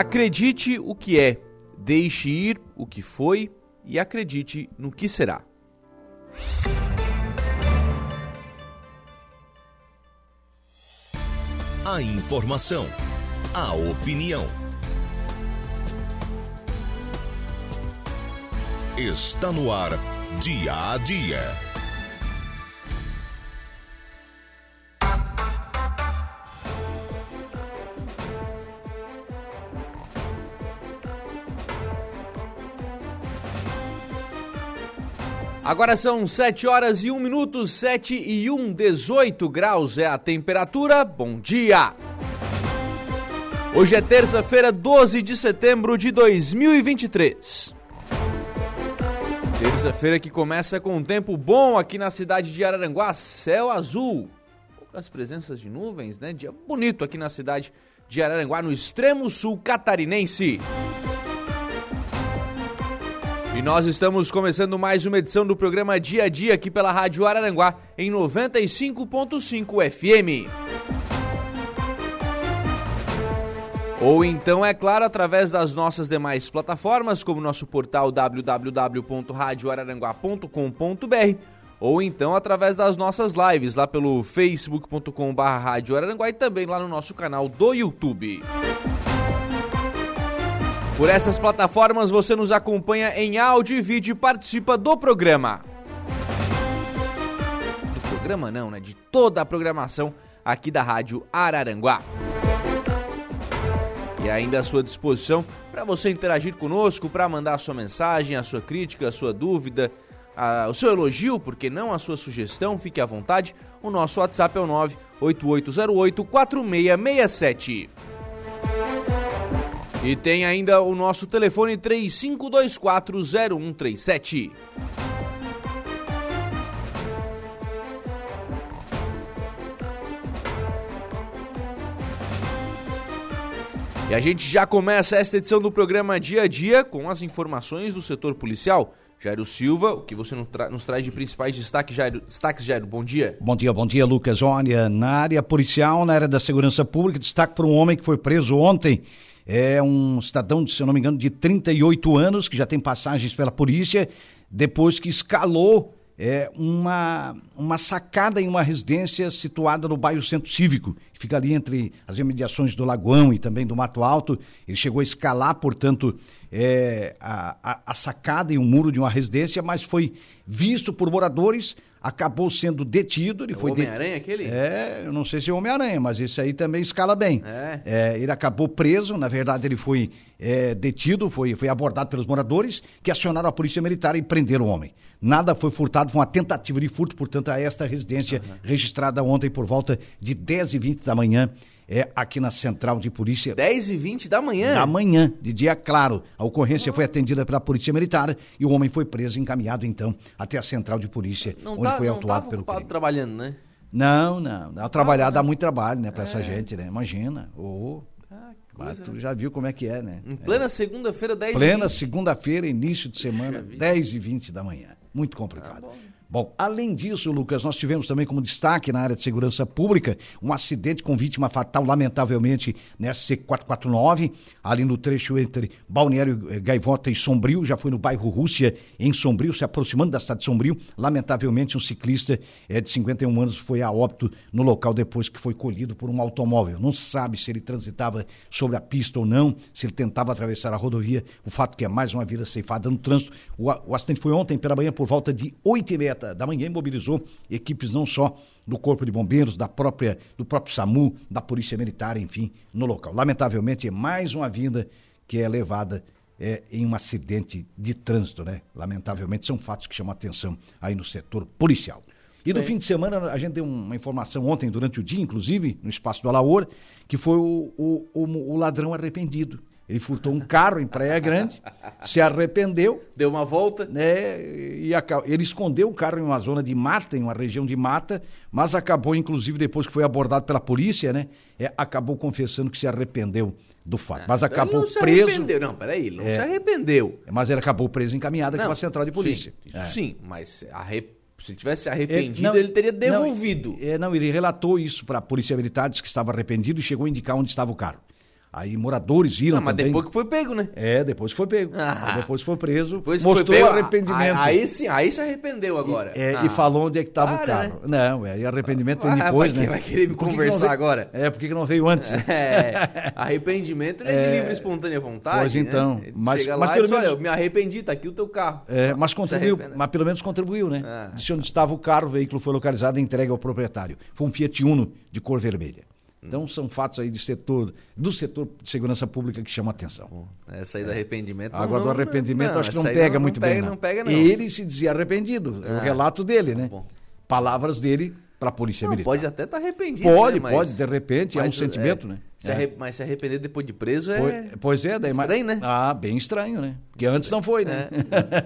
Acredite o que é, deixe ir o que foi e acredite no que será. A informação, a opinião. Está no ar, dia a dia. Agora são 7 horas e 1 minuto, 7 e 1, 18 graus é a temperatura. Bom dia! Hoje é terça-feira, 12 de setembro de 2023. Terça-feira que começa com um tempo bom aqui na cidade de Araranguá, céu azul. Poucas presenças de nuvens, né? Dia bonito aqui na cidade de Araranguá, no extremo sul catarinense. E nós estamos começando mais uma edição do programa Dia a Dia aqui pela Rádio Araranguá em 95.5 FM. Ou então, é claro, através das nossas demais plataformas, como nosso portal www.radioararanguá.com.br ou então através das nossas lives lá pelo facebook.com.br Rádio Araranguá e também lá no nosso canal do YouTube. Por essas plataformas você nos acompanha em áudio e vídeo e participa do programa. Do programa não, né? De toda a programação aqui da Rádio Araranguá. E ainda à sua disposição para você interagir conosco, para mandar a sua mensagem, a sua crítica, a sua dúvida, a, o seu elogio, porque não a sua sugestão, fique à vontade. O nosso WhatsApp é o 98808 4667. E tem ainda o nosso telefone 35240137. E a gente já começa esta edição do programa Dia a Dia com as informações do setor policial. Jairo Silva, o que você nos traz de principais destaques, Jairo? Destaques, Jairo, bom dia. Bom dia, bom dia, Lucas. Olha, na área policial, na área da segurança pública, destaque para um homem que foi preso ontem é um cidadão, se eu não me engano, de 38 anos, que já tem passagens pela polícia, depois que escalou é, uma, uma sacada em uma residência situada no bairro Centro Cívico, que fica ali entre as imediações do Lagoão e também do Mato Alto. Ele chegou a escalar, portanto, é, a, a, a sacada e o muro de uma residência, mas foi visto por moradores acabou sendo detido. Ele é foi Homem-Aranha aquele? É, eu não sei se é Homem-Aranha, mas esse aí também escala bem. É. é ele acabou preso, na verdade ele foi é, detido, foi, foi abordado pelos moradores que acionaram a polícia militar e prenderam o homem. Nada foi furtado, foi uma tentativa de furto, portanto, a esta residência uhum. registrada ontem por volta de 10 e 20 da manhã é aqui na Central de Polícia. 10 e 20 da manhã? Da manhã, de dia claro. A ocorrência foi atendida pela Polícia Militar e o homem foi preso e encaminhado, então, até a Central de Polícia, não onde tá, foi não autuado pelo crime. trabalhando, né? Não, não. não. Trabalhar ah, dá muito trabalho, né, pra é. essa gente, né? Imagina. Oh. Ah, mas tu né? já viu como é que é, né? Em plena é. segunda-feira, 10 plena e 20. Plena segunda-feira, início de semana, 10 e 20 da manhã. Muito complicado. Ah, Bom, além disso, Lucas, nós tivemos também como destaque na área de segurança pública um acidente com vítima fatal, lamentavelmente, na SC449, ali no trecho entre Balneário eh, Gaivota e Sombrio, já foi no bairro Rússia, em Sombrio, se aproximando da cidade de Sombrio. Lamentavelmente, um ciclista é, de 51 anos foi a óbito no local depois que foi colhido por um automóvel. Não sabe se ele transitava sobre a pista ou não, se ele tentava atravessar a rodovia. O fato que é mais uma vida ceifada no trânsito. O, o acidente foi ontem pela manhã por volta de 8 e meia da manhã mobilizou equipes não só do Corpo de Bombeiros, da própria, do próprio SAMU, da Polícia Militar, enfim, no local. Lamentavelmente, é mais uma vida que é levada é, em um acidente de trânsito, né? Lamentavelmente, são fatos que chamam a atenção aí no setor policial. E no fim de semana, a gente deu uma informação ontem, durante o dia, inclusive, no espaço do Alaor, que foi o, o, o, o ladrão arrependido. Ele furtou um carro em Praia Grande, se arrependeu. Deu uma volta. Né, e ele escondeu o carro em uma zona de mata, em uma região de mata, mas acabou, inclusive, depois que foi abordado pela polícia, né? É, acabou confessando que se arrependeu do fato. mas então acabou ele não preso. Se arrependeu. Não, peraí, ele não é, se arrependeu. Mas ele acabou preso encaminhado aqui para a central de polícia. Sim, é. sim mas arrependeu. Se tivesse arrependido, é, não, ele teria devolvido. Não, é, não, ele relatou isso para a Polícia Militar, disse que estava arrependido e chegou a indicar onde estava o carro. Aí moradores viram Não, mas também. depois que foi pego, né? É, depois que foi pego. Ah. Depois que foi preso, Depois que mostrou foi pego, arrependimento. Aí, aí sim, aí se arrependeu agora. É, Ah. E falou onde é que estava o carro. Não, é, e arrependimento vem Ah, depois, vai, né? vai querer me Por que que conversar veio- agora? É, por que que não veio antes? É, arrependimento ele é, de livre e espontânea vontade. Pois né? então, mas- chega mas lá pelo e diz, menos- olha, eu me arrependi, tá aqui o teu carro. É, mas contribuiu, arrepende. mas pelo menos contribuiu, né? Ah. Disse onde estava o carro, o veículo foi localizado e entregue ao proprietário. Foi um Fiat Uno de cor vermelha. Então são fatos aí de setor, do setor de segurança pública que chamam a atenção. Essa aí do arrependimento. não- Agora do não- arrependimento acho que não pega muito pega, bem. Não pega, não. Ele se dizia arrependido, é o Ah, relato dele, né? bom. Palavras dele para a polícia Não, militar. pode até estar arrependido. Pode, né? Mas- pode, de repente, é um mas, sentimento, né? Se É. Mas se arrepender depois de preso é. Pois, pois é, daí Estranho, né? Ah, bem estranho, né? Porque antes não foi, né?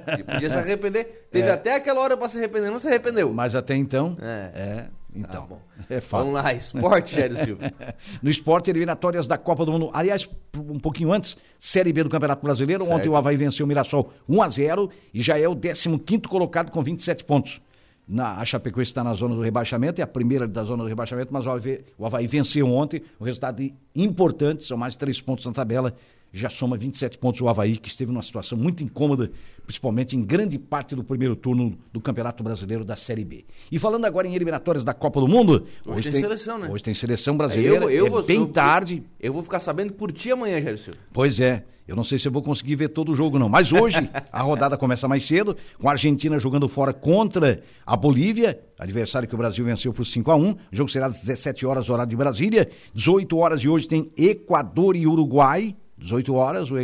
É, podia se arrepender. Teve até aquela hora pra se arrepender, não se arrependeu. Mas até então, É. então, Tá bom. é fato. Vamos lá, esporte, Jairo Silva. No esporte, eliminatórias da Copa do Mundo. Aliás, um pouquinho antes, Série B do Campeonato Brasileiro. Ontem Certo. o Havaí venceu o Mirassol 1 a 0 e já é o 15º colocado com 27 pontos. Na, a Chapecoense está na zona do rebaixamento, é a primeira da zona do rebaixamento, mas o Havaí, o Havaí venceu ontem, um resultado importante, são mais três pontos na tabela, já soma 27 pontos o Havaí, que esteve numa situação muito incômoda, principalmente em grande parte do primeiro turno do Campeonato Brasileiro da Série B. E falando agora em eliminatórias da Copa do Mundo... Hoje tem seleção, né? Hoje tem seleção brasileira, vou- eu é vou- bem eu- tarde... Eu vou ficar sabendo por ti amanhã, Jairo Silva. Pois é, eu não sei se eu vou conseguir ver todo o jogo não, mas hoje a rodada começa mais cedo, com a Argentina jogando fora contra a Bolívia, adversário que o Brasil venceu por 5 a 1 o jogo será às 17 horas, horário de Brasília, 18 horas de hoje tem Equador e Uruguai, 18 horas, o,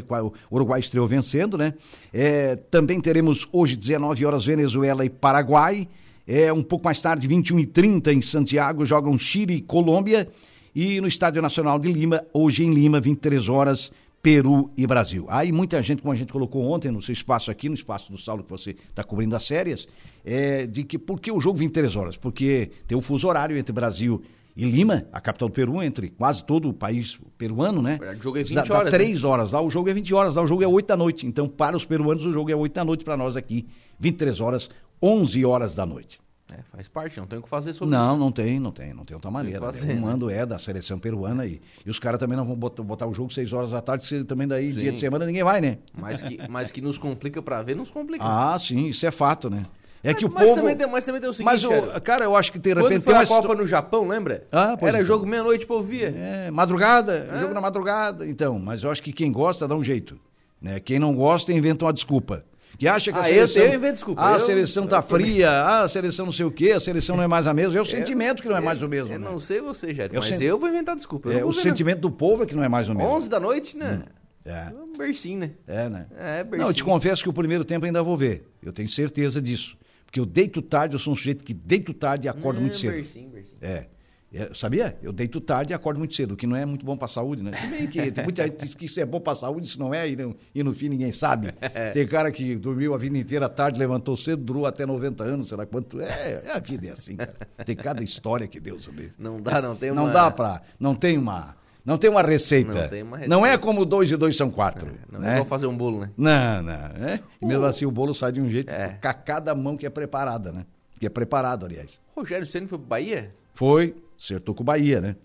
Uruguai estreou vencendo, né? É, também teremos hoje, 19 horas, Venezuela e Paraguai. É, um pouco mais tarde, 21 e 30 em Santiago, jogam Chile e Colômbia. E no Estádio Nacional de Lima, hoje em Lima, 23 horas, Peru e Brasil. Aí muita gente, como a gente colocou ontem no seu espaço aqui, no espaço do Saulo que você está cobrindo as férias, é, de que por que o jogo 23 horas? Porque tem o fuso horário entre Brasil e Lima, a capital do Peru, entre quase todo o país peruano, né? verdade, o jogo é 20 dá, dá horas, né? três horas, lá o jogo é 20 horas, lá o jogo é 8 da noite. Então, para os peruanos, o jogo é 8 da noite, para nós aqui, 23 horas, 11 horas da noite. É, faz parte, não tem o que fazer sobre Não, isso. não tem, não tem, não tem outra maneira. fazer, o né? mando é da seleção peruana e, e os caras também não vão botar, botar o jogo 6 horas da tarde, que também daí, Sim. dia de semana, ninguém vai, né? Mas que, mas que nos complica pra ver, nos complica. Ah, sim, isso é fato, né? É que o mas, povo. também tem, mas também tem o seguinte, Mas, o, cara, eu acho que de quando repente foi tem a uma Copa situ- no Japão, lembra? Ah, Era é. jogo meia-noite pra ouvir. É, madrugada, jogo na madrugada. Então, mas eu acho que quem gosta dá um jeito. Né? Quem não gosta inventa uma desculpa. Que acha que a Ah, eu- seleção. eu invento desculpa. Ah, a Eu- seleção tá eu também. fria, ah, a seleção não sei o quê, a seleção não é mais a mesma. É o sentimento que não é mais o mesmo. Eu né? não sei você, Jair, Eu mas sen- eu vou inventar desculpa. eu É, não o sentimento do povo é que não é mais o não. mesmo. 11 da noite, né? É. Um bercinho, né? É, né? É, bercinho. Não, eu te confesso que o primeiro tempo ainda vou ver. Eu tenho certeza disso. Porque eu deito tarde, eu sou um sujeito que deito tarde e acordo muito cedo. Bercinho, bercinho. É. É, sabia? Eu deito tarde e acordo muito cedo, o que não é muito bom pra saúde, né? Se bem que tem muita gente diz que isso é bom pra saúde, isso não é, e no, e no fim ninguém sabe. Tem cara que dormiu a vida inteira tarde, levantou cedo, durou até 90 anos, sei lá quanto. É, a vida é assim, cara. Tem cada história que Deus livre. Não dá, não tem uma... Não dá pra. Não tem uma. Não tem uma receita. Não tem uma Não é receita. como dois e dois são quatro. Não né? é igual fazer um bolo, né? Não, não. É? E mesmo assim o bolo sai de um jeito É. com cada mão que é preparada, né? Que é preparado, aliás. Rogério Ceni foi pro Bahia? Foi, acertou com o Bahia, né?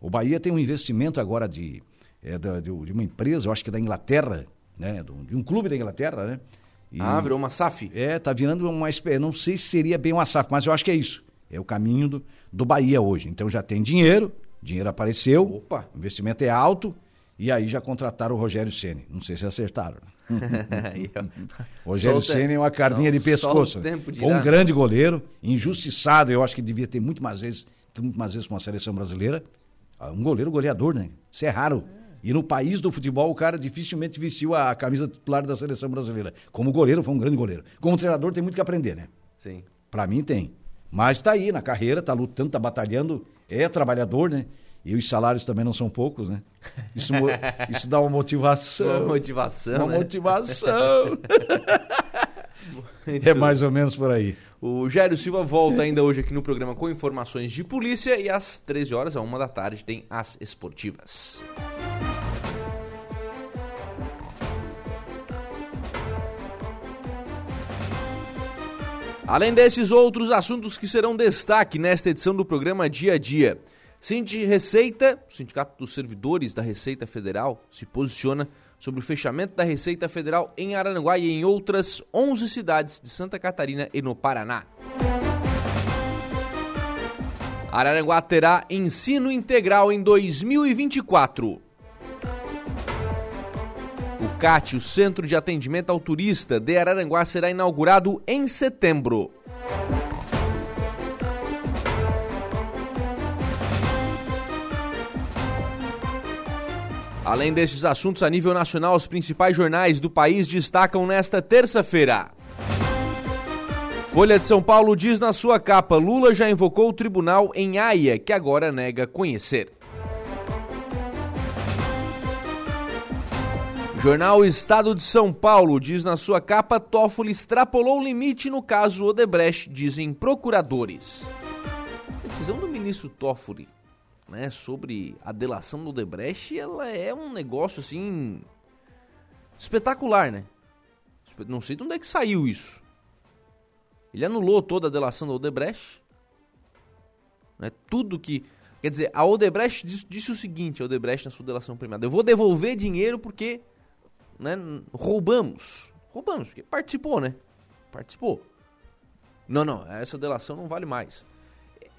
O Bahia tem um investimento agora de, é, de, de uma empresa, eu acho que da Inglaterra, né? De um clube da Inglaterra, né? E- Ah, virou uma SAF? É, tá virando uma não sei se seria bem uma SAF, mas eu acho que é isso. É o caminho do, do Bahia hoje. Então já tem dinheiro, dinheiro apareceu, Opa. o investimento é alto, e aí já contrataram o Rogério Ceni. Não sei se acertaram. Ó. Rogério Ceni é uma carninha de pescoço. tempo Foi um grande goleiro, injustiçado. Eu acho que devia ter muito mais vezes, muito mais vezes com a seleção brasileira. Ah, Um goleiro goleador, né? Isso é raro. E no país do futebol, o cara dificilmente vestiu a camisa titular da seleção brasileira. Como goleiro, foi um grande goleiro. Como treinador, tem muito que aprender, né? Sim. Pra mim tem. Mas tá aí na carreira, tá lutando, tá batalhando, é trabalhador, né? E os salários também não são poucos, né? Isso, isso dá uma motivação. Uma motivação, Uma né? motivação. é Então, mais ou menos por aí. O Jairo Silva volta ainda hoje aqui no programa com informações de polícia e às 13 horas, a 1 da tarde, tem as esportivas. Além desses outros assuntos que serão destaque nesta edição do programa Dia a Dia. Cinti Receita, o Sindicato dos Servidores da Receita Federal, se posiciona sobre o fechamento da Receita Federal em Araranguá e em outras 11 cidades de Santa Catarina e no Paraná. Araranguá terá ensino integral em 2024. CAT, o Centro de Atendimento ao Turista de Araranguá, será inaugurado em setembro. Além destes assuntos a nível nacional, os principais jornais do país destacam nesta terça-feira. Folha de São Paulo diz na sua capa: Lula já invocou o tribunal em Haia, que agora nega conhecer. Jornal Estado de São Paulo diz na sua capa: Toffoli extrapolou o limite no caso Odebrecht, dizem procuradores. Decisão do ministro Toffoli né, sobre a delação do Odebrecht, ela é um negócio assim espetacular, né? Não sei de onde é que saiu isso. Ele anulou toda a delação do Odebrecht. Né? Tudo que. Quer dizer, a Odebrecht disse, disse, o seguinte: a Odebrecht na sua delação premiada: eu vou devolver dinheiro porque né, roubamos. Roubamos, porque participou, né? Participou. Não, não, essa delação não vale mais.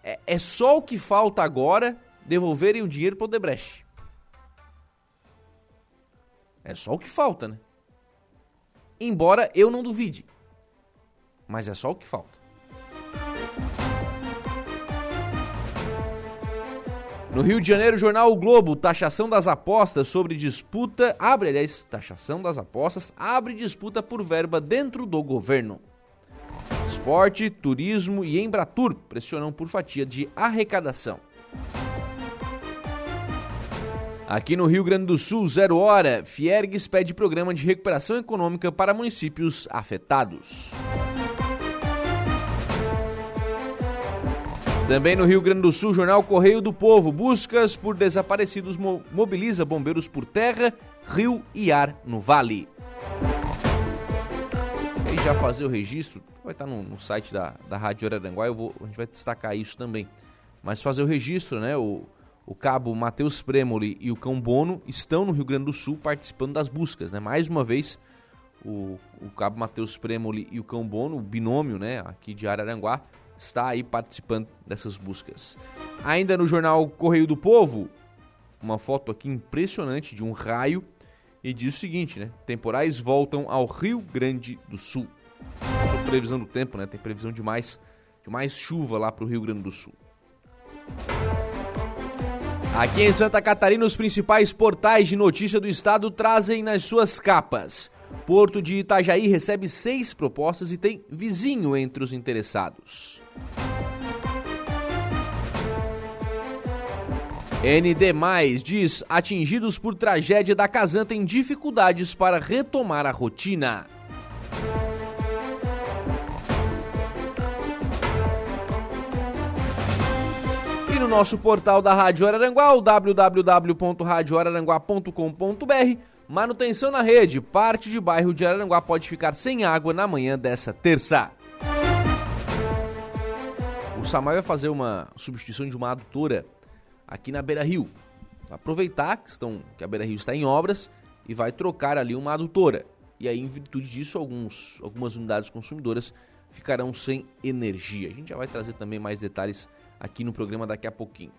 É, é só o que falta agora devolverem o dinheiro para o Odebrecht. É só o que falta, né? Embora eu não duvide. Mas é só o que falta. No Rio de Janeiro, jornal O Globo, taxação das apostas sobre disputa, abre, aliás, taxação das apostas, abre disputa por verba dentro do governo. Esporte, turismo e Embratur pressionam por fatia de arrecadação. Aqui no Rio Grande do Sul, zero hora, Fiergues pede programa de recuperação econômica para municípios afetados. Também no Rio Grande do Sul, jornal Correio do Povo, buscas por desaparecidos mobiliza bombeiros por terra, rio e ar no vale. E já fazer o registro, vai estar no, no site da, da Rádio Araranguá, eu vou, a gente vai destacar isso também. Mas fazer o registro, né? O, o cabo Matheus Premoli e o Cão Bono estão no Rio Grande do Sul participando das buscas, né? Mais uma vez, o, o cabo Matheus Premoli e o Cão Bono, o binômio, né, aqui de Araranguá, está aí participando dessas buscas. Ainda no jornal Correio do Povo, uma foto aqui impressionante de um raio e diz o seguinte, né? Temporais voltam ao Rio Grande do Sul. Sua previsão do tempo, né? Tem previsão de mais, de mais chuva lá para o Rio Grande do Sul. Aqui em Santa Catarina, os principais portais de notícia do estado trazem nas suas capas. Porto de Itajaí recebe seis propostas e tem vizinho entre os interessados. ND, diz: atingidos por tragédia da Casan têm dificuldades para retomar a rotina. no nosso portal da Rádio Araranguá, o www.radioararanguá.com.br. Manutenção na rede, parte de bairro de Araranguá pode ficar sem água na manhã dessa terça. O Samai vai fazer uma substituição de uma adutora aqui na Beira Rio. Vai aproveitar que, estão, que a Beira Rio está em obras e vai trocar ali uma adutora. E aí, em virtude disso, alguns, algumas unidades consumidoras ficarão sem energia. A gente já vai trazer também mais detalhes aqui no programa daqui a pouquinho.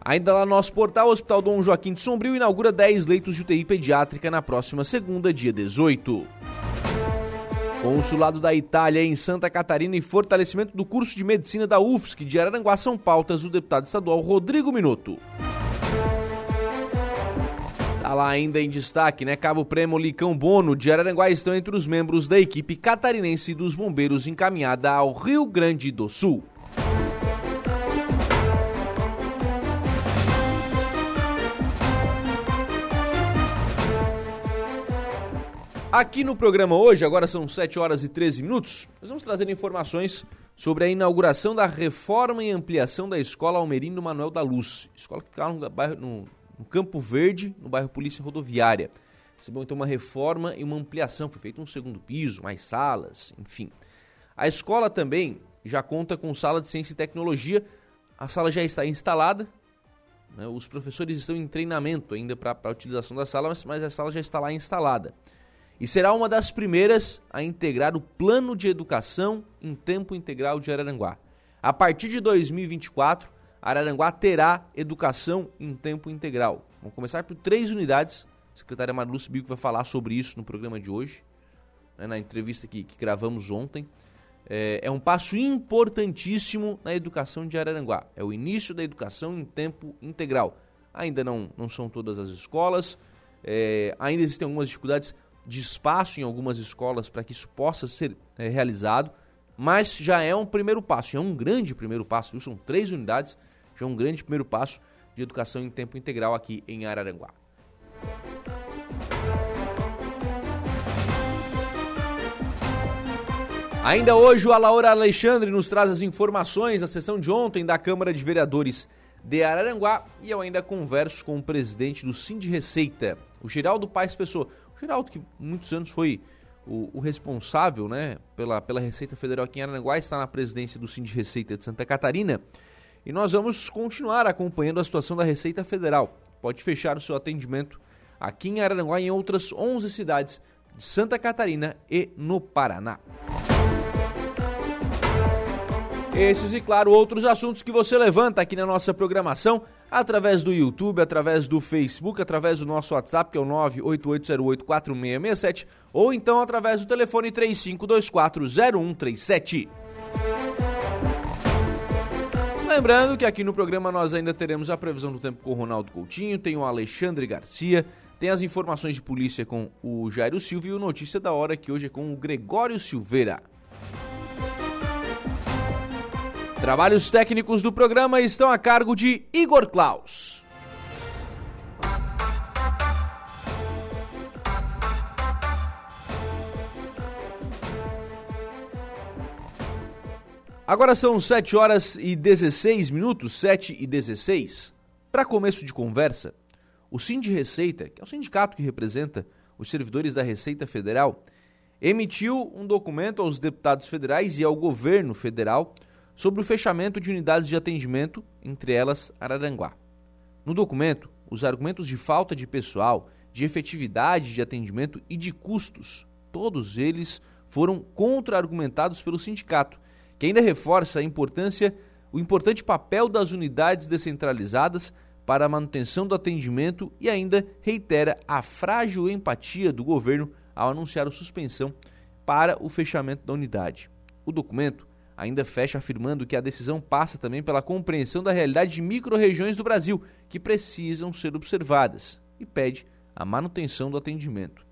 Ainda lá no nosso portal, o Hospital Dom Joaquim de Sombrio inaugura 10 leitos de UTI pediátrica na próxima segunda, dia 18. Consulado da Itália em Santa Catarina e fortalecimento do curso de medicina da UFSC de Araranguá são pautas do deputado estadual Rodrigo Minuto. Tá lá ainda em destaque, né? Cabo Premo Licão Bono de Araranguá estão entre os membros da equipe catarinense dos bombeiros encaminhada ao Rio Grande do Sul. Aqui no programa hoje, agora são 7 horas e 13 minutos, nós vamos trazer informações sobre a inauguração da reforma e ampliação da Escola Almerino Manuel da Luz. Escola que fica no, bairro, no, no Campo Verde, no bairro Polícia Rodoviária. Recebeu então uma reforma e uma ampliação, foi feito um segundo piso, mais salas, enfim. A escola também já conta com sala de ciência e tecnologia, a sala já está instalada, né? os professores estão em treinamento ainda para a utilização da sala, mas, mas a sala já está lá instalada. E será uma das primeiras a integrar o plano de educação em tempo integral de Araranguá. A partir de 2024, Araranguá terá educação em tempo integral. Vamos começar por três unidades. A secretária Marluce Bico vai falar sobre isso no programa de hoje, né, na entrevista que, que gravamos ontem. É, é, um passo importantíssimo na educação de Araranguá. É o início da educação em tempo integral. Ainda não, não são todas as escolas, é, ainda existem algumas dificuldades de espaço em algumas escolas para que isso possa ser é, realizado, mas já é um primeiro passo, é um grande primeiro passo, são três unidades, já é um grande primeiro passo de educação em tempo integral aqui em Araranguá. Ainda hoje, o Laura Alexandre nos traz as informações da sessão de ontem da Câmara de Vereadores de Araranguá e eu ainda converso com o presidente do Sim de Receita, o Geraldo Paes Pessoa. O Geraldo, que muitos anos foi o, o, responsável né, pela, pela Receita Federal aqui em Araranguá, está na presidência do Sim de Receita de Santa Catarina. E nós vamos continuar acompanhando a situação da Receita Federal. Pode fechar o seu atendimento aqui em Araranguá e em outras 11 cidades de Santa Catarina e no Paraná. Esses e, claro, outros assuntos que você levanta aqui na nossa programação através do YouTube, através do Facebook, através do nosso WhatsApp, que é o 988084667, ou então através do telefone 35240137. Lembrando que aqui no programa nós ainda teremos a previsão do tempo com o Ronaldo Coutinho, tem o Alexandre Garcia, tem as informações de polícia com o Jairo Silva e o Notícia da Hora, que hoje é com o Gregório Silveira. Trabalhos técnicos do programa estão a cargo de Igor Klaus. Agora são 7 horas e 16 minutos, 7 e 16. Para começo de conversa, o Sind Receita, que é o sindicato que representa os servidores da Receita Federal, emitiu um documento aos deputados federais e ao governo federal sobre o fechamento de unidades de atendimento, entre elas Araranguá. No documento, os argumentos de falta de pessoal, de efetividade de atendimento e de custos, todos eles foram contra-argumentados pelo sindicato, que ainda reforça a importância, o importante papel das unidades descentralizadas para a manutenção do atendimento e ainda reitera a frágil empatia do governo ao anunciar a suspensão para o fechamento da unidade. O documento ainda fecha afirmando que a decisão passa também pela compreensão da realidade de micro-regiões do Brasil que precisam ser observadas e pede a manutenção do atendimento.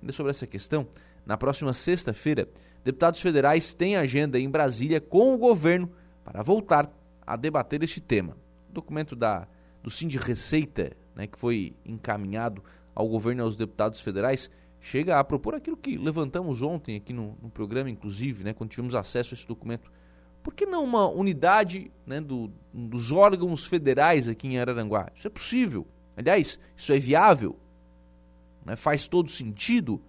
Ainda sobre essa questão, na próxima sexta-feira, deputados federais têm agenda em Brasília com o governo para voltar a debater este tema. O documento da, do Sim de Receita, né, que foi encaminhado ao governo e aos deputados federais, chega a propor aquilo que levantamos ontem aqui no, no programa, inclusive, né, quando tivemos acesso a esse documento. Por que não uma unidade né, do, dos órgãos federais aqui em Araranguá? Isso é possível. Aliás, isso é viável. Né, faz todo sentido.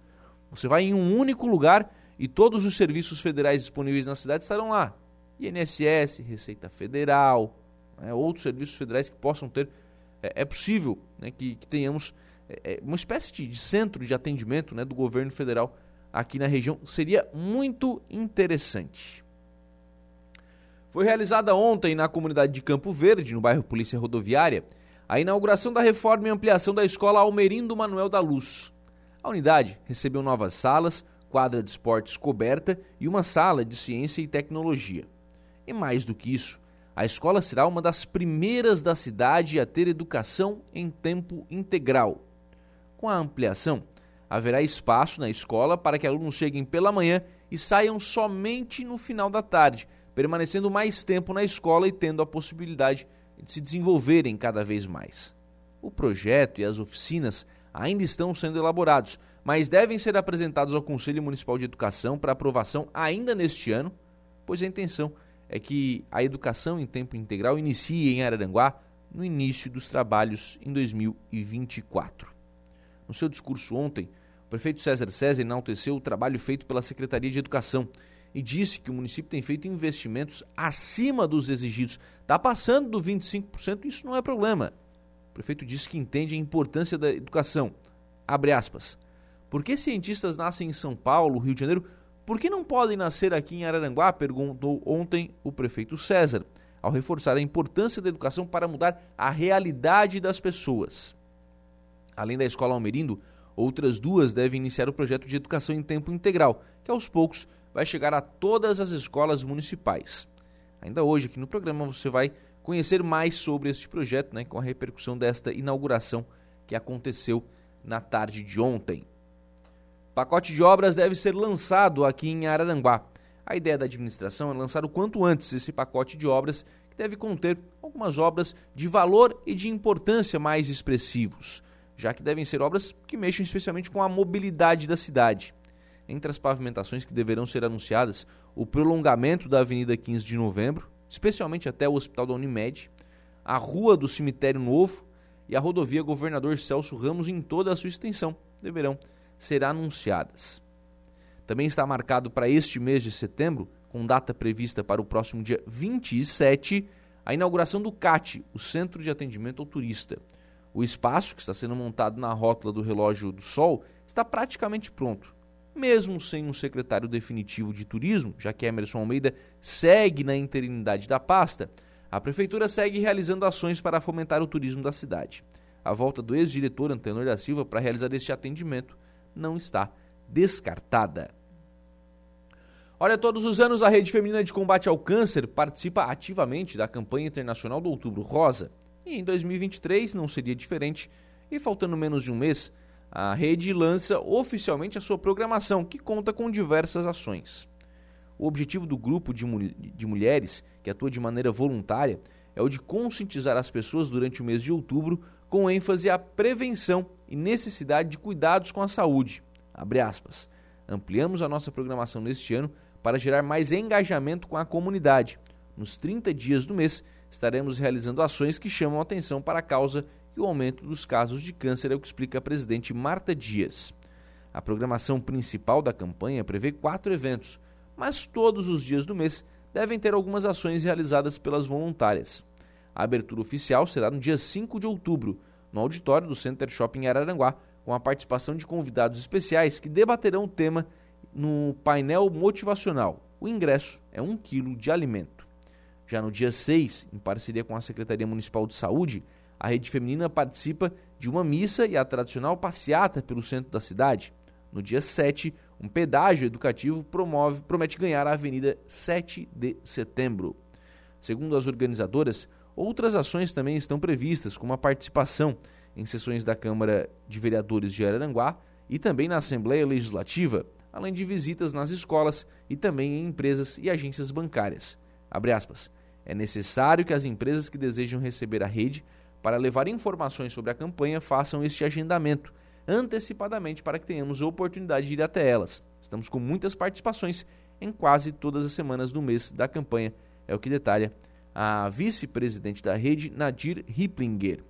Você vai em um único lugar e todos os serviços federais disponíveis na cidade estarão lá. INSS, Receita Federal, né, outros serviços federais que possam ter. É, é possível né, que, que tenhamos é, é, uma espécie de, de, centro de atendimento né, do governo federal aqui na região. Seria muito interessante. Foi realizada ontem na comunidade de Campo Verde, no bairro Polícia Rodoviária, a inauguração da reforma e ampliação da escola Almerindo Manuel da Luz. A unidade recebeu novas salas, quadra de esportes coberta e uma sala de ciência e tecnologia. E mais do que isso, a escola será uma das primeiras da cidade a ter educação em tempo integral. Com a ampliação, haverá espaço na escola para que alunos cheguem pela manhã e saiam somente no final da tarde, permanecendo mais tempo na escola e tendo a possibilidade de se desenvolverem cada vez mais. O projeto e as oficinas ainda estão sendo elaborados, mas devem ser apresentados ao Conselho Municipal de Educação para aprovação ainda neste ano, pois a intenção é que a educação em tempo integral inicie em Araranguá no início dos trabalhos em 2024. No seu discurso ontem, o prefeito César César enalteceu o trabalho feito pela Secretaria de Educação e disse que o município tem feito investimentos acima dos exigidos. Está passando do 25%, isso não é problema. O prefeito disse que entende a importância da educação. Abre aspas. Por que cientistas nascem em São Paulo, Rio de Janeiro? Por que não podem nascer aqui em Araranguá? perguntou ontem o prefeito César, ao reforçar a importância da educação para mudar a realidade das pessoas. Além da escola Almerindo, outras duas devem iniciar o projeto de educação em tempo integral, que aos poucos vai chegar a todas as escolas municipais. Ainda hoje, aqui no programa, você vai conhecer mais sobre este projeto, né, com a repercussão desta inauguração que aconteceu na tarde de ontem. Pacote de obras deve ser lançado aqui em Araranguá. A ideia da administração é lançar o quanto antes esse pacote de obras, que deve conter algumas obras de valor e de importância mais expressivos, já que devem ser obras que mexam especialmente com a mobilidade da cidade. Entre as pavimentações que deverão ser anunciadas, o prolongamento da Avenida 15 de Novembro, especialmente até o Hospital da Unimed, a Rua do Cemitério Novo e a rodovia Governador Celso Ramos em toda a sua extensão deverão ser anunciadas. Também está marcado para este mês de setembro, com data prevista para o próximo dia 27, a inauguração do CAT, o Centro de Atendimento ao Turista. O espaço, que está sendo montado na rótula do Relógio do Sol, está praticamente pronto mesmo sem um secretário definitivo de turismo, já que Emerson Almeida segue na interinidade da pasta, a prefeitura segue realizando ações para fomentar o turismo da cidade. A volta do ex-diretor Antenor da Silva para realizar este atendimento não está descartada. Olha, todos os anos a Rede Feminina de Combate ao Câncer participa ativamente da campanha internacional do Outubro Rosa. E em 2023 não seria diferente, e faltando menos de um mês, a rede lança oficialmente a sua programação, que conta com diversas ações. O objetivo do grupo de, mul de mulheres, que atua de maneira voluntária, é o de conscientizar as pessoas durante o mês de outubro com ênfase à prevenção e necessidade de cuidados com a saúde. Ampliamos a nossa programação neste ano para gerar mais engajamento com a comunidade. Nos 30 dias do mês, estaremos realizando ações que chamam atenção para a causa e o aumento dos casos de câncer é o que explica a presidente Marta Dias. A programação principal da campanha prevê quatro eventos, mas todos os dias do mês devem ter algumas ações realizadas pelas voluntárias. A abertura oficial será no dia 5 de outubro, no auditório do Center Shopping Araranguá, com a participação de convidados especiais que debaterão o tema no painel motivacional. O ingresso é um quilo de alimento. Já no dia 6, em parceria com a Secretaria Municipal de Saúde, a rede feminina participa de uma missa e a tradicional passeata pelo centro da cidade. No dia 7, um pedágio educativo promove, promete ganhar a Avenida 7 de Setembro. Segundo as organizadoras, outras ações também estão previstas, como a participação em sessões da Câmara de Vereadores de Araranguá e também na Assembleia Legislativa, além de visitas nas escolas e também em empresas e agências bancárias. É necessário que as empresas que desejam receber a rede para levar informações sobre a campanha, façam este agendamento antecipadamente para que tenhamos oportunidade de ir até elas. Estamos com muitas participações em quase todas as semanas do mês da campanha, é o que detalha a vice-presidente da rede, Nadir Riplinger.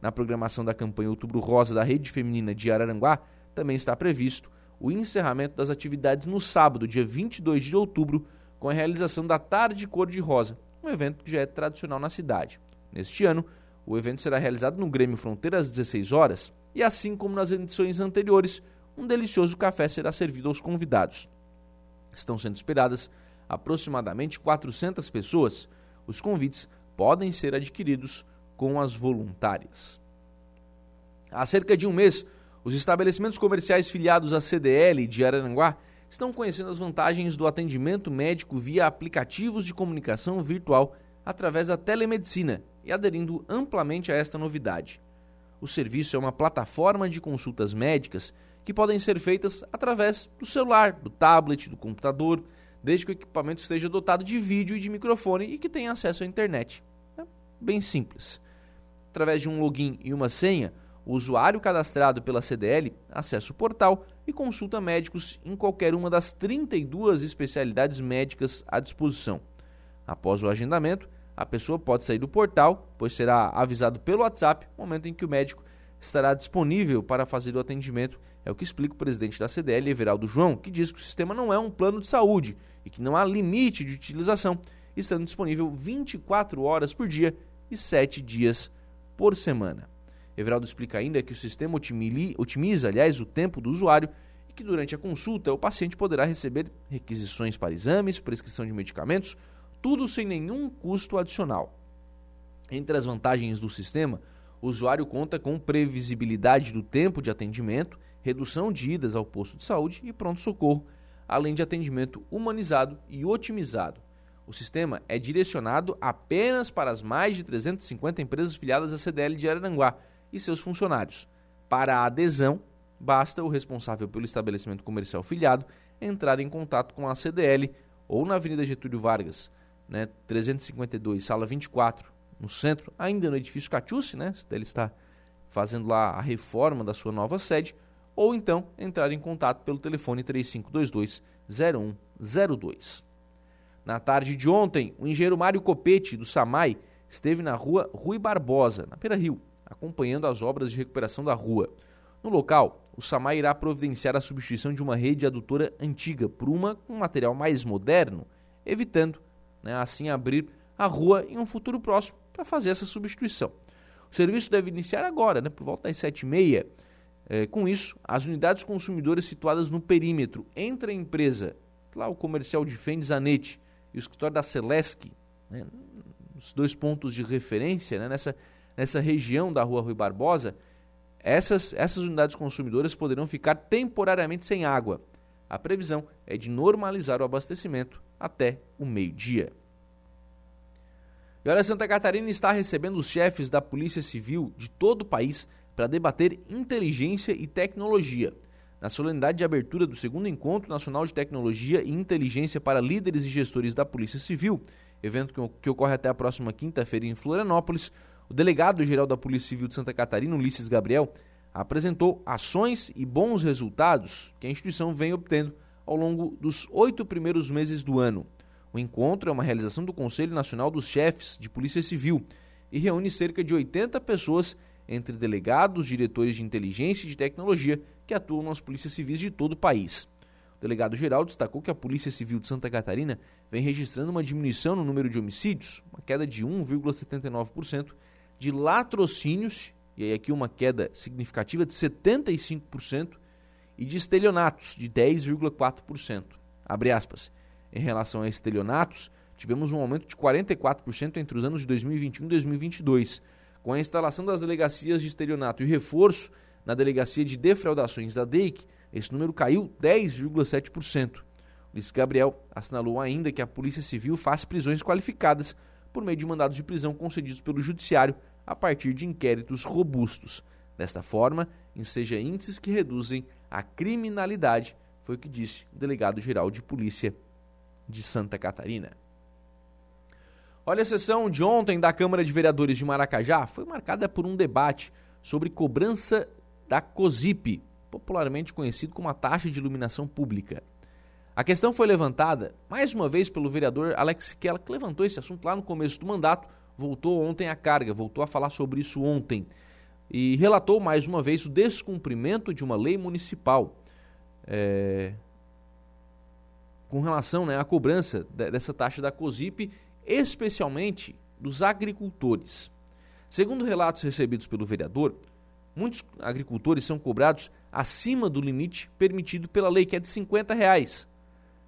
Na programação da campanha Outubro Rosa da Rede Feminina de Araranguá, também está previsto o encerramento das atividades no sábado, dia 22 de outubro, com a realização da Tarde Cor de Rosa, um evento que já é tradicional na cidade. Neste ano, o evento será realizado no Grêmio Fronteira às 16 horas e, assim como nas edições anteriores, um delicioso café será servido aos convidados. Estão sendo esperadas aproximadamente 400 pessoas. Os convites podem ser adquiridos com as voluntárias. Há cerca de um mês, os estabelecimentos comerciais filiados à CDL de Araranguá estão conhecendo as vantagens do atendimento médico via aplicativos de comunicação virtual através da telemedicina e aderindo amplamente a esta novidade. O serviço é uma plataforma de consultas médicas que podem ser feitas através do celular, do tablet, do computador, desde que o equipamento esteja dotado de vídeo e de microfone e que tenha acesso à internet. É bem simples. Através de um login e uma senha, o usuário cadastrado pela CDL acessa o portal e consulta médicos em qualquer uma das 32 especialidades médicas à disposição. Após o agendamento, a pessoa pode sair do portal, pois será avisado pelo WhatsApp no momento em que o médico estará disponível para fazer o atendimento, é o que explica o presidente da CDL, Everaldo João, que diz que o sistema não é um plano de saúde e que não há limite de utilização, estando disponível 24 horas por dia e 7 dias por semana. Everaldo explica ainda que o sistema otimiza, aliás, o tempo do usuário e que durante a consulta o paciente poderá receber requisições para exames, prescrição de medicamentos, tudo sem nenhum custo adicional. Entre as vantagens do sistema, o usuário conta com previsibilidade do tempo de atendimento, redução de idas ao posto de saúde e pronto-socorro, além de atendimento humanizado e otimizado. O sistema é direcionado apenas para as mais de 350 empresas filiadas à CDL de Araranguá e seus funcionários. Para a adesão, basta o responsável pelo estabelecimento comercial filiado entrar em contato com a CDL ou na Avenida Getúlio Vargas, né, 352, sala 24, no centro, ainda no edifício Catiusse, né, ele está fazendo lá a reforma da sua nova sede, ou então entrar em contato pelo telefone 3522 0102. Na tarde de ontem, o engenheiro Mário Copete, do SAMAI, esteve na rua Rui Barbosa, na Pera Rio, acompanhando as obras de recuperação da rua. No local, o SAMAI irá providenciar a substituição de uma rede adutora antiga por uma com material mais moderno, evitando né, assim abrir a rua em um futuro próximo para fazer essa substituição. O serviço deve iniciar agora, né, por volta das 7h30. É, com isso, as unidades consumidoras situadas no perímetro entre a empresa, lá o comercial de Fendes Anete e o escritório da Celesc, né, os dois pontos de referência né, nessa nessa região da rua Rui Barbosa, essas, essas unidades consumidoras poderão ficar temporariamente sem água. A previsão é de normalizar o abastecimento até o meio-dia. E olha, Santa Catarina está recebendo os chefes da Polícia Civil de todo o país para debater inteligência e tecnologia. Na solenidade de abertura do segundo Encontro Nacional de Tecnologia e Inteligência para Líderes e Gestores da Polícia Civil, evento que, ocorre até a próxima quinta-feira em Florianópolis, o delegado-geral da Polícia Civil de Santa Catarina, Ulisses Gabriel, apresentou ações e bons resultados que a instituição vem obtendo ao longo dos oito primeiros meses do ano. O encontro é uma realização do Conselho Nacional dos Chefes de Polícia Civil e reúne cerca de 80 pessoas, entre delegados, diretores de inteligência e de tecnologia que atuam nas polícias civis de todo o país. O delegado-geral destacou que a Polícia Civil de Santa Catarina vem registrando uma diminuição no número de homicídios, uma queda de 1,79%, de latrocínios, e aí aqui uma queda significativa de 75%, e de estelionatos, de 10,4%. Abre aspas. Em relação a estelionatos, tivemos um aumento de 44% entre os anos de 2021 e 2022. Com a instalação das delegacias de estelionato e reforço na delegacia de defraudações da DEIC, esse número caiu 10,7%. Luiz Gabriel assinalou ainda que a Polícia Civil faz prisões qualificadas por meio de mandados de prisão concedidos pelo Judiciário a partir de inquéritos robustos. Desta forma, enseja índices que reduzem a criminalidade, foi o que disse o delegado-geral de Polícia de Santa Catarina. Olha, a sessão de ontem da Câmara de Vereadores de Maracajá foi marcada por um debate sobre cobrança da COSIP, popularmente conhecido como a taxa de iluminação pública. A questão foi levantada mais uma vez pelo vereador Alex Kella, que levantou esse assunto lá no começo do mandato, voltou ontem à carga, voltou a falar sobre isso ontem e relatou mais uma vez o descumprimento de uma lei municipal. É, com relação né, à cobrança dessa taxa da COSIP, especialmente dos agricultores. Segundo relatos recebidos pelo vereador, muitos agricultores são cobrados acima do limite permitido pela lei, que é de 50 reais.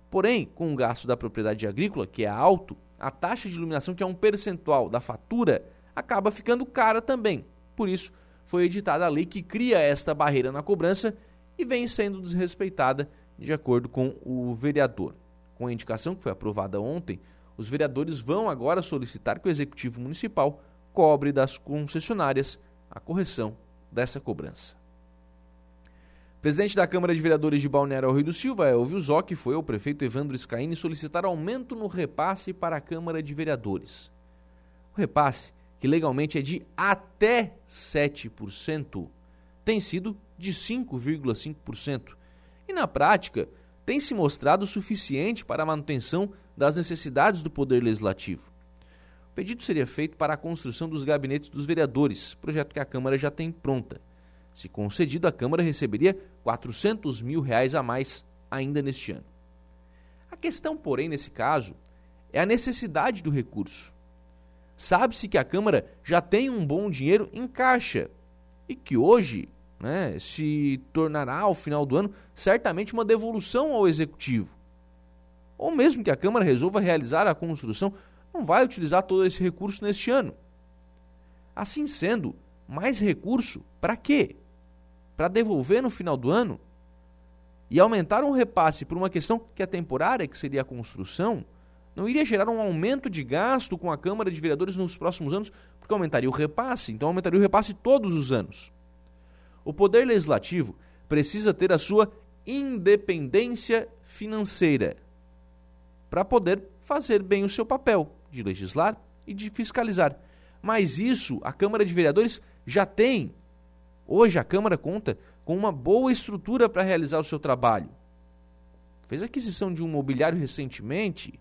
Porém, com o gasto da propriedade agrícola, que é alto, a taxa de iluminação, que é um percentual da fatura, acaba ficando cara também. Por isso, foi editada a lei que cria esta barreira na cobrança e vem sendo desrespeitada de acordo com o vereador. Com a indicação que foi aprovada ontem, os vereadores vão agora solicitar que o Executivo Municipal cobre das concessionárias a correção dessa cobrança. Presidente da Câmara de Vereadores de Balneário Rio do Silva, Elvio Zoc, foi ao prefeito Evandro Scaini solicitar aumento no repasse para a Câmara de Vereadores. O repasse, que legalmente é de até 7%, tem sido de 5,5%. E na prática, tem se mostrado suficiente para a manutenção das necessidades do Poder Legislativo. O pedido seria feito para a construção dos gabinetes dos vereadores, projeto que a Câmara já tem pronta. Se concedido, a Câmara receberia 400 mil reais a mais ainda neste ano. A questão, porém, nesse caso, é a necessidade do recurso. Sabe-se que a Câmara já tem um bom dinheiro em caixa e que hoje né, se tornará, ao final do ano, certamente uma devolução ao Executivo. Ou mesmo que a Câmara resolva realizar a construção, não vai utilizar todo esse recurso neste ano. Assim sendo, mais recurso para quê? Para devolver no final do ano? E aumentar um repasse por uma questão que é temporária, que seria a construção, não iria gerar um aumento de gasto com a Câmara de Vereadores nos próximos anos, porque aumentaria o repasse, então aumentaria o repasse todos os anos. O Poder Legislativo precisa ter a sua independência financeira para poder fazer bem o seu papel de legislar e de fiscalizar. Mas isso a Câmara de Vereadores já tem. Hoje a Câmara conta com uma boa estrutura para realizar o seu trabalho. Fez aquisição de um mobiliário recentemente,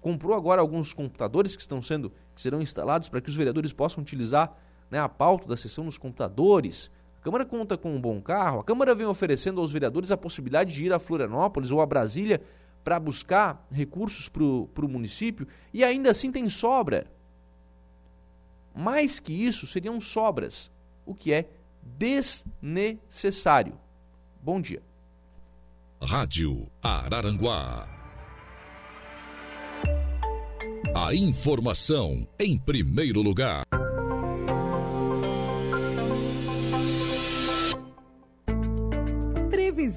comprou agora alguns computadores que estão sendo que serão instalados para que os vereadores possam utilizar né, a pauta da sessão nos computadores. A Câmara conta com um bom carro. A Câmara vem oferecendo aos vereadores a possibilidade de ir a Florianópolis ou a Brasília para buscar recursos para o município e ainda assim tem sobra. Mais que isso, seriam sobras, o que é desnecessário. Bom dia. Rádio Araranguá. A informação em primeiro lugar.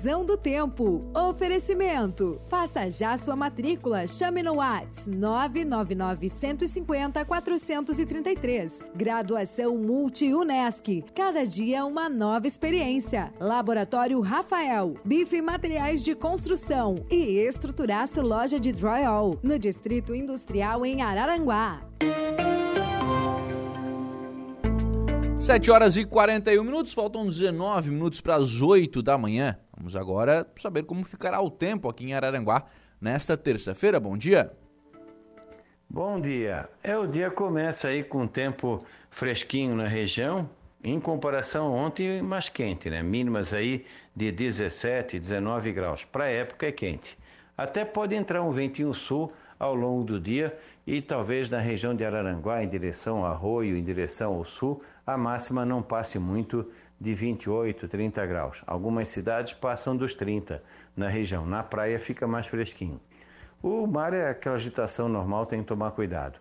Previsão do tempo. Oferecimento. Faça já sua matrícula. Chame no Whats 999 150 433. Graduação Multi-UNESC. Cada dia uma nova experiência. Laboratório Rafael. Bife Materiais de Construção. E Estruturaço Loja de Drywall. No Distrito Industrial em Araranguá. 7 horas e 41 minutos, faltam 19 minutos para as 8 da manhã. Vamos agora saber como ficará o tempo aqui em Araranguá nesta terça-feira. Bom dia. Bom dia. É o dia começa aí com tempo fresquinho na região, em comparação ontem mais quente, né? Mínimas aí de 17, 19 graus. Para a época é quente. Até pode entrar um ventinho sul ao longo do dia e talvez na região de Araranguá, em direção ao Arroio, em direção ao sul, a máxima não passe muito de 28, 30 graus. Algumas cidades passam dos 30 na região. Na praia fica mais fresquinho. O mar é aquela agitação normal, tem que tomar cuidado.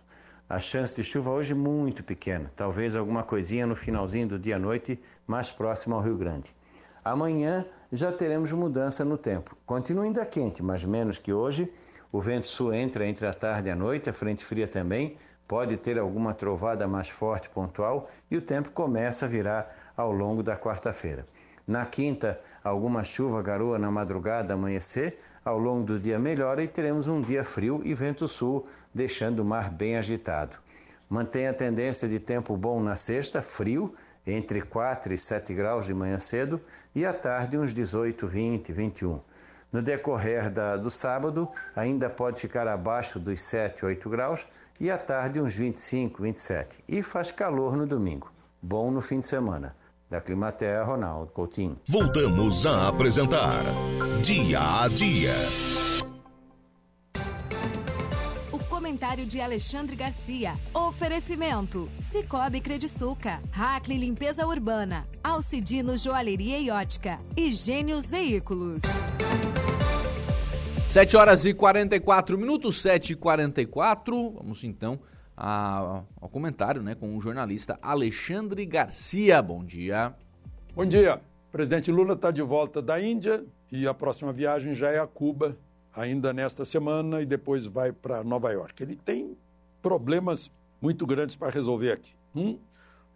A chance de chuva hoje é muito pequena, talvez alguma coisinha no finalzinho do dia à noite, mais próximo ao Rio Grande. Amanhã já teremos mudança no tempo. Continua ainda quente, mas menos que hoje. O vento sul entra entre a tarde e a noite, a frente fria também, pode ter alguma trovada mais forte pontual e o tempo começa a virar ao longo da quarta-feira. Na quinta, alguma chuva, garoa na madrugada, amanhecer, ao longo do dia melhora e teremos um dia frio e vento sul, deixando o mar bem agitado. Mantém a tendência de tempo bom na sexta, frio, entre 4 e 7 graus de manhã cedo, e à tarde uns 18, 20, 21. No decorrer da, do sábado, ainda pode ficar abaixo dos 7, 8 graus, e à tarde uns 25, 27. E faz calor no domingo. Bom no fim de semana. Da Climaterra, Ronaldo Coutinho. Voltamos a apresentar Dia a Dia. O comentário de Alexandre Garcia. Oferecimento: Cicobi Crediçuca, Hackley Limpeza Urbana, Alcidino Joalheria e Ótica e Gênios Veículos. 7 horas e 44 minutos, 7 e 44. Vamos então a, ao comentário né, com o jornalista Alexandre Garcia. Bom dia. Bom dia. O presidente Lula está de volta da Índia e a próxima viagem já é a Cuba, ainda nesta semana, e depois vai para Nova York. Ele tem problemas muito grandes para resolver aqui. Um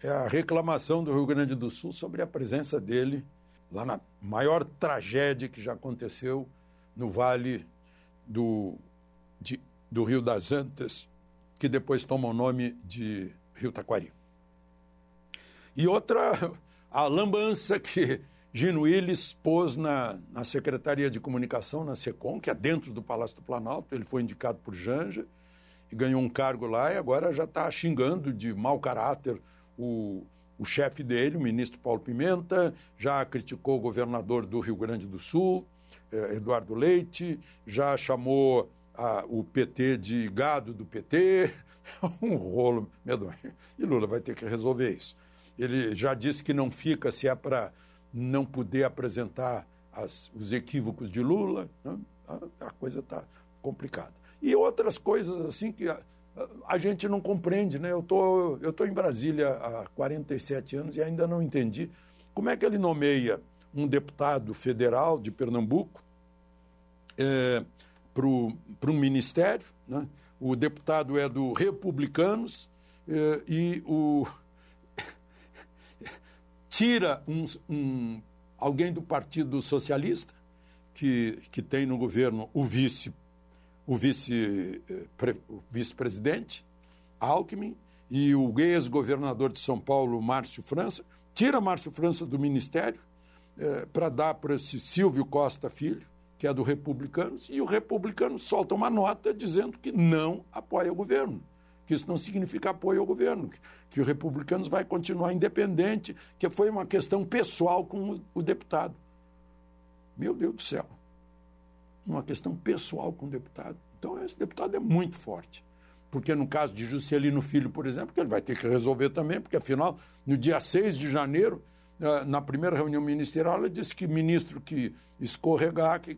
é a reclamação do Rio Grande do Sul sobre a presença dele lá na maior tragédia que já aconteceu no vale do, de, do Rio das Antas, que depois toma o nome de Rio Taquari. E outra, a lambança que Gino Willis pôs na, na Secretaria de Comunicação, na SECOM, que é dentro do Palácio do Planalto. Ele foi indicado por Janja e ganhou um cargo lá e agora já está xingando de mau caráter o o chefe dele, o ministro Paulo Pimenta, já criticou o governador do Rio Grande do Sul, eh, Eduardo Leite, já chamou a, o PT de gado do PT, um rolo medonho. E Lula vai ter que resolver isso. Ele já disse que não fica se é para não poder apresentar as, os equívocos de Lula. Né? A, a, coisa está complicada. E outras coisas assim que a, a gente não compreende. Né? Eu tô, estou tô em Brasília há 47 anos e ainda não entendi como é que ele nomeia um deputado federal de Pernambuco é, para um ministério. Né? O deputado é do Republicanos é, e o tira um, um, alguém do Partido Socialista, que, que tem no governo o vice o vice, eh, vice-presidente, Alckmin, e o ex-governador de São Paulo, Márcio França, tira Márcio França do ministério eh, para dar para esse Silvio Costa Filho, que é do Republicanos, e o Republicano solta uma nota dizendo que não apoia o governo que isso não significa apoio ao governo, que, que o Republicanos vai continuar independente, que foi uma questão pessoal com o, o deputado. Meu Deus do céu. Uma questão pessoal com o deputado. Então, esse deputado é muito forte. Porque no caso de Juscelino Filho, por exemplo, que ele vai ter que resolver também, porque afinal, no dia 6 de janeiro, eh, na primeira reunião ministerial, ele disse que ministro que escorregar que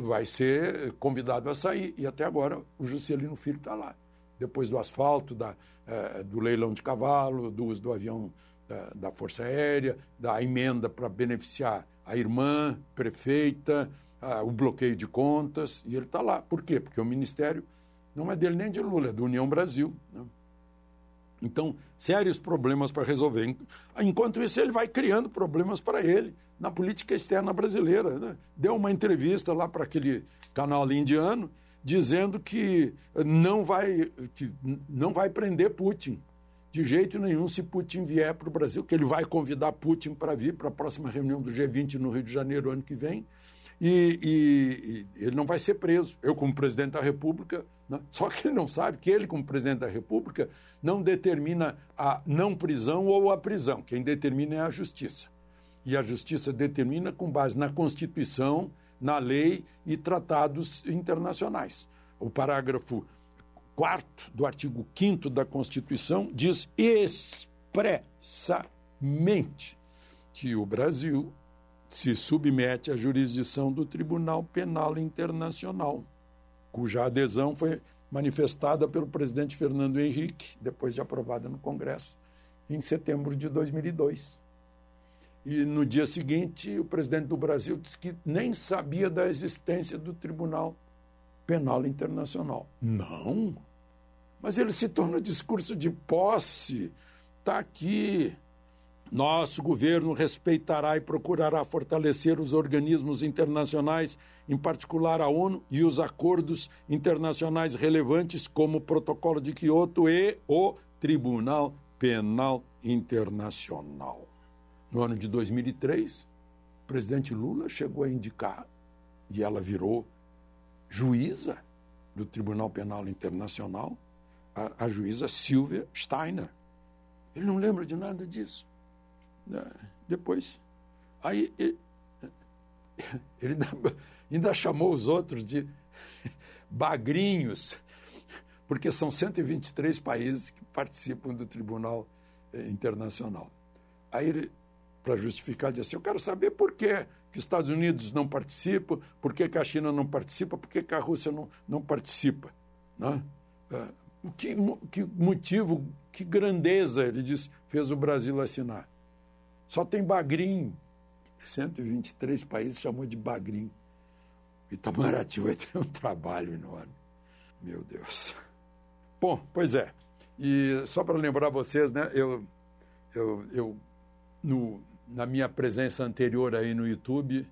vai ser convidado a sair. E até agora o Juscelino Filho está lá depois do asfalto, da, eh, do leilão de cavalo, do uso do avião da, da Força Aérea, da emenda para beneficiar a irmã prefeita, o bloqueio de contas, e ele está lá. Por quê? Porque o Ministério não é dele nem de Lula, é do União Brasil. Né? Então, sérios problemas para resolver. Enquanto isso, ele vai criando problemas para ele na política externa brasileira. Né? Deu uma entrevista lá para aquele canal indiano dizendo que não vai, que não vai prender Putin de jeito nenhum se Putin vier para o Brasil, que ele vai convidar Putin para vir para a próxima reunião do G20 no Rio de Janeiro ano que vem. E, e, ele não vai ser preso. Eu, como presidente da República, né? só que ele não sabe que ele, como presidente da República, não determina a não prisão ou a prisão. Quem determina é a justiça. E a justiça determina com base na Constituição na lei e tratados internacionais. O parágrafo 4 do artigo 5 da Constituição diz expressamente que o Brasil se submete à jurisdição do Tribunal Penal Internacional, cuja adesão foi manifestada pelo presidente Fernando Henrique, depois de aprovada no Congresso, em setembro de 2002. E no dia seguinte, o presidente do Brasil disse que nem sabia da existência do Tribunal Penal Internacional. Não. Mas ele se torna discurso de posse. Está aqui. Nosso governo respeitará e procurará fortalecer os organismos internacionais, em particular a ONU e os acordos internacionais relevantes, como o Protocolo de Quioto e o Tribunal Penal Internacional. No ano de 2003, o presidente Lula chegou a indicar, e ela virou juíza do Tribunal Penal Internacional, a, a juíza Silvia Steiner. Ele não lembra de nada disso. Né? Depois, aí ele, ainda, ainda chamou os outros de bagrinhos, porque são 123 países que participam do Tribunal eh, Internacional. Aí ele para justificar, diz assim, eu quero saber por que, que os Estados Unidos não participam, por que, que a China não participa, por que, que a Rússia não, não participa. Né? É, que, que motivo, que grandeza, ele diz, fez o Brasil assinar. Só tem bagrinho. 123 países chamou de bagrinho. Itamaraty vai ter um trabalho enorme. Meu Deus. Bom, pois é. E só para lembrar vocês, né, eu, eu, eu no, na minha presença anterior aí no YouTube,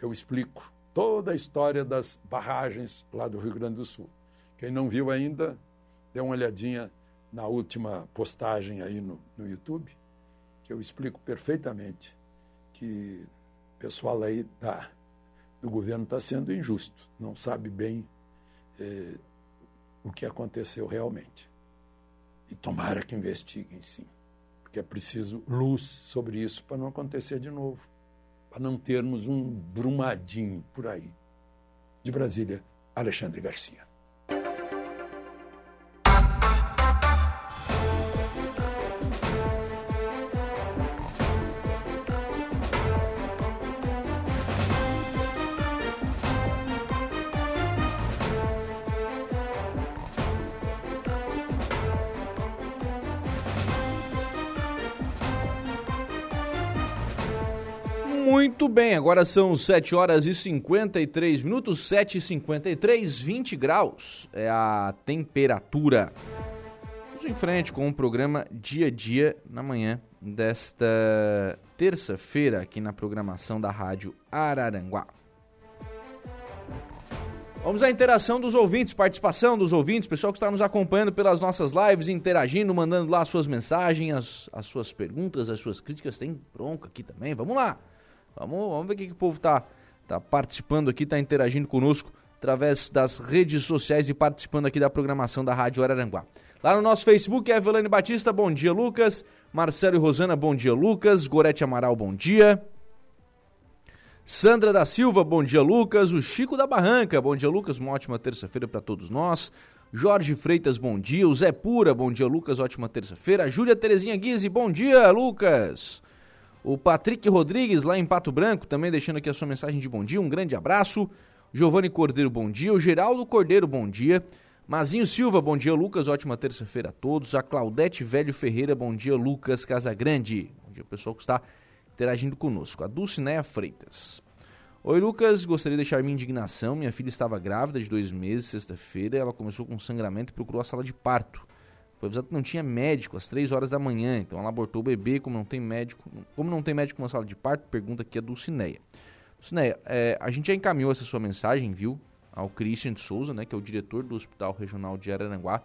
eu explico toda a história das barragens lá do Rio Grande do Sul. Quem não viu ainda, dê uma olhadinha na última postagem aí no, no YouTube, que eu explico perfeitamente que o pessoal aí da, do governo está sendo injusto, não sabe bem eh, o que aconteceu realmente. E tomara que investiguem sim que é preciso luz sobre isso para não acontecer de novo, para não termos um brumadinho por aí. De Brasília, Alexandre Garcia. Bem, agora são 7 horas e 53 minutos, 7 e 53, 20 graus é a temperatura. Vamos em frente com o programa Dia a Dia na manhã desta terça-feira aqui na programação da Rádio Araranguá. Vamos à interação dos ouvintes, participação dos ouvintes, pessoal que está nos acompanhando pelas nossas lives, interagindo, mandando lá suas mensagens, as, as suas perguntas, as suas críticas. Tem bronca aqui também, vamos lá. Vamos, vamos ver o que, que o povo tá, tá participando aqui, tá interagindo conosco através das redes sociais e participando aqui da programação da Rádio Araranguá. Lá no nosso Facebook, Evelane Batista, bom dia, Lucas. Marcelo e Rosana, bom dia, Lucas. Gorete Amaral, bom dia. Sandra da Silva, bom dia, Lucas. O Chico da Barranca, bom dia, Lucas. Uma ótima terça-feira para todos nós. Jorge Freitas, bom dia. O Zé Pura, bom dia, Lucas. Ótima terça-feira. Júlia Terezinha Guise, bom dia, Lucas. O Patrick Rodrigues, lá em Pato Branco, também deixando aqui a sua mensagem de bom dia. Um grande abraço. Giovanni Cordeiro, bom dia. O Geraldo Cordeiro, bom dia. Mazinho Silva, bom dia, Lucas. Ótima terça-feira a todos. A Claudete Velho Ferreira, bom dia, Lucas Casagrande. Bom dia, pessoal que está interagindo conosco. A Dulcineia Freitas. Oi, Lucas. Gostaria de deixar minha indignação. Minha filha estava grávida de dois meses, sexta-feira. Ela começou com sangramento e procurou a sala de parto. Foi avisado que não tinha médico às 3 horas da manhã, então ela abortou o bebê, como não tem médico. Como não tem médico na sala de parto, pergunta aqui a Dulcineia. Dulcineia, é, a gente já encaminhou essa sua mensagem, viu? Ao Christian de Souza, né, que é o diretor do Hospital Regional de Araranguá,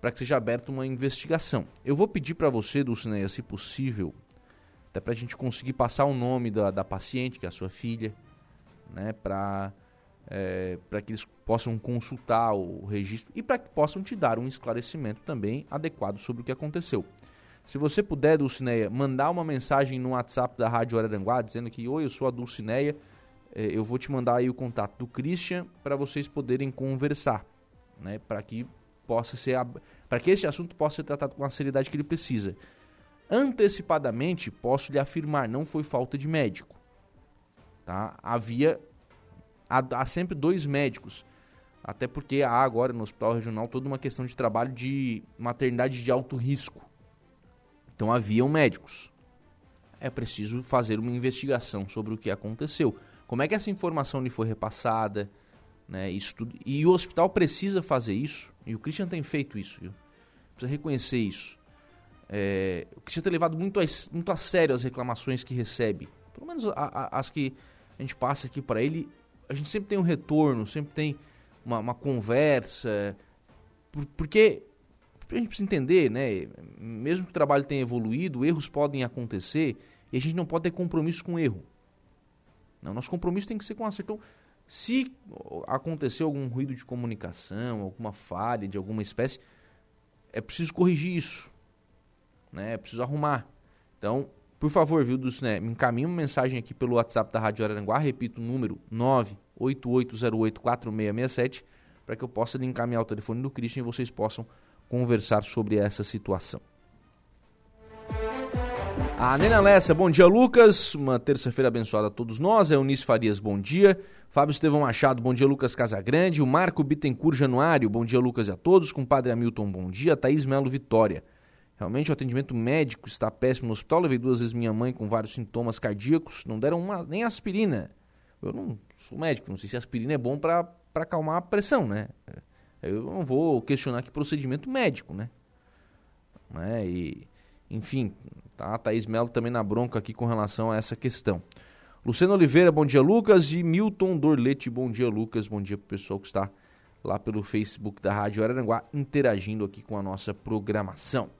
para que seja aberta uma investigação. Eu vou pedir para você, Dulcineia, se possível, até para a gente conseguir passar o nome da, da paciente, que é a sua filha, né, para é, para que eles possam consultar o registro e para que possam te dar um esclarecimento também adequado sobre o que aconteceu. Se você puder, Dulcineia, mandar uma mensagem no WhatsApp da Rádio Araranguá dizendo que Oi, eu sou a Dulcineia, é, eu vou te mandar aí o contato do Christian para vocês poderem conversar, né, para que possa ser para que esse assunto possa ser tratado com a seriedade que ele precisa. Antecipadamente, posso lhe afirmar, não foi falta de médico. Tá? Havia há, há sempre dois médicos. Até porque há agora no hospital regional toda uma questão de trabalho de maternidade de alto risco. Então haviam médicos. É preciso fazer uma investigação sobre o que aconteceu. Como é que essa informação lhe foi repassada? Né, isso tudo. E o hospital precisa fazer isso. E o Christian tem feito isso. Viu? Precisa reconhecer isso. É, o Christian tem levado muito a, muito a sério as reclamações que recebe. Pelo menos a, a, as que a gente passa aqui para ele a gente sempre tem um retorno, sempre tem uma, uma conversa, por, porque a gente precisa entender, né? Mesmo que o trabalho tenha evoluído, erros podem acontecer e a gente não pode ter compromisso com erro. Não, nosso compromisso tem que ser com acerto. Então, se acontecer algum ruído de comunicação, alguma falha de alguma espécie, é preciso corrigir isso. Né? É preciso arrumar. Então, por favor, viu, Dulcinea, me encaminhe uma mensagem aqui pelo WhatsApp da Rádio Araranguá, repito o número 988084667, para que eu possa lhe encaminhar o telefone do Christian e vocês possam conversar sobre essa situação. A Nena Lessa, bom dia, Lucas. Uma terça-feira abençoada a todos nós. A Eunice Farias, bom dia. Fábio Estevão Machado, bom dia, Lucas Casagrande. O Marco Bittencourt Januário, bom dia, Lucas e a todos. Com o Padre Hamilton, bom dia. Thaís Melo Vitória. Realmente o atendimento médico está péssimo no hospital. Levei duas vezes minha mãe com vários sintomas cardíacos. Não deram uma, nem aspirina. Eu não sou médico, não sei se aspirina é bom para acalmar a pressão, né? Eu não vou questionar que procedimento médico, né? né? E, enfim, tá? A Thaís Melo também na bronca aqui com relação a essa questão. Luciano Oliveira, bom dia, Lucas. E Milton Dorlete, bom dia, Lucas. Bom dia pro pessoal que está lá pelo Facebook da Rádio Araranguá interagindo aqui com a nossa programação.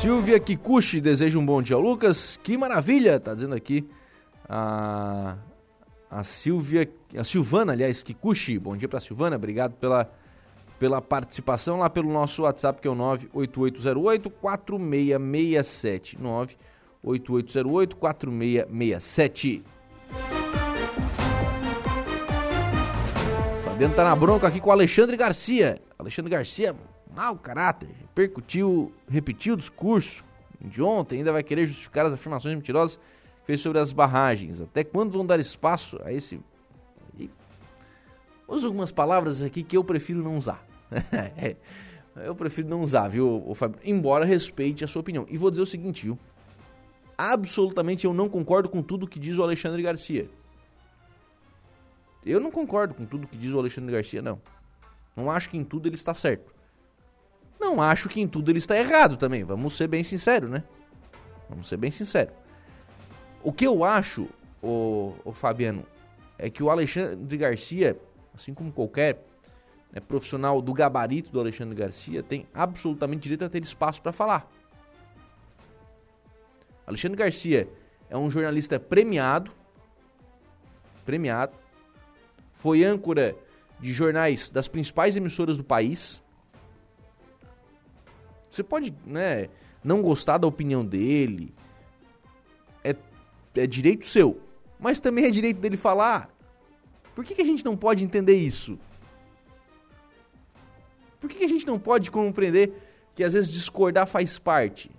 Silvia Kikuchi deseja um bom dia ao Lucas. Que maravilha, tá dizendo aqui a, a Silvia, a Silvana, aliás, Kikuchi. Bom dia para Silvana, obrigado pela, pela participação lá pelo nosso WhatsApp que é o 98808 4667. 98808 4667. Fabiano tá na bronca aqui com o Alexandre Garcia. Alexandre Garcia, mau caráter, repercutiu, repetiu o discurso de ontem, ainda vai querer justificar as afirmações mentirosas que fez sobre as barragens. Até quando vão dar espaço a esse. Uso algumas palavras aqui que eu prefiro não usar. eu prefiro não usar, viu, Fábio? Embora respeite a sua opinião. E vou dizer o seguinte, viu? Absolutamente eu não concordo com tudo que diz o Alexandre Garcia. Eu não concordo com tudo que diz o Alexandre Garcia, não. Não acho que em tudo ele está certo. Não acho que em tudo ele está errado também. Vamos ser bem sinceros, né? Vamos ser bem sinceros. O que eu acho, o, o Fabiano, é que o Alexandre Garcia, assim como qualquer né, profissional do gabarito do Alexandre Garcia, tem absolutamente direito a ter espaço para falar. Alexandre Garcia é um jornalista premiado, premiado, foi âncora de jornais das principais emissoras do país. Você pode, né, não gostar da opinião dele, é, é direito seu, mas também é direito dele falar. Por que, que a gente não pode entender isso? Por que, que a gente não pode compreender que às vezes discordar faz parte?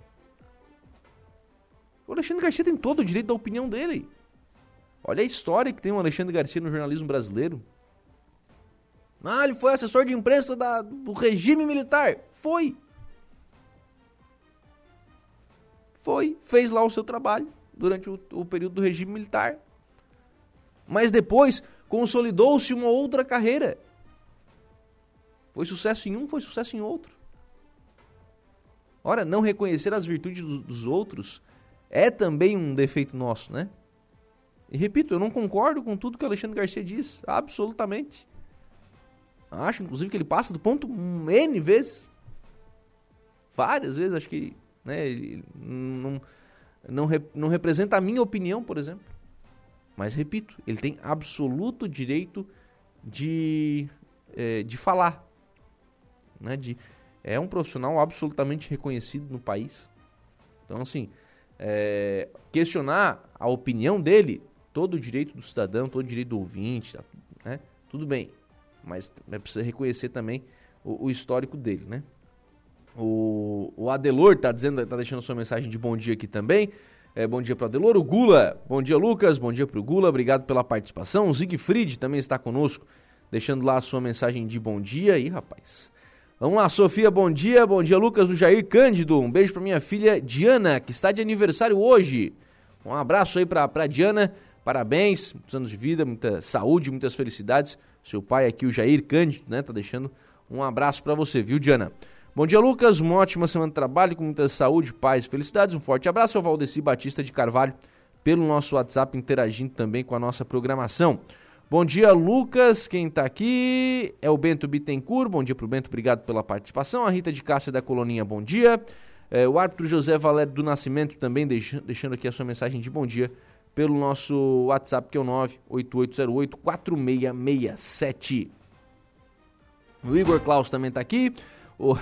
O Alexandre Garcia tem todo o direito da opinião dele. Olha a história que tem o Alexandre Garcia no jornalismo brasileiro. Ah, ele foi assessor de imprensa da, do regime militar. Foi. Foi, fez lá o seu trabalho durante o, o período do regime militar. Mas depois consolidou-se uma outra carreira. Foi sucesso em um, foi sucesso em outro. Ora, não reconhecer as virtudes dos, dos outros é também um defeito nosso, né? E repito, eu não concordo com tudo que o Alexandre Garcia diz, absolutamente. Acho, inclusive, que ele passa do ponto N vezes. Várias vezes, acho que né, ele não, não, não representa a minha opinião, por exemplo. Mas, repito, ele tem absoluto direito de, é, de falar né? De, é um profissional absolutamente reconhecido no país. Então, assim, é, questionar a opinião dele, todo o direito do cidadão, todo o direito do ouvinte, tá, né? Tudo bem. Mas é preciso reconhecer também o, o histórico dele, né? O, o Adelor tá dizendo, tá deixando sua mensagem de bom dia aqui também. É, bom dia para Adelor. O Gula, bom dia Lucas, bom dia para o Gula, obrigado pela participação. O Siegfried também está conosco, deixando lá a sua mensagem de bom dia. aí, rapaz, Vamos lá, Sofia, bom dia. Bom dia, Lucas do Jair Cândido. Um beijo para minha filha Diana, que está de aniversário hoje. Um abraço aí para Diana. Parabéns, muitos anos de vida, muita saúde, muitas felicidades. Seu pai aqui, o Jair Cândido, né, tá deixando um abraço para você, viu, Diana? Bom dia, Lucas. Uma ótima semana de trabalho, com muita saúde, paz e felicidades. Um forte abraço ao Valdeci Batista de Carvalho pelo nosso WhatsApp, interagindo também com a nossa programação. Bom dia, Lucas. Quem está aqui é o Bento Bittencourt. Bom dia para o Bento, obrigado pela participação. A Rita de Cássia da Coloninha, bom dia. É, o árbitro José Valério do Nascimento também deixando aqui a sua mensagem de bom dia pelo nosso WhatsApp, que é o 98808-4667. O Igor Klaus também está aqui. O...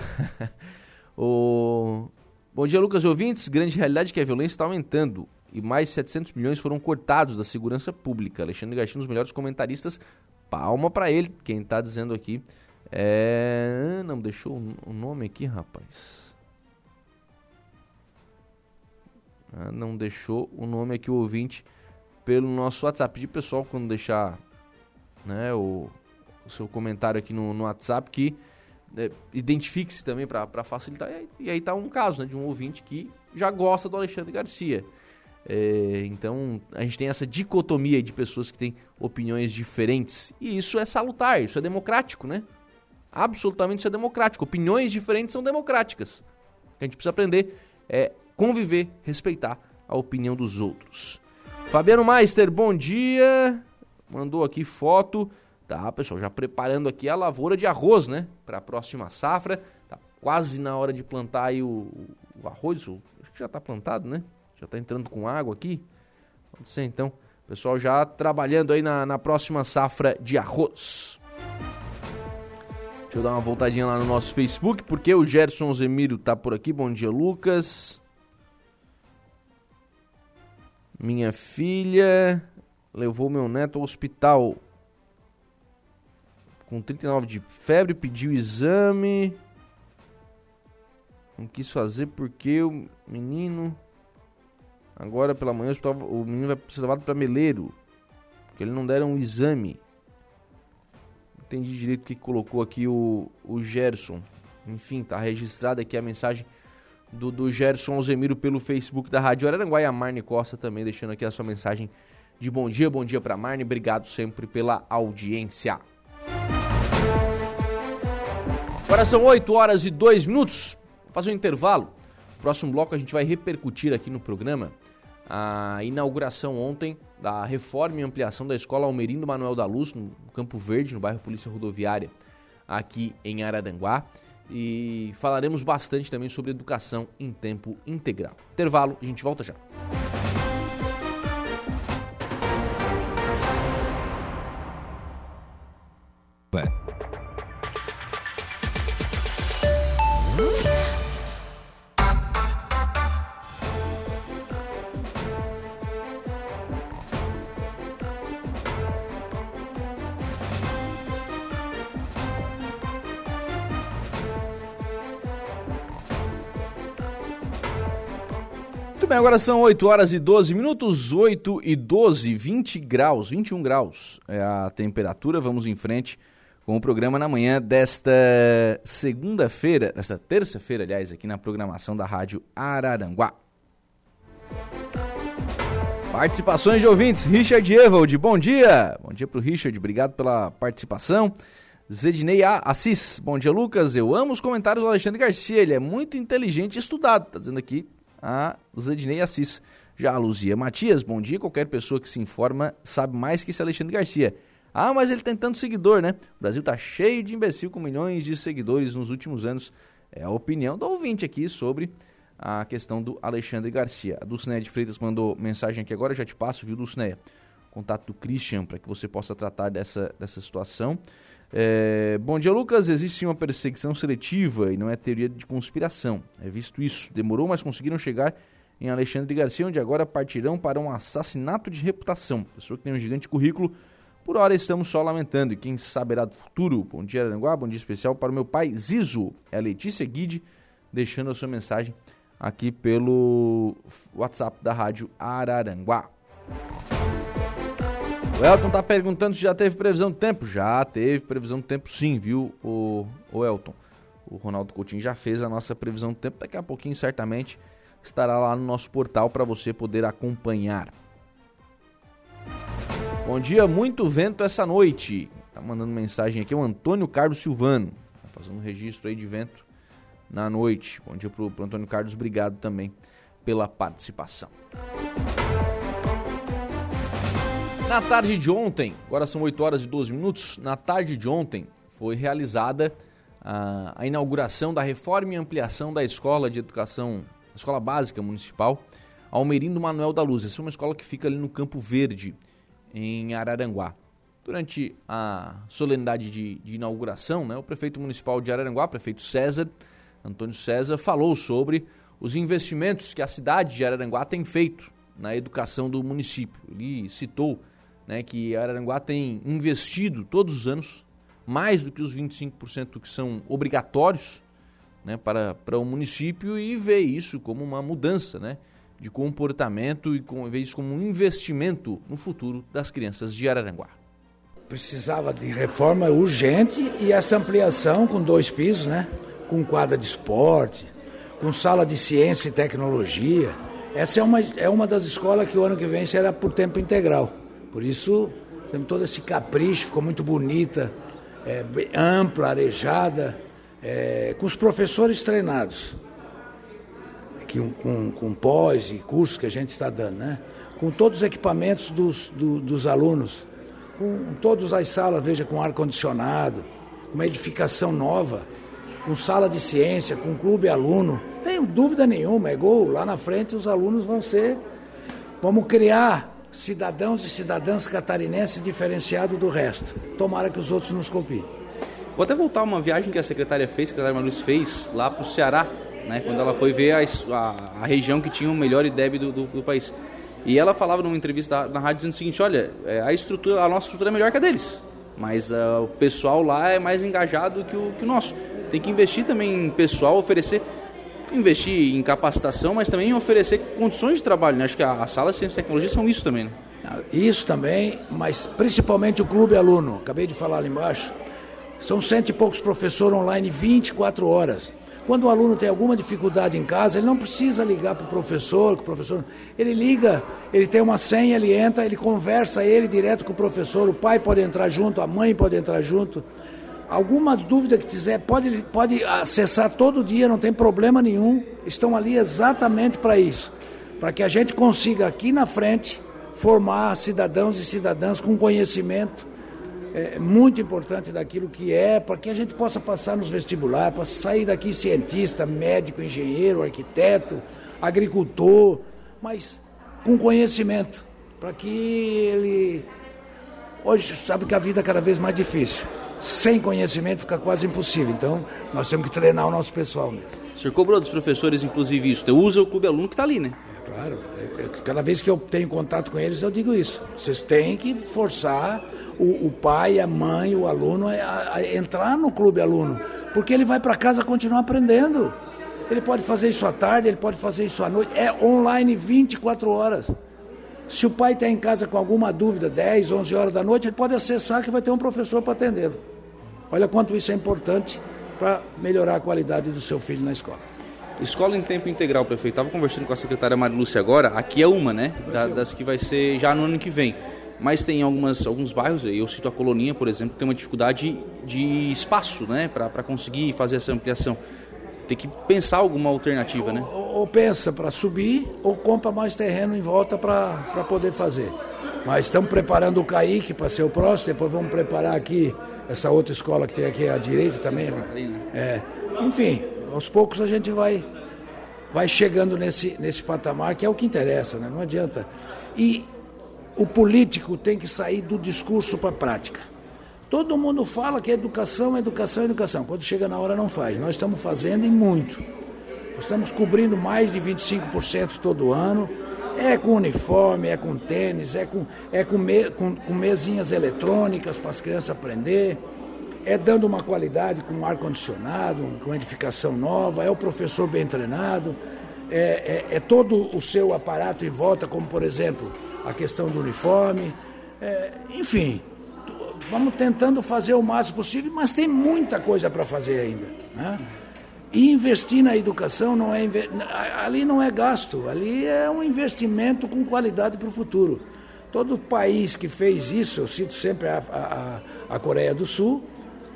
o... Bom dia, Lucas ouvintes. Grande realidade é que a violência está aumentando e mais 700 milhões foram cortados da segurança pública. Alexandre Garcia, um dos melhores comentaristas, palma para ele. Quem está dizendo aqui é... Não, deixou o nome aqui, rapaz. Ah, não deixou o nome aqui, o ouvinte, pelo nosso WhatsApp. Pedi pessoal, quando deixar né, o, o seu comentário aqui no, no WhatsApp, que é, identifique-se também para facilitar. E aí, e aí tá um caso né, de um ouvinte que já gosta do Alexandre Garcia. É, então a gente tem essa dicotomia de pessoas que têm opiniões diferentes. E isso é salutar, isso é democrático, né? Absolutamente isso é democrático. Opiniões diferentes são democráticas. A gente precisa aprender é conviver, respeitar a opinião dos outros. Fabiano Meister, bom dia. Mandou aqui foto. Tá, pessoal, já preparando aqui a lavoura de arroz, né? Para a próxima safra. Tá quase na hora de plantar aí o, o arroz. Acho que já tá plantado, né? Já está entrando com água aqui. Pode ser então. Pessoal já trabalhando aí na, na próxima safra de arroz. Deixa eu dar uma voltadinha lá no nosso Facebook, porque o Gerson Zemiro tá por aqui. Bom dia, Lucas. Minha filha levou meu neto ao hospital com 39 de febre, pediu exame. Não quis fazer porque o menino. Agora pela manhã o menino vai ser levado para Meleiro. Porque ele não deram um exame. Entendi direito o que colocou aqui o, o Gerson. Enfim, tá registrada aqui a mensagem do, do Gerson Alzemiro pelo Facebook da Rádio Araranguá e a Marne Costa também deixando aqui a sua mensagem de bom dia. Bom dia para Marne. Obrigado sempre pela audiência. Agora são 8 horas e 2 minutos. Vou fazer um intervalo. Próximo bloco a gente vai repercutir aqui no programa a inauguração ontem da reforma e ampliação da escola Almerindo Manuel da Luz, no Campo Verde, no bairro Polícia Rodoviária, aqui em Araranguá. E falaremos bastante também sobre educação em tempo integral. Intervalo, a gente volta já. bem, agora são 8 horas e 12 minutos, 8 e 12, 20 graus, 21 graus é a temperatura. Vamos em frente com o programa na manhã desta segunda-feira, desta terça-feira, aliás, aqui na programação da Rádio Araranguá. Participações de ouvintes, Richard Evald, bom dia! Bom dia pro Richard, obrigado pela participação. Zednei Assis, bom dia Lucas, eu amo os comentários do Alexandre Garcia, ele é muito inteligente e estudado, tá dizendo aqui a Zednei Assis. Já a Luzia Matias, bom dia. Qualquer pessoa que se informa sabe mais que esse Alexandre Garcia. Ah, mas ele tem tanto seguidor, né? O Brasil tá cheio de imbecil com milhões de seguidores nos últimos anos. É a opinião do ouvinte aqui sobre a questão do Alexandre Garcia. A Dulcineia de Freitas mandou mensagem aqui agora, já te passo, viu, Dulcineia? Contato do Christian para que você possa tratar dessa, dessa situação. É, bom dia, Lucas. Existe uma perseguição seletiva e não é teoria de conspiração. É visto isso. Demorou, mas conseguiram chegar em Alexandre Garcia, onde agora partirão para um assassinato de reputação. Pessoa que tem um gigante currículo. Por hora estamos só lamentando. E quem saberá do futuro? Bom dia, Aranguá. Bom dia especial para o meu pai Zizo. É a Letícia Guide, deixando a sua mensagem aqui pelo WhatsApp da Rádio Araranguá. O Elton tá perguntando se já teve previsão do tempo. Já teve previsão do tempo sim, viu, o, o Elton. O Ronaldo Coutinho já fez a nossa previsão do tempo. Daqui a pouquinho, certamente, estará lá no nosso portal para você poder acompanhar. Bom dia, muito vento essa noite. Tá mandando mensagem aqui o Antônio Carlos Silvano. Tá fazendo registro aí de vento na noite. Bom dia pro, pro Antônio Carlos, obrigado também pela participação. Na tarde de ontem, agora são 8 horas e 12 minutos, na tarde de ontem foi realizada a, a inauguração da reforma e ampliação da Escola de Educação, Escola Básica Municipal, Almerindo Manuel da Luz. Essa é uma escola que fica ali no Campo Verde, em Araranguá. Durante a solenidade de, de inauguração, né, o prefeito municipal de Araranguá, prefeito César, Antônio César, falou sobre os investimentos que a cidade de Araranguá tem feito na educação do município. Ele citou né, que Araranguá tem investido todos os anos mais do que os 25% que são obrigatórios né, para, para o município e vê isso como uma mudança né, de comportamento e com, vê isso como um investimento no futuro das crianças de Araranguá. Precisava de reforma urgente e essa ampliação com dois pisos, né, com quadra de esporte, com sala de ciência e tecnologia. Essa é uma, é uma das escolas que o ano que vem será por tempo integral. Por isso, temos todo esse capricho, ficou muito bonita, é, ampla, arejada, é, com os professores treinados, que, com, com pós e cursos que a gente está dando, né? com todos os equipamentos dos, do, dos alunos, com todas as salas, veja, com ar-condicionado, uma edificação nova, com sala de ciência, com clube aluno. Tenho dúvida nenhuma, é gol. Lá na frente os alunos vão ser. Vamos criar cidadãos e cidadãs catarinenses diferenciados do resto. Tomara que os outros nos copiem. Vou até voltar uma viagem que a secretária fez, a secretária Marluz fez lá para o Ceará, né, quando ela foi ver a, a, a, região que tinha o melhor IDEB do, do, do país. E ela falava numa entrevista na rádio dizendo o seguinte, olha, é, a estrutura, a nossa estrutura é melhor que a deles, mas uh, o pessoal lá é mais engajado que o, que o nosso. Tem que investir também em pessoal, oferecer investir em capacitação, mas também em oferecer condições de trabalho. Né? Acho que as salas de ciência e tecnologia são isso também. Né? Isso também, mas principalmente o clube aluno. Acabei de falar ali embaixo. São cento e poucos professores online 24 horas. Quando o aluno tem alguma dificuldade em casa, ele não precisa ligar para o professor, o professor. Ele liga, ele tem uma senha, ele entra, ele conversa ele direto com o professor, o pai pode entrar junto, a mãe pode entrar junto. Alguma dúvida que tiver, pode, pode acessar todo dia, não tem problema nenhum. Estão ali exatamente para isso. Para que a gente consiga aqui na frente formar cidadãos e cidadãs com conhecimento é, muito importante daquilo que é, para que a gente possa passar nos vestibulares, para sair daqui cientista, médico, engenheiro, arquiteto, agricultor, mas com conhecimento, para que ele. Hoje sabe que a vida é cada vez mais difícil sem conhecimento fica quase impossível. Então, nós temos que treinar o nosso pessoal mesmo. O senhor cobrou dos professores, inclusive, isso. Usa o clube aluno que está ali, né? É, claro. É, é, cada vez que eu tenho contato com eles, eu digo isso. Vocês têm que forçar o, o pai, a mãe, o aluno a, a entrar no clube aluno. Porque ele vai para casa continuar aprendendo. Ele pode fazer isso à tarde, ele pode fazer isso à noite. É online 24 horas. Se o pai está em casa com alguma dúvida, 10, 11 horas da noite, ele pode acessar que vai ter um professor para atendê-lo. Olha quanto isso é importante para melhorar a qualidade do seu filho na escola. Escola em tempo integral, prefeito. Estava conversando com a secretária Marilúcia agora. Aqui é uma, né? Da, das que vai ser já no ano que vem. Mas tem algumas, alguns bairros, eu cito a Coloninha, por exemplo, que tem uma dificuldade de espaço, né? Para conseguir fazer essa ampliação tem que pensar alguma alternativa, né? Ou, ou pensa para subir ou compra mais terreno em volta para poder fazer. Mas estamos preparando o Caíque para ser o próximo, depois vamos preparar aqui essa outra escola que tem aqui à direita também. Né? É. Enfim, aos poucos a gente vai, vai chegando nesse, nesse patamar, que é o que interessa, né? não adianta. E o político tem que sair do discurso para a prática. Todo mundo fala que é educação, educação, educação. Quando chega na hora não faz. Nós estamos fazendo e muito. Nós estamos cobrindo mais de 25% todo ano. É com uniforme, é com tênis, é com, é com, me, com, com mesinhas eletrônicas para as crianças aprender. É dando uma qualidade com ar-condicionado, com edificação nova, é o professor bem treinado, é, é, é, todo o seu aparato em volta, como por exemplo a questão do uniforme. É, enfim, vamos tentando fazer o máximo possível, mas tem muita coisa para fazer ainda. Né? E investir na educação não é ali não é gasto, ali é um investimento com qualidade para o futuro. Todo país que fez isso, eu cito sempre a, a, a Coreia do Sul,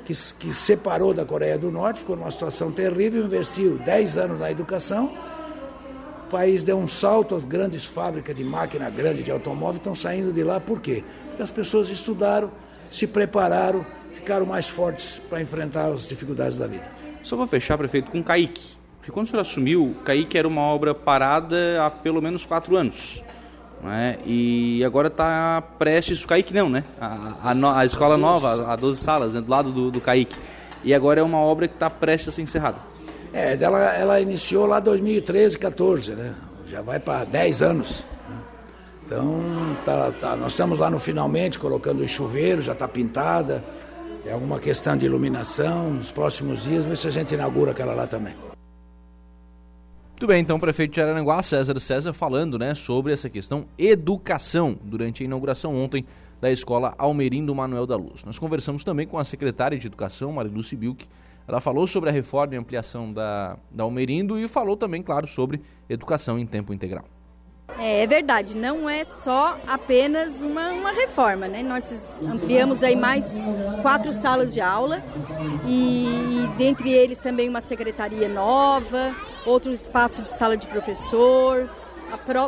que, que separou da Coreia do Norte, ficou numa situação terrível, investiu 10 anos na educação. O país deu um salto, as grandes fábricas de máquina grande de automóvel estão saindo de lá, por quê? Porque as pessoas estudaram, se prepararam, ficaram mais fortes para enfrentar as dificuldades da vida. Só vou fechar, prefeito, com Kaique. Porque quando o senhor assumiu, Kaique era uma obra parada há pelo menos quatro anos. Né? E agora está prestes, o Kaique não, né? A, a, a escola nova, a 12 salas, né? do lado do, do Kaique. E agora é uma obra que está prestes a ser encerrada. É, ela, ela iniciou lá 2013, 14, né? Já vai para 10 anos. Então, tá, tá, nós estamos lá no finalmente, colocando o chuveiro, já está pintada. É alguma questão de iluminação. Nos próximos dias, ver se a gente inaugura aquela lá também. Muito bem, então, prefeito de Araranguá, César César, falando né, sobre essa questão educação durante a inauguração ontem da escola Almerindo Manuel da Luz. Nós conversamos também com a secretária de Educação, Mariluce Bilk. Ela falou sobre a reforma e ampliação da, da Almerindo e falou também, claro, sobre educação em tempo integral. É, é, verdade, não é só apenas uma, uma reforma, né? Nós ampliamos aí mais quatro salas de aula e, e dentre eles também uma secretaria nova, outro espaço de sala de professor,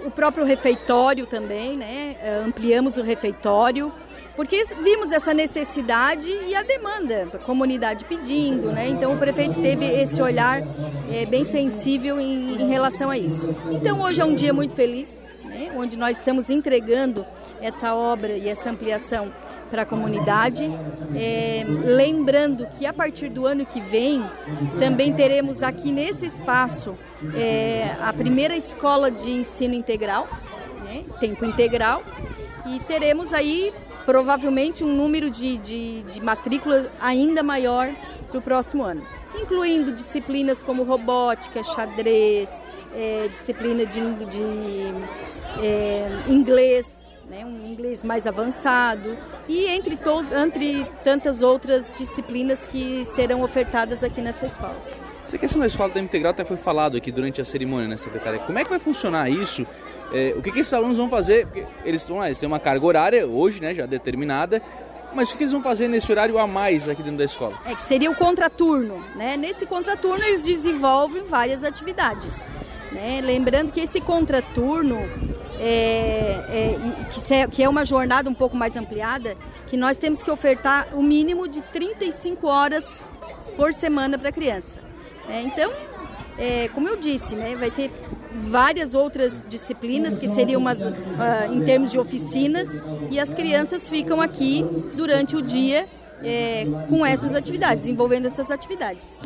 o próprio refeitório também, né? É, ampliamos o refeitório porque vimos essa necessidade e a demanda, a comunidade pedindo, né? Então o prefeito teve esse olhar é, bem sensível em, em, relação a isso. Então hoje é um dia muito feliz, né? onde nós estamos entregando essa obra e essa ampliação para a comunidade. É, lembrando que a partir do ano que vem também teremos aqui nesse espaço é, a primeira escola de ensino integral, né, tempo integral, e teremos aí provavelmente um número de, de, de matrículas ainda maior para o próximo ano, incluindo disciplinas como robótica, xadrez, é, disciplina de, de é, inglês, né, um inglês mais avançado e entre, entre tantas outras disciplinas que serão ofertadas aqui nessa escola. Essa questão da escola da integral até foi falado aqui durante a cerimônia, né, secretária? Como é que vai funcionar isso? É, o que, que esses alunos vão fazer? Porque eles, vão, eles têm uma carga horária hoje, né, já determinada, mas o que eles vão fazer nesse horário a mais aqui dentro da escola? É que seria o contraturno, né? Nesse contraturno eles desenvolvem várias atividades. Né? Lembrando que esse contraturno, é, é, que é uma jornada um pouco mais ampliada, que nós temos que ofertar o mínimo de 35 horas por semana para a criança. É, então, é, como eu disse, né, vai ter várias outras disciplinas que seriam umas, uh, em termos de oficinas e as crianças ficam aqui durante o dia é, com essas atividades, desenvolvendo essas atividades.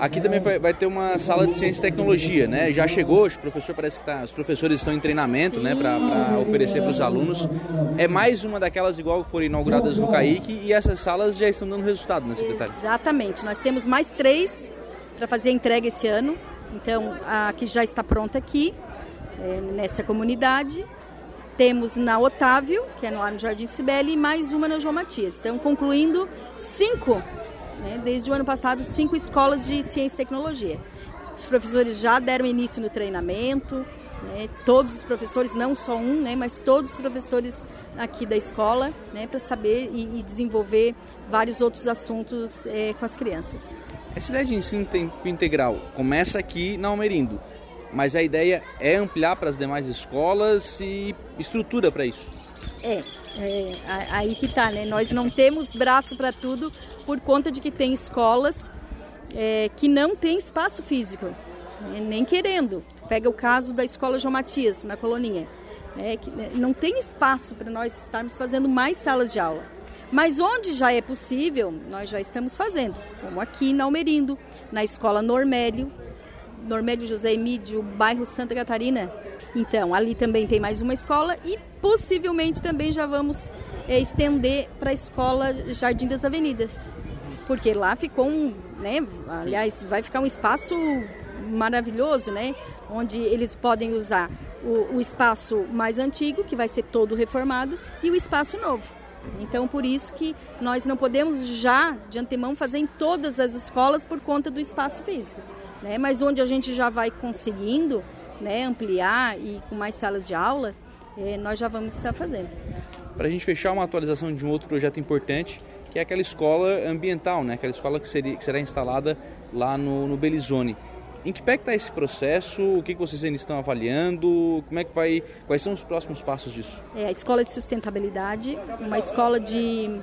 Aqui também vai, vai, ter uma sala de ciência e tecnologia, né? Já chegou, o professor parece que tá, os professores estão em treinamento, né, para oferecer para os alunos. É mais uma daquelas igual foram inauguradas no CAIC e essas salas já estão dando resultado, né, secretária? Exatamente. Nós temos mais três para fazer a entrega esse ano. Então, a que já está pronta aqui, é, nessa comunidade. Temos na Otávio, que é lá no Jardim Cibele, e mais uma na João Matias. Então, concluindo cinco, né, desde o ano passado, cinco escolas de ciência e tecnologia. Os professores já deram início no treinamento, né, todos os professores, não só um, né, mas todos os professores aqui da escola, né, para saber e, e, desenvolver vários outros assuntos é, com as crianças. Essa ideia de ensino tempo integral começa aqui na Almerindo mas a ideia é ampliar para as demais escolas e estrutura para isso. É, é, aí que tá, né? Nós não temos braço para tudo por conta de que tem escolas é, que não tem espaço físico, né? nem querendo. Pega o caso da escola João Matias, na Coloninha. É, que né, não tem espaço para nós estarmos fazendo mais salas de aula. Mas onde já é possível, nós já estamos fazendo, como aqui na Almerindo, na escola Normélio, Normélio José Emídio, bairro Santa Catarina. Então, ali também tem mais uma escola e possivelmente também já vamos é, estender para a escola Jardim das Avenidas. Porque lá ficou um, né, aliás, vai ficar um espaço maravilhoso, né, onde eles podem usar o, o espaço mais antigo, que vai ser todo reformado, e o espaço novo. Então, por isso que nós não podemos já, de antemão, fazer em todas as escolas por conta do espaço físico né? mas onde a gente já vai conseguindo né, ampliar e com mais salas de aula, eh, nós já vamos estar fazendo. Para a gente fechar uma atualização de um outro projeto importante, que é aquela escola ambiental, né? aquela escola que, seria, que será instalada lá no, no Belizone. Em que pé está esse processo? O que, vocês ainda estão avaliando? Como é que vai? Quais são os próximos passos disso? É a escola de sustentabilidade, uma escola de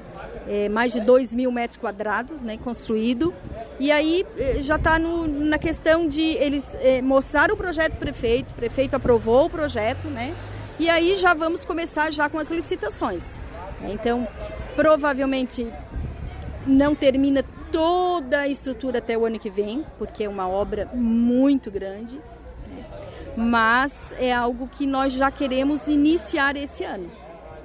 é, mais de 2 mil metros quadrados, né, construído. E aí é, já está na questão de eles é, mostrar o projeto prefeito, o prefeito aprovou o projeto, né? E aí já vamos começar já com as licitações. Então, provavelmente não termina toda a estrutura até o ano que vem, porque é uma obra muito grande, né? mas é algo que nós já queremos iniciar esse ano.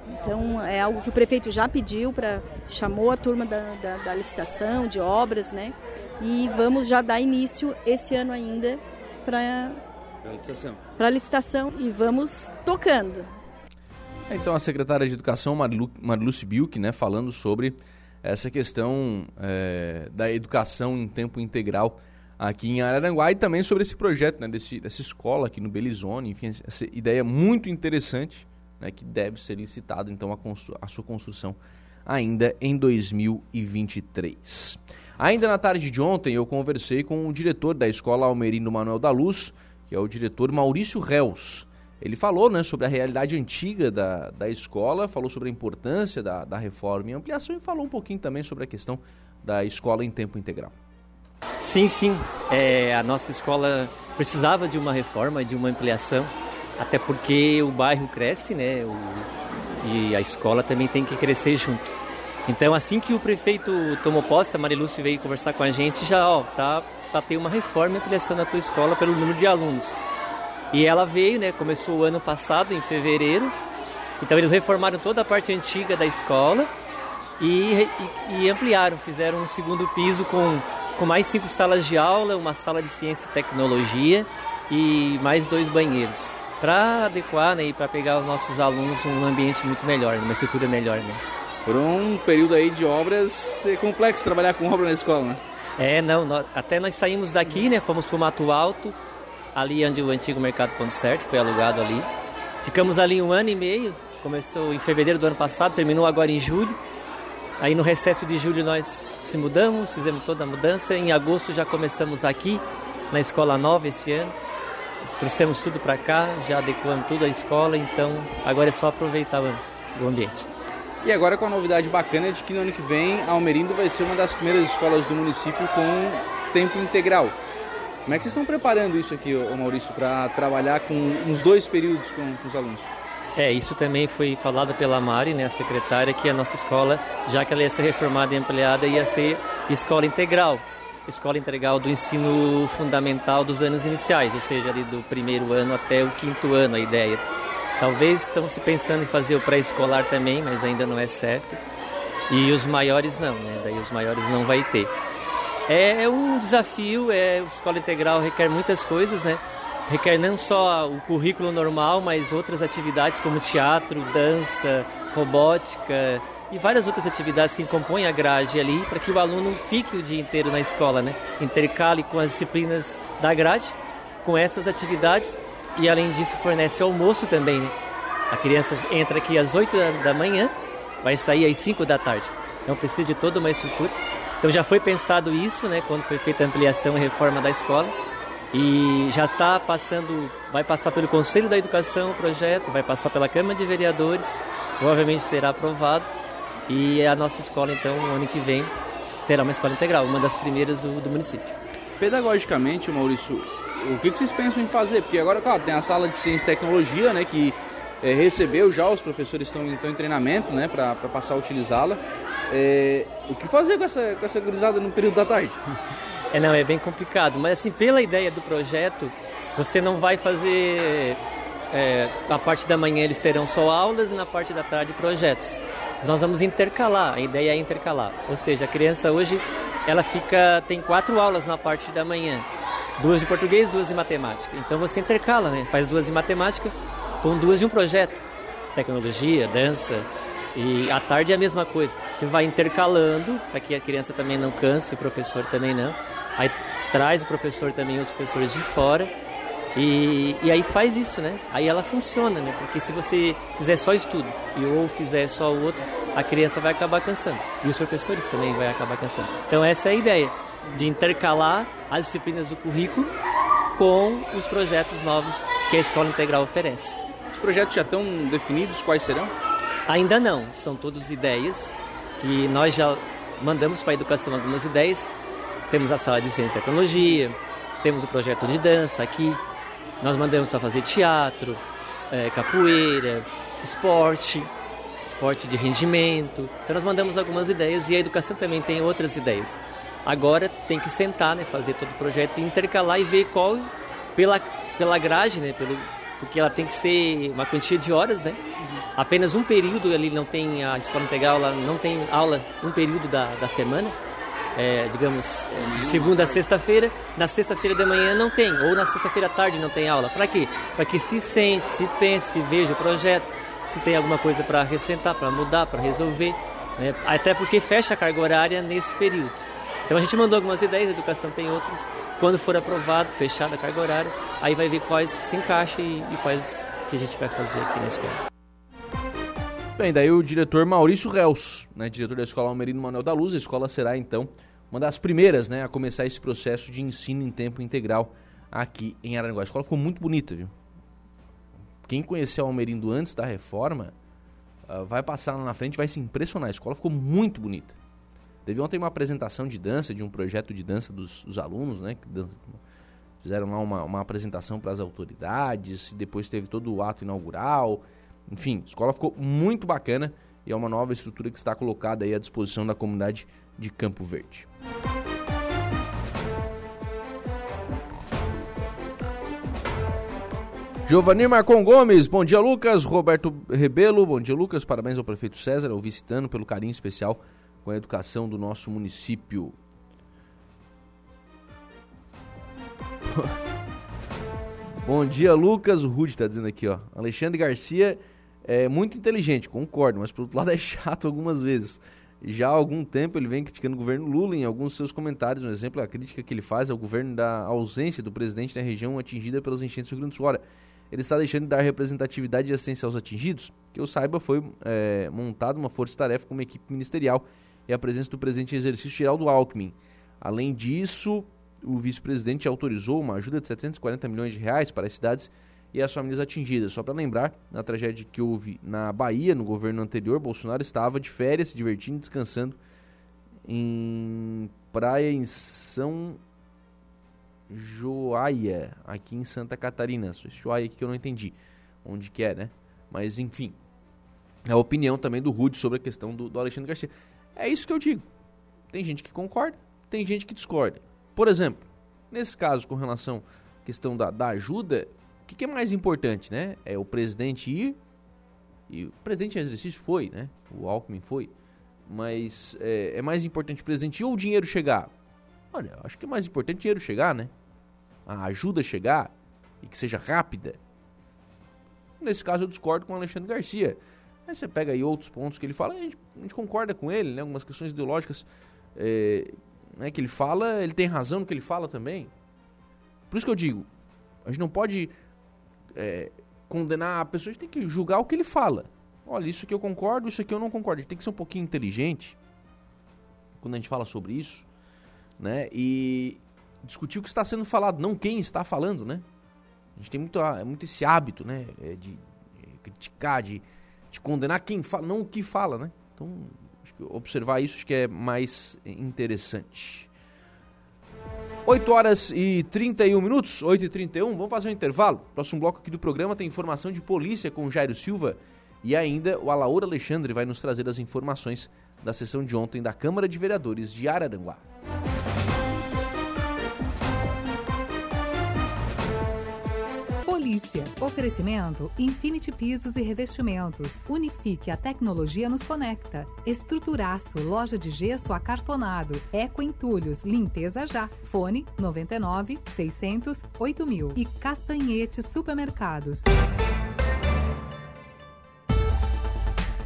Então é algo que o prefeito já pediu para chamou a turma da, da, da, licitação de obras, né? E vamos já dar início esse ano ainda para a licitação. Para licitação e vamos tocando. Então a secretária de Educação Marilu, Mariluce Bilk, né, falando sobre essa questão é, da educação em tempo integral aqui em Araranguá e também sobre esse projeto né, desse, dessa escola aqui no Belizone, enfim, essa ideia muito interessante né, que deve ser licitada então a, a sua construção ainda em 2023. Ainda na tarde de ontem eu conversei com o diretor da escola Almerino Manuel da Luz, que é o diretor Maurício Reus. Ele falou né, sobre a realidade antiga da, da escola, falou sobre a importância da, da reforma e ampliação e falou um pouquinho também sobre a questão da escola em tempo integral. Sim, sim. É, a nossa escola precisava de uma reforma, de uma ampliação, até porque o bairro cresce, né? O, E a escola também tem que crescer junto. Então, assim que o prefeito tomou posse, a Marilúcia veio conversar com a gente, já, ó, tá para ter uma reforma e ampliação na tua escola pelo número de alunos. E ela veio, né, começou o ano passado, em fevereiro. Então, eles reformaram toda a parte antiga da escola e, e, e ampliaram, fizeram um segundo piso com, com mais cinco salas de aula, uma sala de ciência e tecnologia e mais dois banheiros para adequar né, e para pegar os nossos alunos num ambiente muito melhor, numa estrutura melhor. Né? Por um período aí de obras, é complexo trabalhar com obra na escola, né? É, não, nós, até nós saímos daqui, né, fomos para o Mato Alto, ali onde o antigo Mercado Ponto Certo foi alugado ali. Ficamos ali um ano e meio, começou em fevereiro do ano passado, terminou agora em julho. Aí no recesso de julho nós se mudamos, fizemos toda a mudança. Em agosto já começamos aqui na escola nova esse ano. Trouxemos tudo para cá, já adequamos tudo à escola, então agora é só aproveitar o ambiente. E agora com a novidade bacana de que no ano que vem a Almerindo vai ser uma das primeiras escolas do município com tempo integral. Como é que vocês estão preparando isso aqui, Maurício, para trabalhar com uns dois períodos com, com os alunos? É, isso também foi falado pela Mari, né, a secretária, que a nossa escola, já que ela ia ser reformada e ampliada, ia ser escola integral. Escola integral do ensino fundamental dos anos iniciais, ou seja, ali do primeiro ano até o quinto ano, a ideia. Talvez estamos pensando em fazer o pré-escolar também, mas ainda não é certo. E os maiores não, né? Daí os maiores não vai ter. É um desafio, é, escola integral requer muitas coisas, né? requer não só o currículo normal, mas outras atividades como teatro, dança, robótica e várias outras atividades que compõem a grade ali para que o aluno fique o dia inteiro na escola, né? Intercale com as disciplinas da grade, com essas atividades e além disso fornece almoço também, né? A criança entra aqui às 8 da manhã, vai sair às 5 da tarde. Então precisa de toda uma estrutura. Então já foi pensado isso, né, quando foi feita a ampliação e reforma da escola e já está passando, vai passar pelo Conselho da Educação o projeto, vai passar pela Câmara de Vereadores, provavelmente será aprovado e a nossa escola então no ano que vem será uma escola integral, uma das primeiras do, do município. Pedagogicamente, Maurício, o que, vocês pensam em fazer? Porque agora, claro, tem a sala de ciência e tecnologia, né, que é, recebeu já, os professores estão, estão em treinamento, né, para passar a utilizá-la. É, o que fazer com essa, com essa gurizada no período da tarde? É, não, é bem complicado. Mas assim, pela ideia do projeto, você não vai fazer. É, a parte da manhã eles terão só aulas e na parte da tarde projetos. Nós vamos intercalar, a ideia é intercalar. Ou seja, a criança hoje ela fica tem quatro aulas na parte da manhã, duas de português, duas de matemática. Então você intercala, né? Faz duas de matemática com duas de um projeto, tecnologia, dança, e à tarde é a mesma coisa. Você vai intercalando para que a criança também não canse, o professor também não. Aí traz o professor também, os professores de fora. E, e aí faz isso, né? Aí ela funciona, né? Porque se você fizer só estudo e ou fizer só o outro, a criança vai acabar cansando. E os professores também vão acabar cansando. Então essa é a ideia, de intercalar as disciplinas do currículo com os projetos novos que a Escola Integral oferece. Os projetos já estão definidos, quais serão? Ainda não, são todas ideias que nós já mandamos para a educação algumas ideias. Temos a sala de ciência e tecnologia, temos o projeto de dança aqui, nós mandamos para fazer teatro, é, capoeira, esporte, esporte de rendimento. Então nós mandamos algumas ideias e a educação também tem outras ideias. Agora tem que sentar, né, fazer todo o projeto intercalar e ver qual pela pela grade, né, pelo porque ela tem que ser uma quantia de horas, né? Apenas um período ali não tem a escola integral, ela não tem aula um período da, da semana. É, digamos, é, de segunda a sexta-feira, na sexta-feira de manhã não tem, ou na sexta-feira à tarde não tem aula. Para quê? Para que se sente, se pense, se veja o projeto, se tem alguma coisa para acrescentar, para mudar, para resolver. Né? Até porque fecha a carga horária nesse período. Então a gente mandou algumas ideias, a educação tem outras. Quando for aprovado, fechada a carga horária, aí vai ver quais se encaixam e, e quais que a gente vai fazer aqui na escola. Bem, daí o diretor Maurício Reus, né, diretor da Escola Almerino Manuel da Luz, a escola será então uma das primeiras né, a começar esse processo de ensino em tempo integral aqui em Araranguá. A escola ficou muito bonita, viu? Quem conheceu Almerindo antes da reforma uh, vai passar lá na frente vai se impressionar. A escola ficou muito bonita. Teve ontem uma apresentação de dança, de um projeto de dança dos, dos alunos, né? Fizeram lá uma, uma apresentação para as autoridades, depois teve todo o ato inaugural. Enfim, a escola ficou muito bacana e é uma nova estrutura que está colocada aí à disposição da comunidade de Campo Verde. Giovanni Marcon Gomes, bom dia Lucas, Roberto Rebelo, bom dia Lucas, parabéns ao prefeito César, ao visitando pelo carinho especial com a educação do nosso município. bom dia Lucas, o Rude está dizendo aqui, ó. Alexandre Garcia é muito inteligente, concordo, mas por outro lado é chato algumas vezes. Já há algum tempo ele vem criticando o governo Lula em alguns seus comentários. Um exemplo é a crítica que ele faz ao governo da ausência do presidente na região atingida pelas enchentes do Rio Grande do Sul. Ora, ele está deixando de dar representatividade e assistência aos atingidos? Que eu saiba, foi é, montada uma força-tarefa com uma equipe ministerial e a presença do presidente em exercício Geraldo Alckmin. Além disso, o vice-presidente autorizou uma ajuda de 740 milhões de reais para as cidades e as famílias atingidas. Só para lembrar, na tragédia que houve na Bahia, no governo anterior, Bolsonaro estava de férias, se divertindo descansando em praia em São Joaia, aqui em Santa Catarina. Joaia aqui que eu não entendi onde que é, né? Mas enfim, é a opinião também do Rude sobre a questão do, do Alexandre Garcia. É isso que eu digo. Tem gente que concorda, tem gente que discorda. Por exemplo, nesse caso com relação à questão da, da ajuda, o que, que é mais importante, né? É o presidente ir, e o presidente em exercício foi, né? O Alckmin foi. Mas é, é mais importante o presidente ir ou o dinheiro chegar? Olha, acho que é mais importante o dinheiro chegar, né? a ajuda chegar e que seja rápida. Nesse caso eu discordo com o Alexandre Garcia. Aí você pega aí outros pontos que ele fala, a gente, a gente concorda com ele, né? Algumas questões ideológicas é, né, que ele fala, ele tem razão no que ele fala também. Por isso que eu digo, a gente não pode é, condenar a pessoa, a gente tem que julgar o que ele fala. Olha, isso aqui eu concordo, isso aqui eu não concordo. A gente tem que ser um pouquinho inteligente quando a gente fala sobre isso, né? E, discutir o que está sendo falado, não quem está falando, né? A gente tem muito, muito esse hábito, né? É, de criticar, de, de, condenar quem fala, não o que fala, né? Então, observar isso acho que é mais interessante. 8 horas e 31 minutos, 8 e 31, vamos fazer um intervalo. Próximo bloco aqui do programa tem informação de polícia com Jairo Silva e ainda o Alaor Alexandre vai nos trazer as informações da sessão de ontem da Câmara de Vereadores de Araranguá. Polícia. Oferecimento Infinity Pisos e Revestimentos. Unifique a tecnologia nos conecta. Estruturaço, loja de gesso acartonado. Eco Entulhos, limpeza já. Fone 99 600 8000. E Castanhete Supermercados.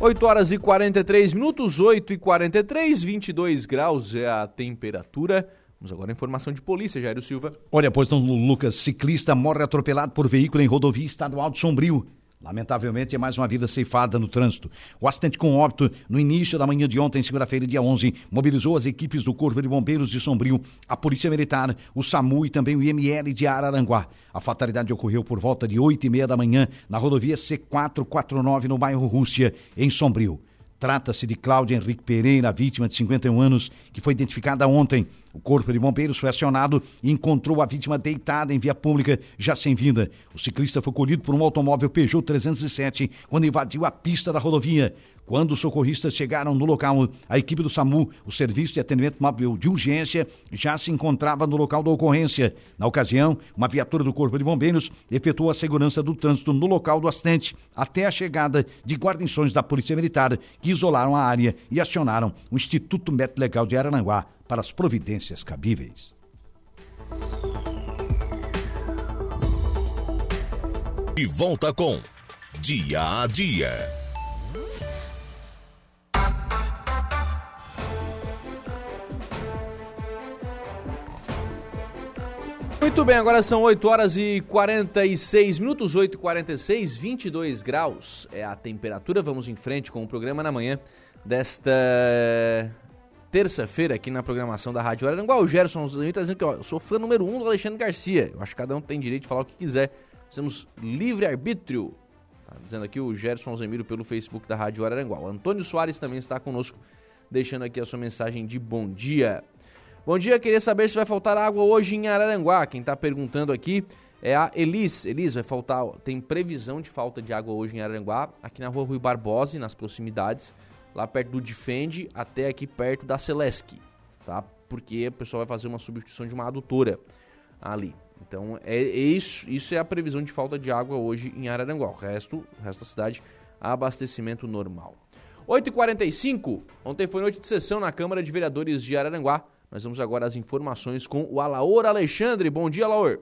8 horas e 43 minutos, 8 e 43, 22 graus é a temperatura. Vamos agora à informação de polícia, Jairo Silva. Olha, pois não, Lucas, ciclista morre atropelado por veículo em rodovia estadual de Sombrio. Lamentavelmente, é mais uma vida ceifada no trânsito. O acidente com óbito, no início da manhã de ontem, segunda-feira, dia 11, mobilizou as equipes do Corpo de Bombeiros de Sombrio, a Polícia Militar, o SAMU e também o IML de Araranguá. A fatalidade ocorreu por volta de 8 e meia da manhã na rodovia C449, no bairro Rússia, em Sombrio. Trata-se de Cláudia Henrique Pereira, vítima de 51 anos, que foi identificada ontem. O Corpo de Bombeiros foi acionado e encontrou a vítima deitada em via pública, já sem vida. O ciclista foi colhido por um automóvel Peugeot 307 quando invadiu a pista da rodovia. Quando os socorristas chegaram no local, a equipe do SAMU, o Serviço de Atendimento Móvel de Urgência, já se encontrava no local da ocorrência. Na ocasião, uma viatura do Corpo de Bombeiros efetuou a segurança do trânsito no local do acidente, até a chegada de guarnições da Polícia Militar, que isolaram a área e acionaram o Instituto Médico Legal de Arananguá para as providências cabíveis. E volta com Dia a Dia. Muito bem, agora são 8 horas e 46 minutos, 8 e 46, 22 graus é a temperatura. Vamos em frente com o programa na manhã desta terça-feira aqui na programação da Rádio Araranguá. O Gerson está dizendo que ó, eu sou fã número um do Alexandre Garcia. Eu acho que cada um tem direito de falar o que quiser. Temos livre-arbítrio. Tá dizendo aqui o Gerson Alzemiro pelo Facebook da Rádio Araranguá. O Antônio Soares também está conosco, deixando aqui a sua mensagem de bom dia. Bom dia, queria saber se vai faltar água hoje em Araranguá. Quem está perguntando aqui é a Elis. Elis, vai faltar, tem previsão de falta de água hoje em Araranguá, aqui na rua Rui Barbosa, nas proximidades, lá perto do Defende, até aqui perto da Celesc, tá? Porque o pessoal vai fazer uma substituição de uma adutora ali. Então, é, isso, isso é a previsão de falta de água hoje em Araranguá. O resto, o resto da cidade, abastecimento normal. 8h45, ontem foi noite de sessão na Câmara de Vereadores de Araranguá. Nós vamos agora às informações com o Alaor Alexandre. Bom dia, Alaor.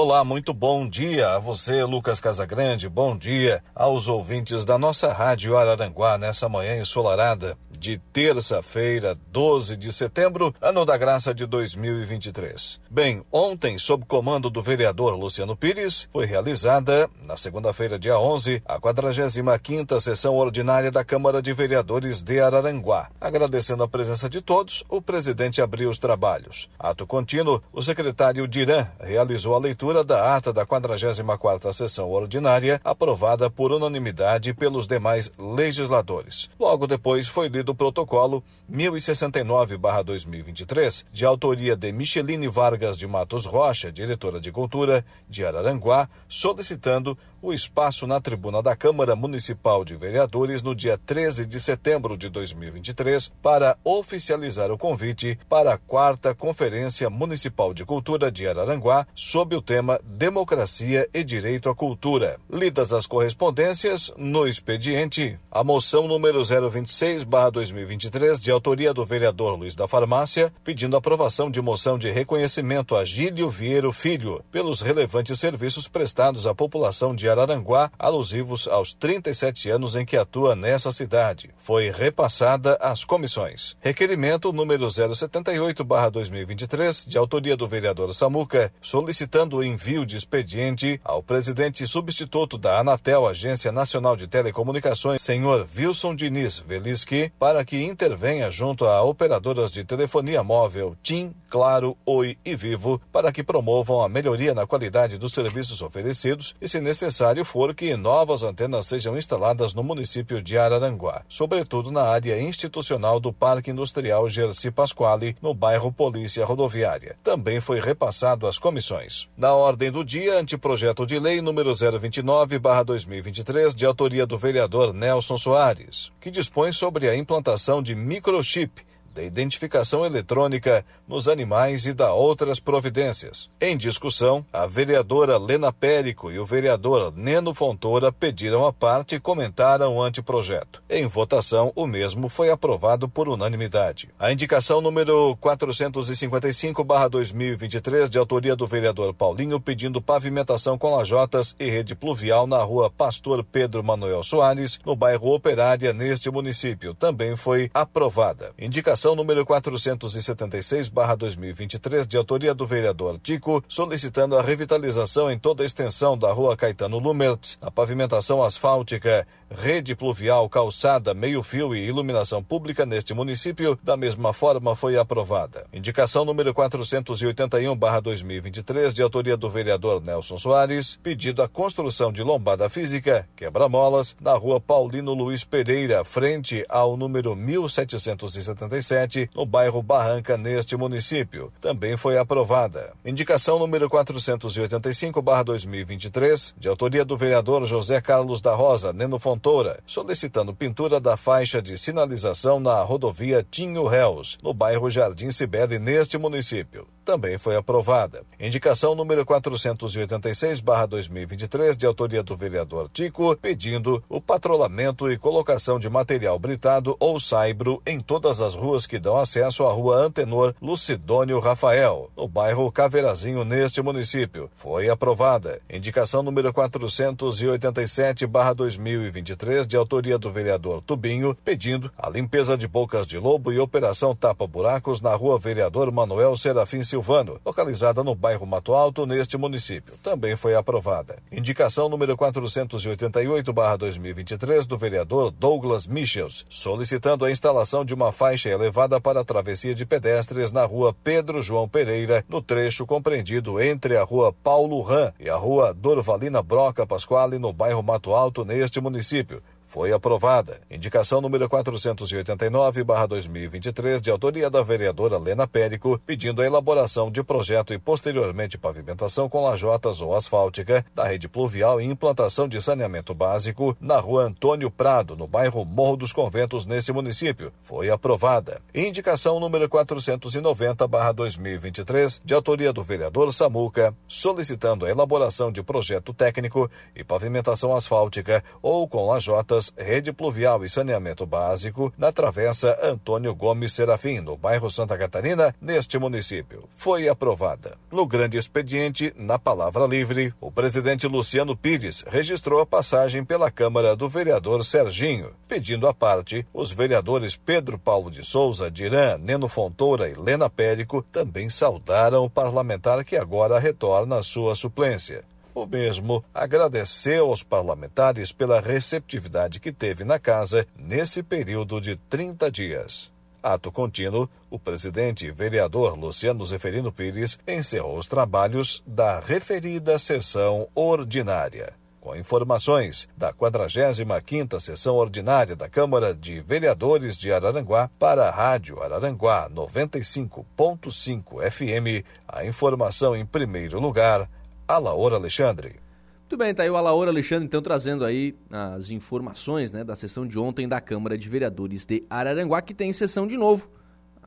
Olá, muito bom dia a você, Lucas Casagrande. Bom dia aos ouvintes da nossa Rádio Araranguá nessa manhã ensolarada de terça-feira, 12 de setembro, ano da graça de 2023. Bem, ontem, sob comando do vereador Luciano Pires, foi realizada, na segunda-feira, dia 11, a 45ª sessão ordinária da Câmara de Vereadores de Araranguá. Agradecendo a presença de todos, o presidente abriu os trabalhos. Ato contínuo, o secretário Diran realizou a leitura da ata da 44ª sessão ordinária, aprovada por unanimidade pelos demais legisladores. Logo depois foi lido do protocolo 1069-2023, de autoria de Micheline Vargas de Matos Rocha, diretora de Cultura de Araranguá, solicitando o espaço na tribuna da Câmara Municipal de Vereadores no dia 13 de setembro de 2023 para oficializar o convite para a quarta Conferência Municipal de Cultura de Araranguá sob o tema Democracia e Direito à Cultura. Lidas as correspondências no expediente, a moção número 026/2023 de autoria do vereador Luiz da Farmácia, pedindo aprovação de moção de reconhecimento a Gílio Vieiro Filho pelos relevantes serviços prestados à população de Araranguá, alusivos aos 37 anos em que atua nessa cidade. Foi repassada às comissões. Requerimento número 078/2023, de autoria do vereador Samuca, solicitando o envio de expediente ao presidente substituto da Anatel, Agência Nacional de Telecomunicações, senhor Wilson Diniz Velisque, para que intervenha junto a operadoras de telefonia móvel TIM, Claro, Oi e Vivo, para que promovam a melhoria na qualidade dos serviços oferecidos e, se necessário for, que novas antenas sejam instaladas no município de Araranguá, sobretudo na área institucional do Parque Industrial Gerci Pasquale, no bairro Polícia Rodoviária. Também foi repassado às comissões. Na ordem do dia, anteprojeto de lei número 029/2023, de autoria do vereador Nelson Soares, que dispõe sobre a implantação de microchip da identificação eletrônica nos animais e da outras providências. Em discussão, a vereadora Lena Périco e o vereador Neno Fontoura pediram a parte e comentaram o anteprojeto. Em votação, o mesmo foi aprovado por unanimidade. A indicação número 455/2023 de autoria do vereador Paulinho pedindo pavimentação com lajotas e rede pluvial na rua Pastor Pedro Manuel Soares, no bairro Operária neste município, também foi aprovada. Indicação número 476/2023 de autoria do vereador Tico, solicitando a revitalização em toda a extensão da Rua Caetano Lumert, a pavimentação asfáltica, rede pluvial, calçada, meio-fio e iluminação pública neste município, da mesma forma foi aprovada. Indicação número 481/2023 de autoria do vereador Nelson Soares, pedido a construção de lombada física, quebra-molas, na Rua Paulino Luiz Pereira, frente ao número 1777 no bairro Barranca, neste município. Também foi aprovada. Indicação número 485/2023, de autoria do vereador José Carlos da Rosa, Neno Fontoura, solicitando pintura da faixa de sinalização na rodovia Tinho Réus, no bairro Jardim Cibele, neste município. Também foi aprovada. Indicação número 486/2023, de autoria do vereador Tico, pedindo o patrulhamento e colocação de material britado ou saibro em todas as ruas que dão acesso à rua Antenor Lucidônio Rafael, no bairro Caveirazinho, neste município. Foi aprovada. Indicação número 487/2023, de autoria do vereador Tubinho, pedindo a limpeza de bocas de lobo e operação tapa-buracos na rua Vereador Manuel Serafim Silvano, localizada no bairro Mato Alto, neste município. Também foi aprovada. Indicação número 488/2023 do vereador Douglas Michels, solicitando a instalação de uma faixa elevada para a travessia de pedestres na rua Pedro João Pereira, no trecho compreendido entre a rua Paulo Ram e a rua Dorvalina Broca Pasquale, no bairro Mato Alto, neste município. Foi aprovada. Indicação número 489/2023 de autoria da vereadora Lena Périco, pedindo a elaboração de projeto e posteriormente pavimentação com lajotas ou asfáltica da rede pluvial e implantação de saneamento básico na Rua Antônio Prado, no bairro Morro dos Conventos, nesse município. Foi aprovada. Indicação número 490/2023 de autoria do vereador Samuca, solicitando a elaboração de projeto técnico e pavimentação asfáltica ou com lajotas rede pluvial e saneamento básico na travessa Antônio Gomes Serafim, no bairro Santa Catarina, neste município. Foi aprovada. No grande expediente, na palavra livre, o presidente Luciano Pires registrou a passagem pela Câmara do vereador Serginho, pedindo à parte os vereadores Pedro Paulo de Souza, Dirã, Neno Fontoura e Lena Périco também saudaram o parlamentar que agora retorna à sua suplência. O mesmo agradeceu aos parlamentares pela receptividade que teve na casa nesse período de 30 dias. Ato contínuo, o presidente e vereador Luciano Zeferino Pires encerrou os trabalhos da referida sessão ordinária. Com informações da 45ª sessão ordinária da Câmara de Vereadores de Araranguá para a Rádio Araranguá 95.5 FM, a informação em primeiro lugar Alaor Alexandre. Muito bem, tá aí o Alaor Alexandre, então, trazendo aí as informações né, da sessão de ontem da Câmara de Vereadores de Araranguá, que tem sessão de novo.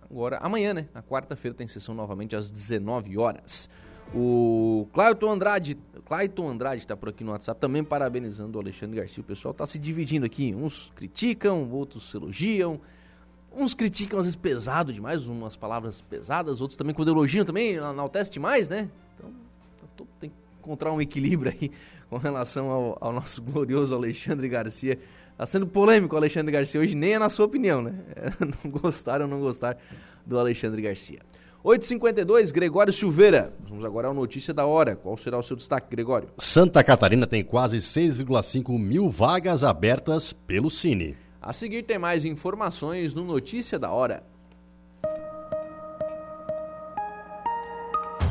Agora, amanhã, né? Na quarta-feira tem sessão novamente às 19 horas. O Clayton Andrade, Clayton Andrade está por aqui no WhatsApp também parabenizando o Alexandre Garcia. O pessoal está se dividindo aqui. Uns criticam, outros elogiam. Uns criticam às vezes pesado demais, umas palavras pesadas, outros também quando elogiam também enaltece demais, né? Então, tem que encontrar um equilíbrio aí com relação ao, ao nosso glorioso Alexandre Garcia. Está sendo polêmico o Alexandre Garcia hoje, nem é na sua opinião, né? É, não gostar ou não gostar do Alexandre Garcia. 8h52, Gregório Silveira. Vamos agora à notícia da hora. Qual será o seu destaque, Gregório? Santa Catarina tem quase 6,5 mil vagas abertas pelo Cine. A seguir tem mais informações no Notícia da Hora.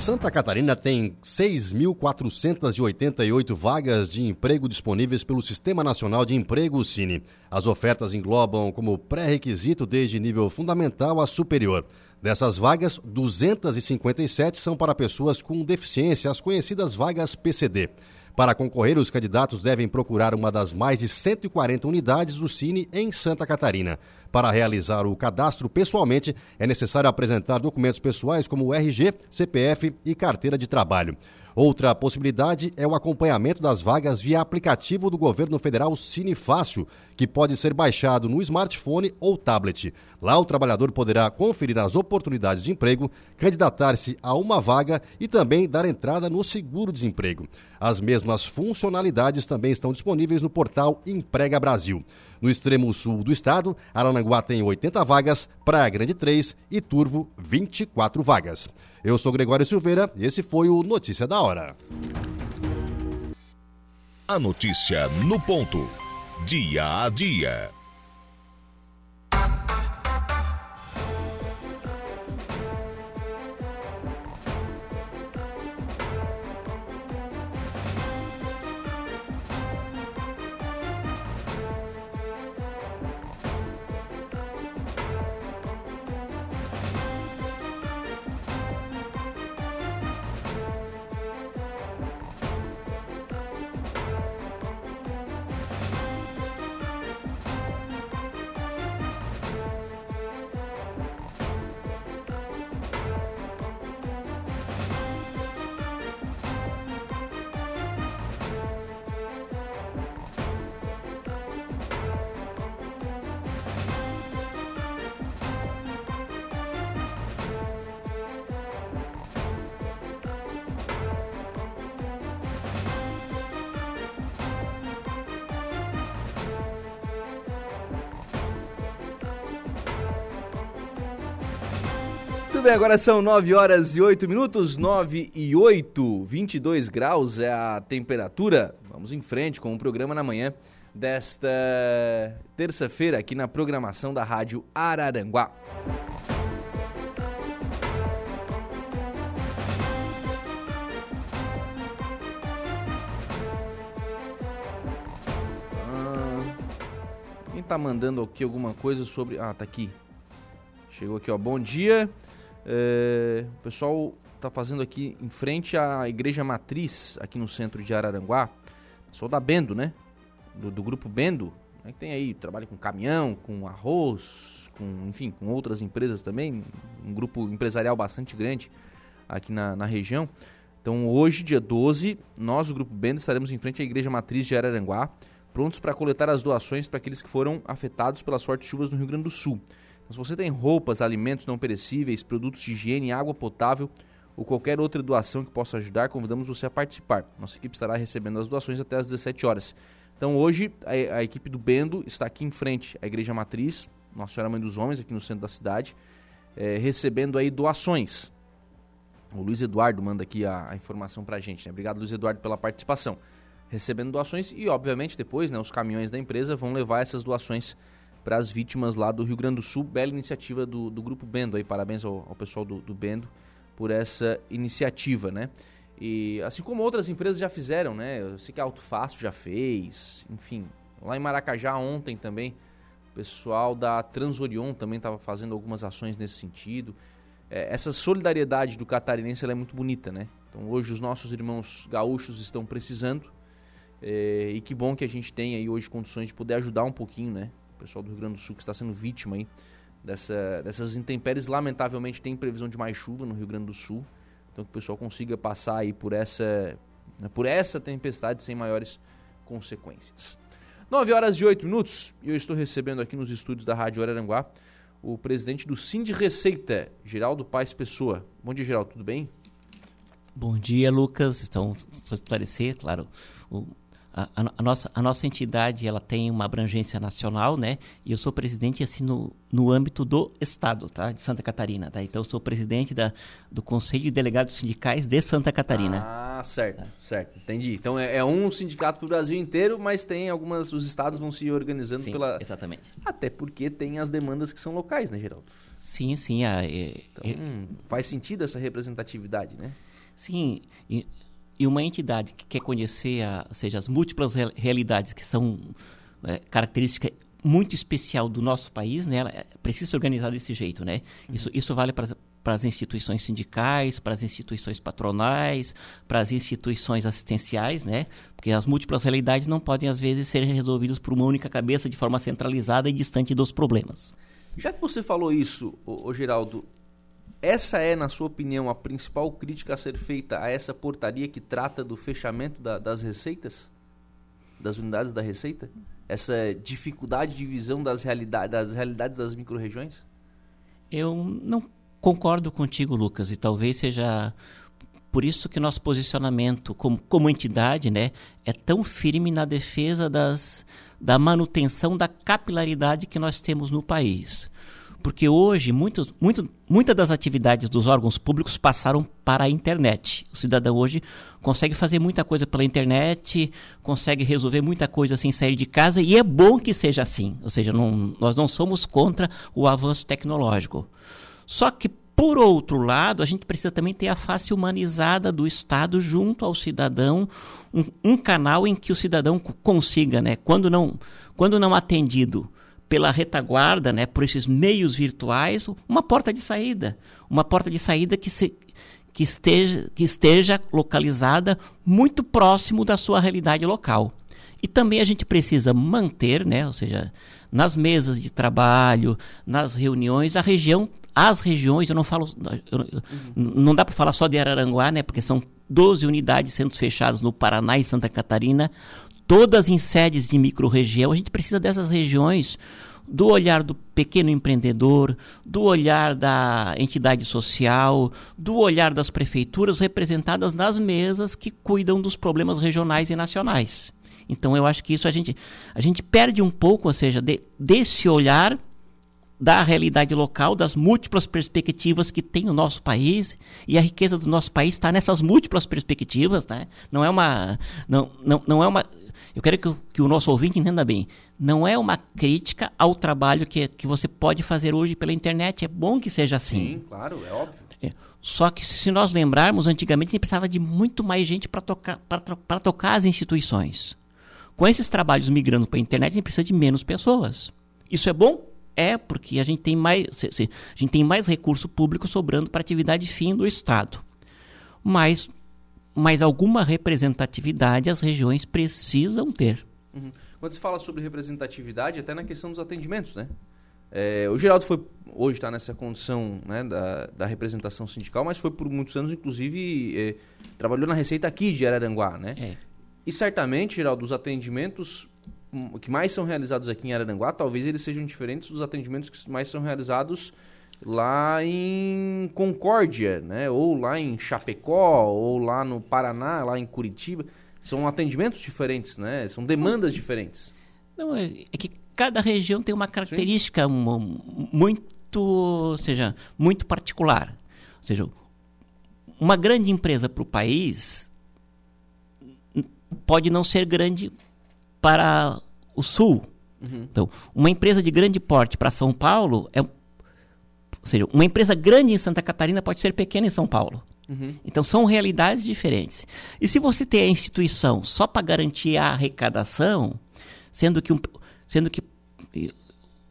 Santa Catarina tem 6.488 vagas de emprego disponíveis pelo Sistema Nacional de Emprego Cine. As ofertas englobam como pré-requisito desde nível fundamental a superior. Dessas vagas, 257 são para pessoas com deficiência, as conhecidas vagas PCD. Para concorrer, os candidatos devem procurar uma das mais de 140 unidades do Cine em Santa Catarina. Para realizar o cadastro pessoalmente, é necessário apresentar documentos pessoais como RG, CPF e carteira de trabalho. Outra possibilidade é o acompanhamento das vagas via aplicativo do governo federal Cine Fácil, que pode ser baixado no smartphone ou tablet. Lá o trabalhador poderá conferir as oportunidades de emprego, candidatar-se a uma vaga e também dar entrada no seguro-desemprego. As mesmas funcionalidades também estão disponíveis no portal Emprega Brasil. No extremo sul do estado, Arananguá tem 80 vagas, Praia Grande 3 e Turvo 24 vagas. Eu sou Gregório Silveira e esse foi o Notícia da Hora. A notícia no ponto. Dia a dia. Agora são 9 horas e 8 minutos, 9 e 8, 22 graus é a temperatura. Vamos em frente com o programa na manhã desta terça-feira aqui na programação da Rádio Araranguá. Ah, quem tá mandando aqui alguma coisa sobre. Ah, tá aqui. Chegou aqui, ó. Bom dia. É, o pessoal tá fazendo aqui em frente à Igreja Matriz, aqui no centro de Araranguá. Pessoal da Bendo, né? Do, do grupo Bendo. Né? Tem aí, trabalha com caminhão, com arroz, com, enfim, com outras empresas também. Um grupo empresarial bastante grande aqui na, na região. Então hoje, dia 12, nós, o Grupo Bendo, estaremos em frente à Igreja Matriz de Araranguá, prontos para coletar as doações para aqueles que foram afetados pelas fortes chuvas no Rio Grande do Sul. Então, se você tem roupas, alimentos não perecíveis, produtos de higiene, água potável ou qualquer outra doação que possa ajudar, convidamos você a participar. Nossa equipe estará recebendo as doações até às 17 horas. Então hoje a, a equipe do Bendo está aqui em frente à Igreja Matriz, Nossa Senhora Mãe dos Homens, aqui no centro da cidade, é, recebendo aí doações. O Luiz Eduardo manda aqui a, a informação pra gente, né? Obrigado, Luiz Eduardo, pela participação. Recebendo doações e, obviamente, depois, né, os caminhões da empresa vão levar essas doações para as vítimas lá do Rio Grande do Sul. Bela iniciativa do, do Grupo Bendo aí. Parabéns ao, ao pessoal do, do Bendo por essa iniciativa, né? E assim como outras empresas já fizeram, né? Eu sei que a Auto Fácil já fez, enfim. Lá em Maracajá ontem também, o pessoal da Transorion também estava fazendo algumas ações nesse sentido é, essa solidariedade do catarinense é muito bonita, né? Então hoje os nossos irmãos gaúchos estão precisando é, e que bom que a gente tem aí hoje condições de poder ajudar um pouquinho, né? Pessoal do Rio Grande do Sul que está sendo vítima aí dessa, dessas intempéries. Lamentavelmente tem previsão de mais chuva no Rio Grande do Sul, então que o pessoal consiga passar aí por essa, né, por essa tempestade sem maiores consequências. 9 horas e 8 minutos e eu estou recebendo aqui nos estúdios da Rádio Araranguá o presidente do Sind Receita, Geraldo Paz Pessoa. Bom dia, Geraldo, tudo bem? Bom dia, Lucas. Então, só esclarecer, claro, o, a, a, a, nossa, a nossa entidade ela tem uma abrangência nacional, né? E eu sou presidente assim no, no âmbito do estado, tá? De Santa Catarina, tá? Então eu sou presidente da, do Conselho de Delegados Sindicais de Santa Catarina. Ah, certo, tá. certo, entendi. Então é, é um sindicato para o Brasil inteiro, mas tem algumas, os estados vão se organizando sim, pela. Exatamente. Até porque tem as demandas que são locais, né, Geraldo? Sim, sim. A, é, então, é, faz sentido essa representatividade, né? Sim. E, uma entidade que quer conhecer a, seja, as múltiplas realidades que são é, característica muito especial do nosso país, né? Ela é, precisa se organizar desse jeito, né? Uhum. Isso, isso vale para para as instituições sindicais, para as instituições patronais, para as instituições assistenciais, né? Porque as múltiplas realidades não podem, às vezes, ser resolvidas por uma única cabeça de forma centralizada e distante dos problemas. Já que você falou isso, ô, ô Geraldo, essa é, na sua opinião, a principal crítica a ser feita a essa portaria que trata do fechamento da, das receitas? Das unidades da Receita? Essa dificuldade de visão das, realidade, das realidades das micro-regiões? Eu não concordo contigo, Lucas, e talvez seja por isso que nosso posicionamento como, como entidade né, é tão firme na defesa das, da manutenção da capilaridade que nós temos no país porque hoje muitos, muito, muitas das atividades dos órgãos públicos passaram para a internet. O cidadão hoje consegue fazer muita coisa pela internet, consegue resolver muita coisa sem sair de casa, e é bom que seja assim. Ou seja, não, nós não somos contra o avanço tecnológico. Só que, por outro lado, a gente precisa também ter a face humanizada do Estado junto ao cidadão, um, um canal em que o cidadão consiga, né, quando não, quando não atendido, pela retaguarda, né, por esses meios virtuais, uma porta de saída. Uma porta de saída que, se, que, esteja, que esteja localizada muito próximo da sua realidade local. E também a gente precisa manter, né, ou seja, nas mesas de trabalho, nas reuniões, a região, as regiões, eu não falo, eu, eu, não dá para falar só de Araranguá, né, porque são 12 unidades sendo fechadas no Paraná e Santa Catarina, todas em sedes de microrregião. A gente precisa dessas regiões do olhar do pequeno empreendedor, do olhar da entidade social, do olhar das prefeituras representadas nas mesas que cuidam dos problemas regionais e nacionais. Então eu acho que isso a gente, a gente perde um pouco, ou seja, de, desse olhar da realidade local, das múltiplas perspectivas que tem o nosso país, e a riqueza do nosso país está nessas múltiplas perspectivas, né? Não é uma não, não, não é uma eu quero que, o- que o nosso ouvinte entenda bem. Não é uma crítica ao trabalho que, que você pode fazer hoje pela internet. É bom que seja assim. Sim, claro, é óbvio. É. Só que se nós lembrarmos, antigamente a gente precisava de muito mais gente para tocar, pra tocar as instituições. Com esses trabalhos migrando para a internet, a gente precisa de menos pessoas. Isso é bom? É, porque a gente tem mais, se- se- a gente tem mais recurso público sobrando para atividade fim do Estado. Mas, mas alguma representatividade as regiões precisam ter. Uhum. Quando se fala sobre representatividade, até na questão dos atendimentos, né? É, o Geraldo foi hoje está nessa condição né, da, da representação sindical, mas foi por muitos anos, inclusive, é, trabalhou na Receita aqui de Araranguá, né? É. E certamente, Geraldo, os atendimentos hum, que mais são realizados aqui em Araranguá, talvez eles sejam diferentes dos atendimentos que mais são realizados lá em Concórdia, né? Ou lá em Chapecó, ou lá no Paraná, lá em Curitiba. São atendimentos diferentes, né? São demandas diferentes. Não, é, é que cada região tem uma característica uma- muito, ou seja, muito particular. Ou seja, uma grande empresa para o país pode não ser grande para o sul. Uhum. Então, uma empresa de grande porte para São Paulo é, ou seja, uma empresa grande em Santa Catarina pode ser pequena em São Paulo. Uhum. Então são realidades diferentes. E se você tem a instituição só para garantir a arrecadação, sendo que, um, sendo que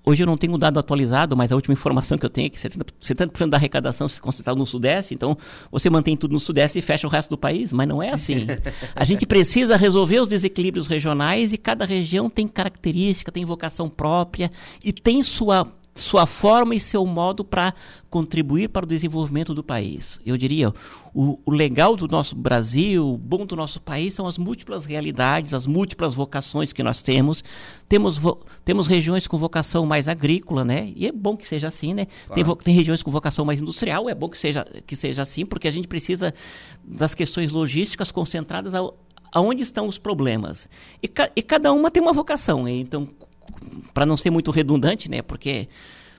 hoje eu não tenho o dado atualizado, mas a última informação que eu tenho é que 70%, 70 da arrecadação se concentra no Sudeste, então você mantém tudo no Sudeste e fecha o resto do país, mas não é assim. A gente precisa resolver os desequilíbrios regionais e cada região tem característica, tem vocação própria e tem sua sua forma e seu modo para contribuir para o desenvolvimento do país. Eu diria, o, o, legal do nosso Brasil, o bom do nosso país são as múltiplas realidades, as múltiplas vocações que nós temos. Temos, vo, temos regiões com vocação mais agrícola, né? E é bom que seja assim, né? Claro. Tem, vo, tem, regiões com vocação mais industrial, é bom que seja, que seja assim, porque a gente precisa das questões logísticas concentradas ao, aonde estão os problemas. E, ca, e cada uma tem uma vocação, né? então para não ser muito redundante, né? Porque,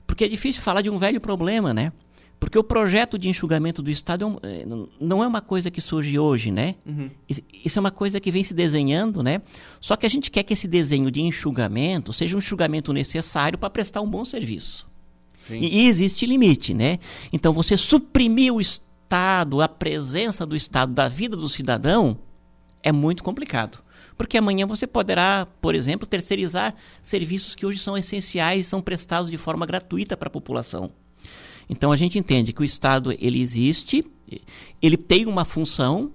porque é difícil falar de um velho problema, né? Porque o projeto de enxugamento do Estado é um, não é uma coisa que surge hoje, né? Uhum. Isso é uma coisa que vem se desenhando, né? Só que a gente quer que esse desenho de enxugamento seja um enxugamento necessário para prestar um bom serviço. E, e, existe limite, né? Então, você suprimir o Estado, a presença do Estado da vida do cidadão, é muito complicado porque amanhã você poderá, por exemplo, terceirizar serviços que hoje são essenciais e são prestados de forma gratuita para a população. Então a gente entende que o Estado ele existe, ele tem uma função,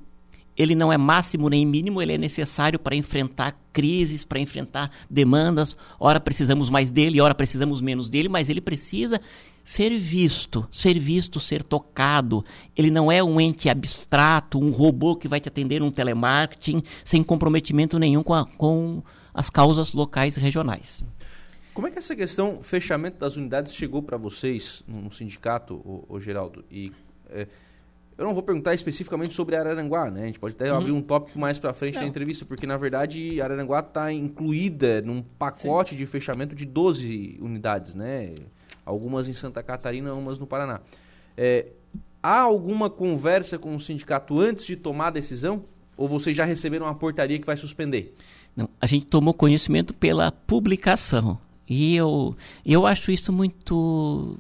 ele não é máximo nem mínimo, ele é necessário para enfrentar crises, para enfrentar demandas. Ora precisamos mais dele, ora precisamos menos dele, mas ele precisa ser visto, ser visto, ser tocado. Ele não é um ente abstrato, um robô que vai te atender um telemarketing sem comprometimento nenhum com, a, com as causas locais e regionais. Como é que essa questão fechamento das unidades chegou para vocês no, no sindicato, o, o, Geraldo? E é, eu não vou perguntar especificamente sobre Araranguá, né? A gente pode até uhum. abrir um tópico mais para frente não. da entrevista, porque na verdade Araranguá está incluída num pacote Sim. de fechamento de 12 unidades, né? Algumas em Santa Catarina, umas no Paraná. É, há alguma conversa com o sindicato antes de tomar a decisão? Ou vocês já receberam uma portaria que vai suspender? Não, a gente tomou conhecimento pela publicação. E eu, eu acho isso muito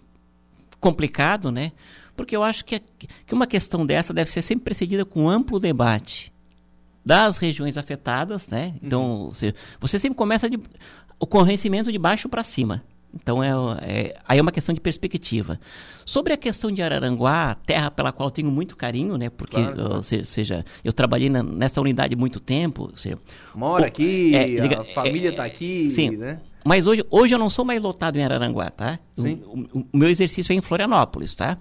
complicado, né? Porque eu acho que, que uma questão dessa deve ser sempre precedida com um amplo debate das regiões afetadas, né? Então, uhum. você, você sempre começa de, o conhecimento de baixo para cima. Então, é, é, aí é uma questão de perspectiva. Sobre a questão de Araranguá, terra pela qual tenho muito carinho, né? Porque, claro, ou seja, eu trabalhei na, nessa unidade muito tempo. Seja, Mora o, aqui, é, diga, a família está aqui, sim, né? Mas hoje, hoje eu não sou mais lotado em Araranguá, tá? Sim. O, o, o meu exercício é em Florianópolis, tá?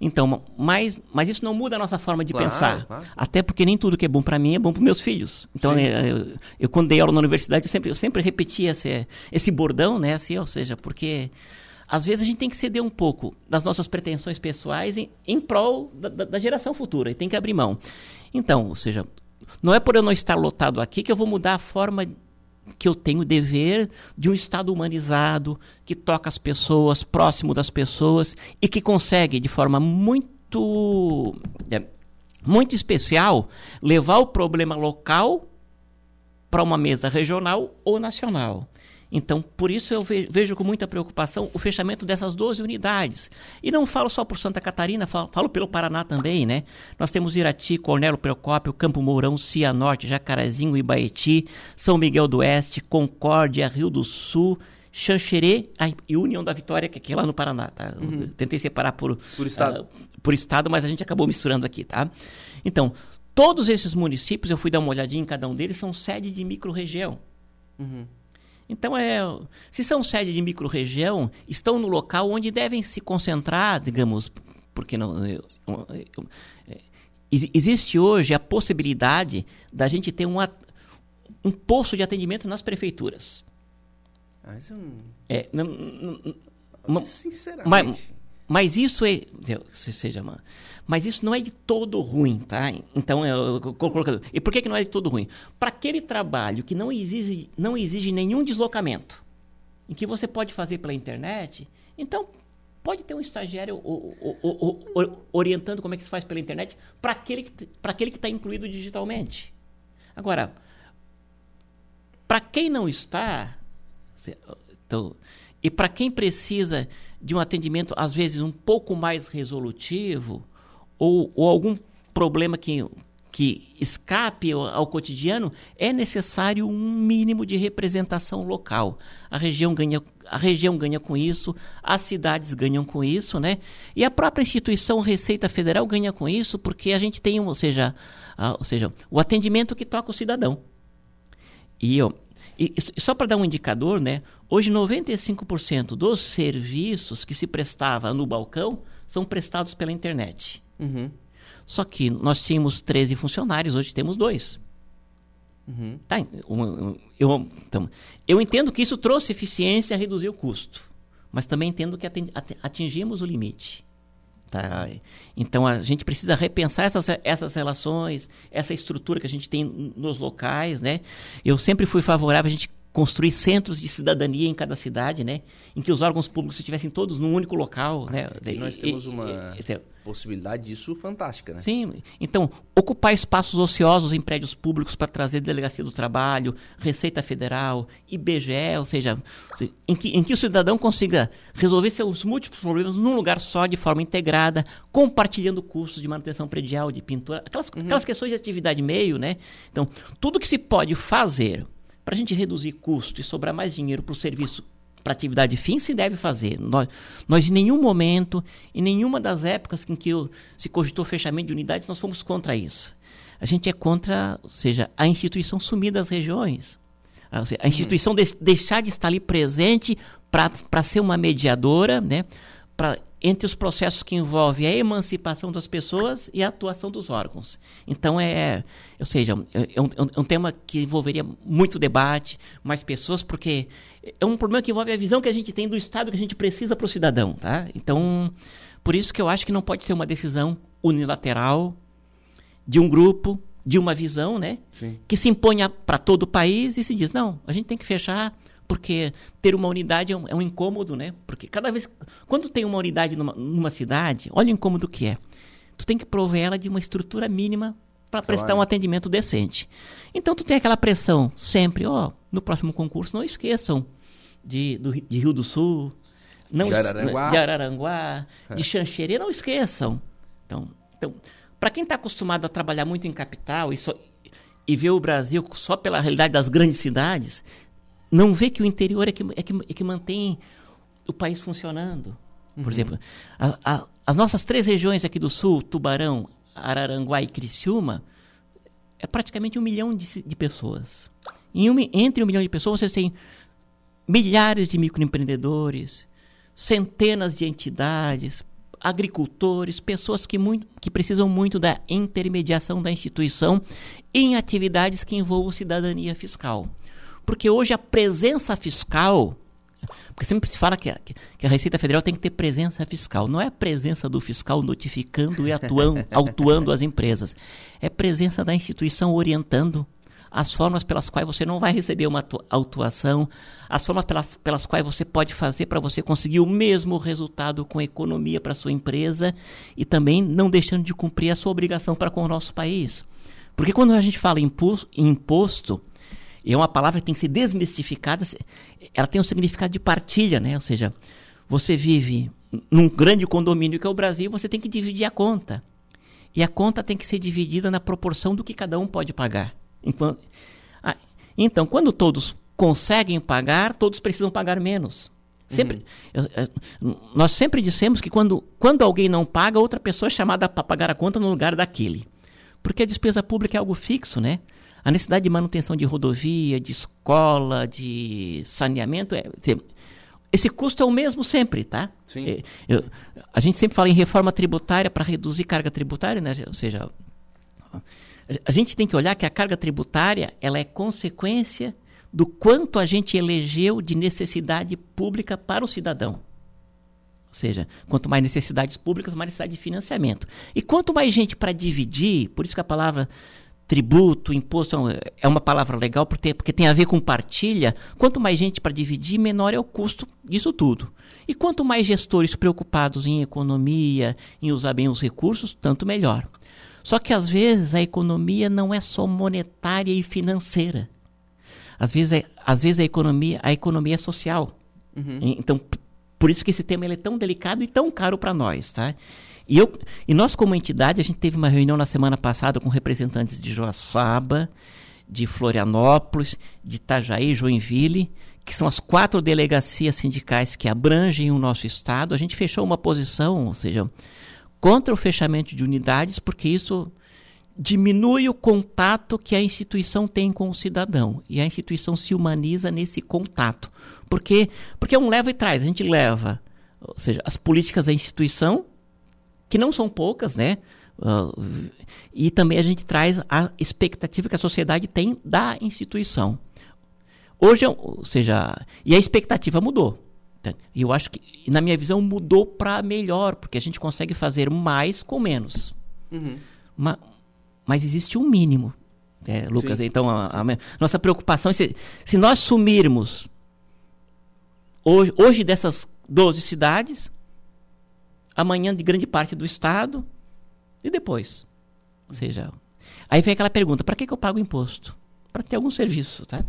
Então, mas, mas isso não muda a nossa forma de claro, pensar. Claro. Até porque nem tudo que é bom para mim é bom para meus filhos. Então, eu, eu, eu, quando dei aula na universidade, eu sempre, eu sempre repetia esse, esse bordão, né? Assim, ou seja, porque às vezes a gente tem que ceder um pouco das nossas pretensões pessoais em, em prol da, da, da geração futura e tem que abrir mão. Então, ou seja, não é por eu não estar lotado aqui que eu vou mudar a forma que eu tenho o dever de um Estado humanizado, que toca as pessoas, próximo das pessoas e que consegue, de forma muito, é, muito especial, levar o problema local para uma mesa regional ou nacional. Então, por isso eu vejo com muita preocupação o fechamento dessas 12 unidades. E não falo só por Santa Catarina, falo, falo pelo Paraná também, né? Nós temos Irati, Cornelo Procópio, Campo Mourão, Cianorte, Jacarezinho, Ibaeti, São Miguel do Oeste, Concórdia, Rio do Sul, Xanxerê e União da Vitória, que é aqui lá no Paraná, tá? Uhum. Tentei separar por, por estado. Uh, por estado, mas a gente acabou misturando aqui, tá? Então, todos esses municípios, eu fui dar uma olhadinha em cada um deles, são sede de microrregião. Uhum. Então, é, se são sede de microrregião, estão no local onde devem se concentrar, digamos, porque não. Eu, eu, eu, é, existe hoje a possibilidade da gente ter uma, um posto de atendimento nas prefeituras. Ah, isso não... É, não, não, não, sinceramente. Mas, mas isso é. Seja, mas isso não é de todo ruim, tá? Então, eu, eu, e por que, que não é de todo ruim? Para aquele trabalho que não exige, não exige nenhum deslocamento, em que você pode fazer pela internet, então pode ter um estagiário o, o, o, orientando como é que se faz pela internet para aquele que aquele que está incluído digitalmente. Agora, para quem não está, então, e para quem precisa de um atendimento, às vezes, um pouco mais resolutivo, ou, ou algum problema que, que escape ao, cotidiano, é necessário um mínimo de representação local. A região ganha, a região ganha com isso, as cidades ganham com isso, né? E a própria instituição Receita Federal ganha com isso, porque a gente tem, ou seja, a, ou seja o atendimento que toca o cidadão. E, e, e só para dar um indicador, né? Hoje 95% dos serviços que se prestava no balcão são prestados pela internet. Uhum. Só que nós tínhamos 13 funcionários, hoje temos dois. Uhum. Tá, eu, então, eu entendo que isso trouxe eficiência, reduziu o custo. Mas também entendo que atingimos o limite. Tá? Então a gente precisa repensar essas, essas relações, essa estrutura que a gente tem nos locais, né? Eu sempre fui favorável a gente construir centros de cidadania em cada cidade, né? Em que os órgãos públicos estivessem todos num único local, né? E nós temos uma e, e, possibilidade disso fantástica, né? Sim. Então, ocupar espaços ociosos em prédios públicos para trazer delegacia do trabalho, Receita Federal, IBGE, ou seja, em que, em que o cidadão consiga resolver seus múltiplos problemas num lugar só, de forma integrada, compartilhando custos de manutenção predial, de pintura, aquelas, uhum. aquelas questões de atividade meio, né? Então, tudo que se pode fazer para a gente reduzir custo e sobrar mais dinheiro para o serviço, para atividade fim, se deve fazer. Nós, nós, em nenhum momento, em nenhuma das épocas em que se cogitou fechamento de unidades, nós fomos contra isso. A gente é contra, ou seja, a instituição sumir das regiões. A uhum. instituição de, deixar de estar ali presente para ser uma mediadora, né? Para entre os processos que envolvem a emancipação das pessoas e a atuação dos órgãos. Então, é, ou seja, é, é um, é um tema que envolveria muito debate, mais pessoas, porque é um problema que envolve a visão que a gente tem do Estado que a gente precisa para o cidadão. Tá? Então, por isso que eu acho que não pode ser uma decisão unilateral de um grupo, de uma visão, né? Sim. Que se imponha para todo o país e se diz, não, a gente tem que fechar porque ter uma unidade é um, é um, incômodo, né? Porque cada vez. Quando tem uma unidade numa, numa, cidade, olha o incômodo que é. Tu tem que prover ela de uma estrutura mínima para prestar um atendimento decente. Então tu tem aquela pressão sempre, ó, no próximo concurso, não esqueçam de, do, de Rio do Sul, não de Araranguá, de, Araranguá, é. de Xanxerê, não esqueçam. Então, então para quem está acostumado a trabalhar muito em capital e, só, e ver o Brasil só pela realidade das grandes cidades, não vê que o interior é que, é que, é que mantém o país funcionando. Por uhum. exemplo, a, a, as nossas três regiões aqui do sul, Tubarão, Araranguá e Criciúma, é praticamente um milhão de, de pessoas. Entre um milhão de pessoas, vocês têm milhares de microempreendedores, centenas de entidades, agricultores, pessoas que, muito, que precisam muito da intermediação da instituição em atividades que envolvam cidadania fiscal. Porque hoje a presença fiscal, porque sempre se fala que a, que a, Receita Federal tem que ter presença fiscal. Não é a presença do fiscal notificando e atuando, autuando as empresas. É presença da instituição orientando, as formas pelas quais você não vai receber uma autuação, as formas pelas, pelas quais você pode fazer para você conseguir o mesmo resultado com economia para sua empresa e também não deixando de cumprir a sua obrigação para com o nosso país. Porque quando a gente fala em imposto, é uma palavra que tem que ser desmistificada, ela tem um significado de partilha, né? Ou seja, você vive num grande condomínio que é o Brasil, você tem que dividir a conta. E a conta tem que ser dividida na proporção do que cada um pode pagar. Então, ah, então quando todos conseguem pagar, todos precisam pagar menos. Sempre, uhum. nós sempre dissemos que quando, quando alguém não paga, outra pessoa é chamada para pagar a conta no lugar daquele. Porque a despesa pública é algo fixo, né? A necessidade de manutenção de rodovia, de escola, de saneamento, é, esse custo é o mesmo sempre, tá? Sim. É, eu, a gente sempre fala em reforma tributária para reduzir carga tributária, né? Ou seja, a gente tem que olhar que a carga tributária ela é consequência do quanto a gente elegeu de necessidade pública para o cidadão. Ou seja, quanto mais necessidades públicas, mais necessidade de financiamento. E quanto mais gente para dividir, por isso que a palavra tributo, imposto é uma palavra legal porque, porque tem a ver com partilha. Quanto mais gente para dividir, menor é o custo disso tudo. E quanto mais gestores preocupados em economia, em usar bem os recursos, tanto melhor. Só que às vezes a economia não é só monetária e financeira. Às vezes, é, às vezes a economia, a economia é social. Uhum. Então, por isso que esse tema é tão delicado e tão caro para nós, tá? E, eu, e nós, como entidade, a gente teve uma reunião na semana passada com representantes de Joaçaba, de Florianópolis, de Itajaí, Joinville, que são as quatro delegacias sindicais que abrangem o nosso estado. A gente fechou uma posição, ou seja, contra o fechamento de unidades, porque isso diminui o contato que a instituição tem com o cidadão e a instituição se humaniza nesse contato. Porque porque é um leva e traz, a gente leva, ou seja, as políticas da instituição que não são poucas, né? Uh, e também a gente traz a expectativa que a sociedade tem da instituição. Hoje, ou seja, e a expectativa mudou. E eu acho que, na minha visão, mudou para melhor, porque a gente consegue fazer mais com menos. Uhum. Ma, mas existe um mínimo, né, Lucas? Sim. Então, a, a, nossa preocupação é se, se nós sumirmos hoje, hoje dessas 12 cidades, amanhã de grande parte do Estado e depois. Ou seja, aí vem aquela pergunta: para que, que eu pago imposto? Para ter algum serviço, tá?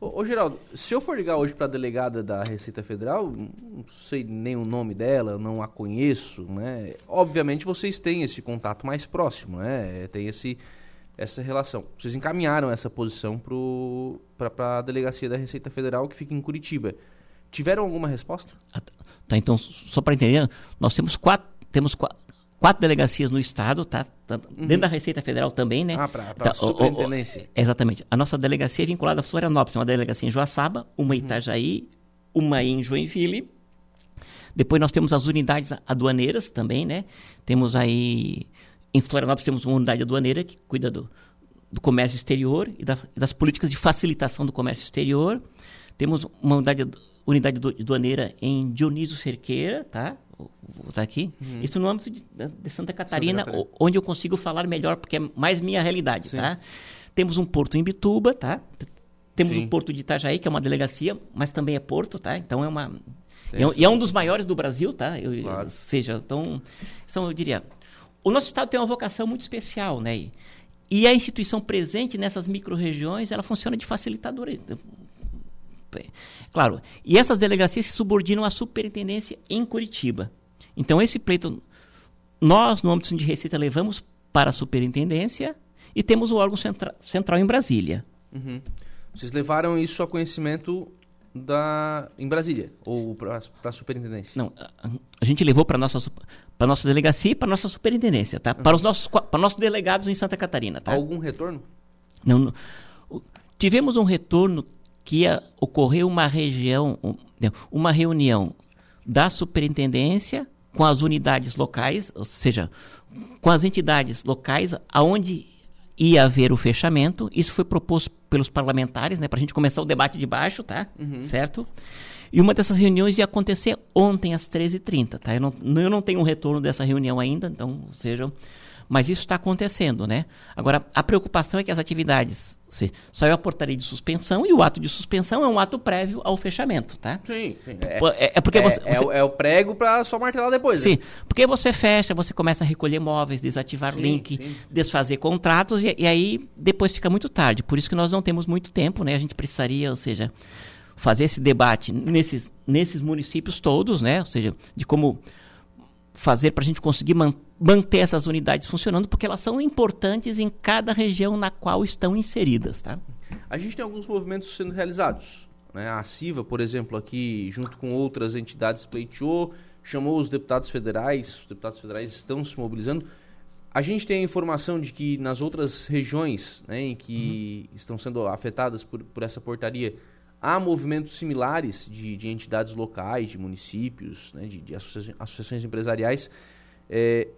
Ô, ô, Geraldo, se eu for ligar hoje para a delegada da Receita Federal, não sei nem o nome dela, não a conheço, né? Obviamente vocês têm esse contato mais próximo, né? Tem esse, essa relação. Vocês encaminharam essa posição para a delegacia da Receita Federal que fica em Curitiba. Tiveram alguma resposta? Tá, então, só para entender, nós temos quatro, temos quatro, quatro delegacias no estado, tá? uhum. Dentro da Receita Federal também, né? Ah, para a tá, superintendência. O, o, exatamente. A nossa delegacia é vinculada a Florianópolis, uma delegacia em Joaçaba, uma em uhum. Itajaí, uma em Joinville. Depois nós temos as unidades aduaneiras também, né? Temos aí em Florianópolis temos uma unidade aduaneira que cuida do, do comércio exterior e da, das políticas de facilitação do comércio exterior. Temos uma unidade unidade aduaneira em Dionísio Cerqueira, tá? Vou botar aqui. Uhum. Isso no âmbito de, de Santa, Catarina, Santa, Catarina, onde eu consigo falar melhor, porque é mais minha realidade, Sim. tá? Temos um porto em Bituba, tá? Temos Sim. um porto de Itajaí, que é uma delegacia, mas também é porto, tá? Então é uma... É, e é um dos maiores do Brasil, tá? Eu, claro. seja, então, são, eu diria... O nosso estado tem uma vocação muito especial, né? E a instituição presente nessas micro-regiões, ela funciona de facilitadora. Claro, e essas delegacias se subordinam à superintendência em Curitiba. Então, esse pleito, nós, no âmbito de Receita, levamos para a superintendência e temos o órgão centra central em Brasília. Uhum. Vocês levaram isso a conhecimento da em Brasília ou para a superintendência? Não, a, a gente levou para nossa para nossa delegacia e para nossa superintendência, tá? Uhum. Para os nossos para nossos delegados em Santa Catarina, tá? Algum retorno? Não, não, tivemos um retorno que ia ocorrer uma região, uma reunião da superintendência com as unidades locais, ou seja, com as entidades locais, aonde ia haver o fechamento. Isso foi proposto pelos parlamentares, né, para a gente começar o debate de baixo, tá? Uhum. Certo? E uma dessas reuniões ia acontecer ontem às 13h30, tá? Eu não, eu não tenho um retorno dessa reunião ainda, então, ou seja, Mas isso está acontecendo, né? Agora, a preocupação é que as atividades, se saiu a portaria de suspensão e o ato de suspensão é um ato prévio ao fechamento, tá? Sim, sim. É, é, é porque é, você, é, você... o, é o prego para só martelar depois, Sim, né? porque você fecha, você começa a recolher móveis, desativar Sim, link, sim. desfazer contratos e, e aí depois fica muito tarde. Por isso que nós não temos muito tempo, né? A gente precisaria, ou seja, fazer esse debate nesses, nesses municípios todos, né? Ou seja, de como fazer para a gente conseguir man manter essas unidades funcionando, porque elas são importantes em cada região na qual estão inseridas, tá? A gente tem alguns movimentos sendo realizados. Né? A CIVA, por exemplo, aqui, junto com outras entidades, pleiteou, chamou os deputados federais, os deputados federais estão se mobilizando. A gente tem a informação de que nas outras regiões né, em que uhum. estão sendo afetadas por, por essa portaria, há movimentos similares de, de entidades locais, de municípios, né, de, de associa associações empresariais. É,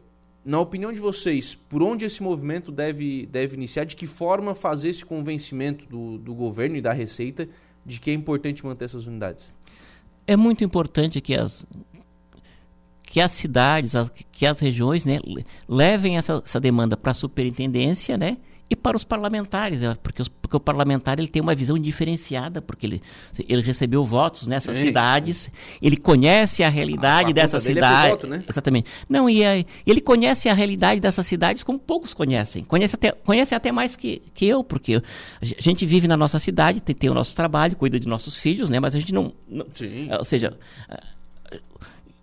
na opinião de vocês, por onde esse movimento deve, deve iniciar? De que forma fazer esse convencimento do, do governo e da Receita de que é importante manter essas unidades? É muito importante que as, que as cidades, as, que as regiões né, levem essa, essa demanda para a superintendência, né? E para os parlamentares, é, porque, os, porque o parlamentar ele tem uma visão diferenciada, porque ele, ele recebeu votos nessas Sim. cidades, ele conhece a realidade a dessa cidade. É voto, né? Exatamente. Não, e aí, ele conhece a realidade dessas cidades como poucos conhecem. Conhece até, conhece até mais que, que eu, porque a gente vive na nossa cidade, tem, tem o nosso trabalho, cuida de nossos filhos, né? Mas a gente não. não ou seja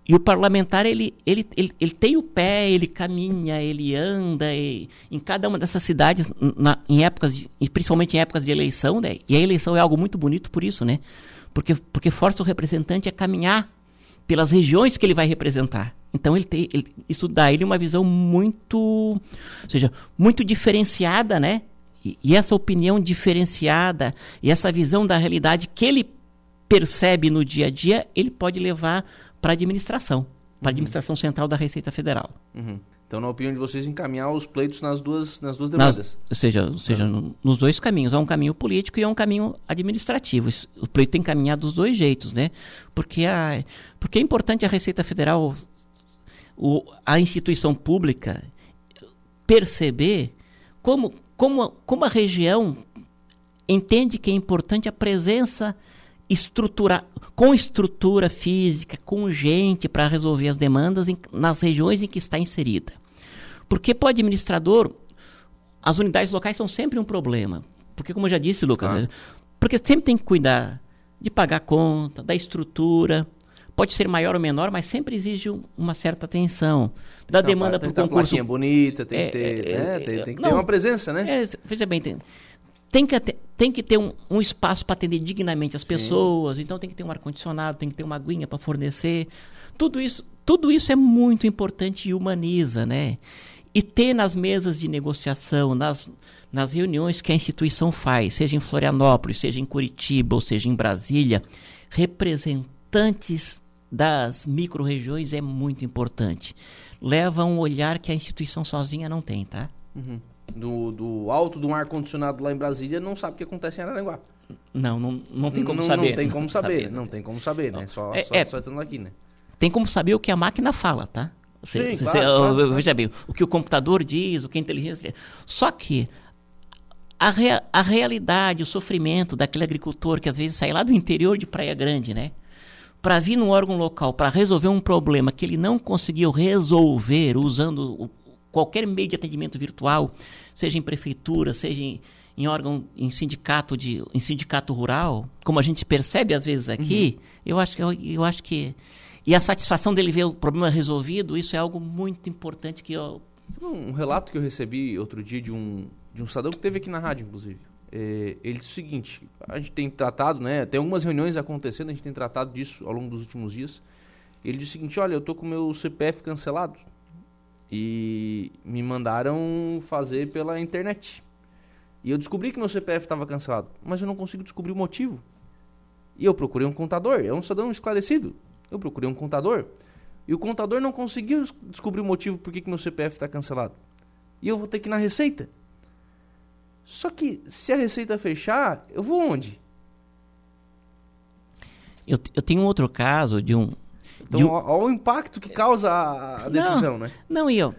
e o parlamentar, ele, ele, ele, ele tem o pé, ele caminha, ele anda e, em cada uma dessas cidades, na, em épocas, de, principalmente em épocas de eleição, né? E a eleição é algo muito bonito por isso, né? Porque, porque força o representante a caminhar pelas regiões que ele vai representar. Então ele tem, ele, isso dá a ele uma visão muito, ou seja, muito diferenciada, né? E, e essa opinião diferenciada e essa visão da realidade que ele percebe no dia a dia, ele pode levar para a administração, para a uhum. administração central da Receita Federal. Uhum. Então, na opinião de vocês, encaminhar os pleitos nas duas, nas duas demandas. Nas, ou seja, ou seja uhum. nos dois caminhos. Há um caminho político e há um caminho administrativo. O pleito tem que caminhar dos dois jeitos, né? Porque, a, porque é importante a Receita Federal, o, a instituição pública, perceber como, como, como a região entende que é importante a presença estruturar com estrutura física, com gente para resolver as demandas em, nas regiões em que está inserida. Porque para o administrador, as unidades locais são sempre um problema. Porque, como eu já disse, Lucas, porque sempre tem que cuidar de pagar conta, da estrutura. Pode ser maior ou menor, mas sempre exige uma certa atenção. Da não, demanda para o concurso. Tem bonita, tem é, que ter, é, né? tem, tem, que não, ter uma presença, né? É, veja bem, tem, tem que ter, tem que ter um, um espaço para atender dignamente as pessoas, Sim. então tem que ter um ar-condicionado, tem que ter uma aguinha para fornecer. Tudo isso, tudo isso é muito importante e humaniza, né? E ter nas mesas de negociação, nas, nas reuniões que a instituição faz, seja em Florianópolis, seja em Curitiba ou seja em Brasília, representantes das micro-regiões é muito importante. Leva um olhar que a instituição sozinha não tem, tá? Uhum do, do alto de um ar-condicionado lá em Brasília não sabe o que acontece em Araranguá. Não, não, não tem como não, saber. Não tem como saber, saber, não tem como saber, né? Só, é, só, é, só estando aqui, né? Tem como saber o que a máquina fala, tá? Você, Sim, você, claro, claro, claro. Veja bem, o que o computador diz, o que a inteligência... Só que a, rea, a realidade, o sofrimento daquele agricultor que às vezes sai lá do interior de Praia Grande, né? Para vir num órgão local, para resolver um problema que ele não conseguiu resolver usando o, qualquer meio de atendimento virtual, seja em prefeitura, seja em, em órgão, em sindicato de, em sindicato rural, como a gente percebe às vezes aqui, uhum. eu acho que eu, eu acho que e a satisfação dele ver o problema resolvido, isso é algo muito importante que eu um relato que eu recebi outro dia de um de um cidadão que teve aqui na rádio, inclusive. É, ele disse o seguinte: a gente tem tratado, né? Tem algumas reuniões acontecendo, a gente tem tratado disso ao longo dos últimos dias. Ele disse o seguinte: olha, eu tô com meu CPF cancelado e me mandaram fazer pela internet. E eu descobri que meu CPF estava cancelado, mas eu não consigo descobrir o motivo. E eu procurei um contador, é um cidadão esclarecido. Eu procurei um contador e o contador não conseguiu descobrir o motivo por que, que meu CPF está cancelado. E eu vou ter que ir na Receita. Só que se a Receita fechar, eu vou onde? Eu, eu tenho outro caso de um, então, olha o impacto que causa a decisão, não, né? Não, e eu,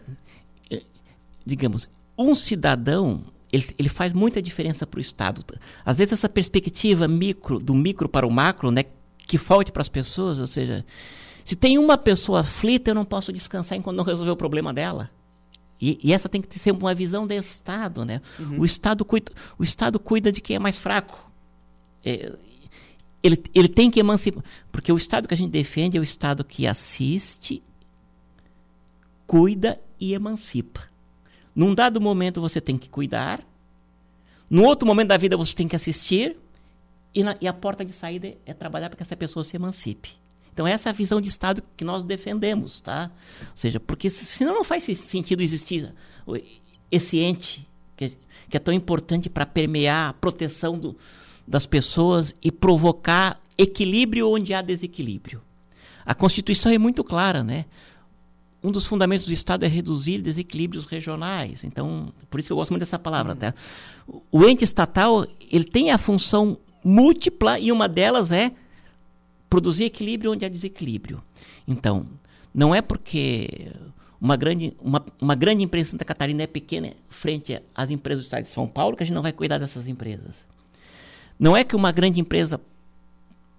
digamos, um cidadão ele, ele faz muita diferença para o Estado. Às vezes essa perspectiva micro, do micro para o macro, né, que falte para as pessoas, ou seja, se tem uma pessoa aflita, eu não posso descansar enquanto não resolver o problema dela. E, e essa tem que ser uma visão de Estado, né? Uhum. O, Estado cuida, o Estado cuida de quem é mais fraco. É, ele, ele tem que emancipar. Porque o Estado que a gente defende é o Estado que assiste, cuida e emancipa. Num dado momento você tem que cuidar, no outro momento da vida você tem que assistir, e, na, e a porta de saída é trabalhar para que essa pessoa se emancipe. Então essa é a visão de Estado que nós defendemos, tá? Ou seja, porque senão não faz sentido existir esse ente que, que é tão importante para permear a proteção do, das pessoas e provocar equilíbrio onde há desequilíbrio. A Constituição é muito clara, né? um dos fundamentos do Estado é reduzir desequilíbrios regionais. Então, por isso que eu gosto muito dessa palavra. Tá? O ente estatal ele tem a função múltipla e uma delas é produzir equilíbrio onde há desequilíbrio. Então, não é porque uma grande, uma, uma grande empresa de Santa Catarina é pequena frente às empresas do Estado de São Paulo que a gente não vai cuidar dessas empresas. Não é que uma grande empresa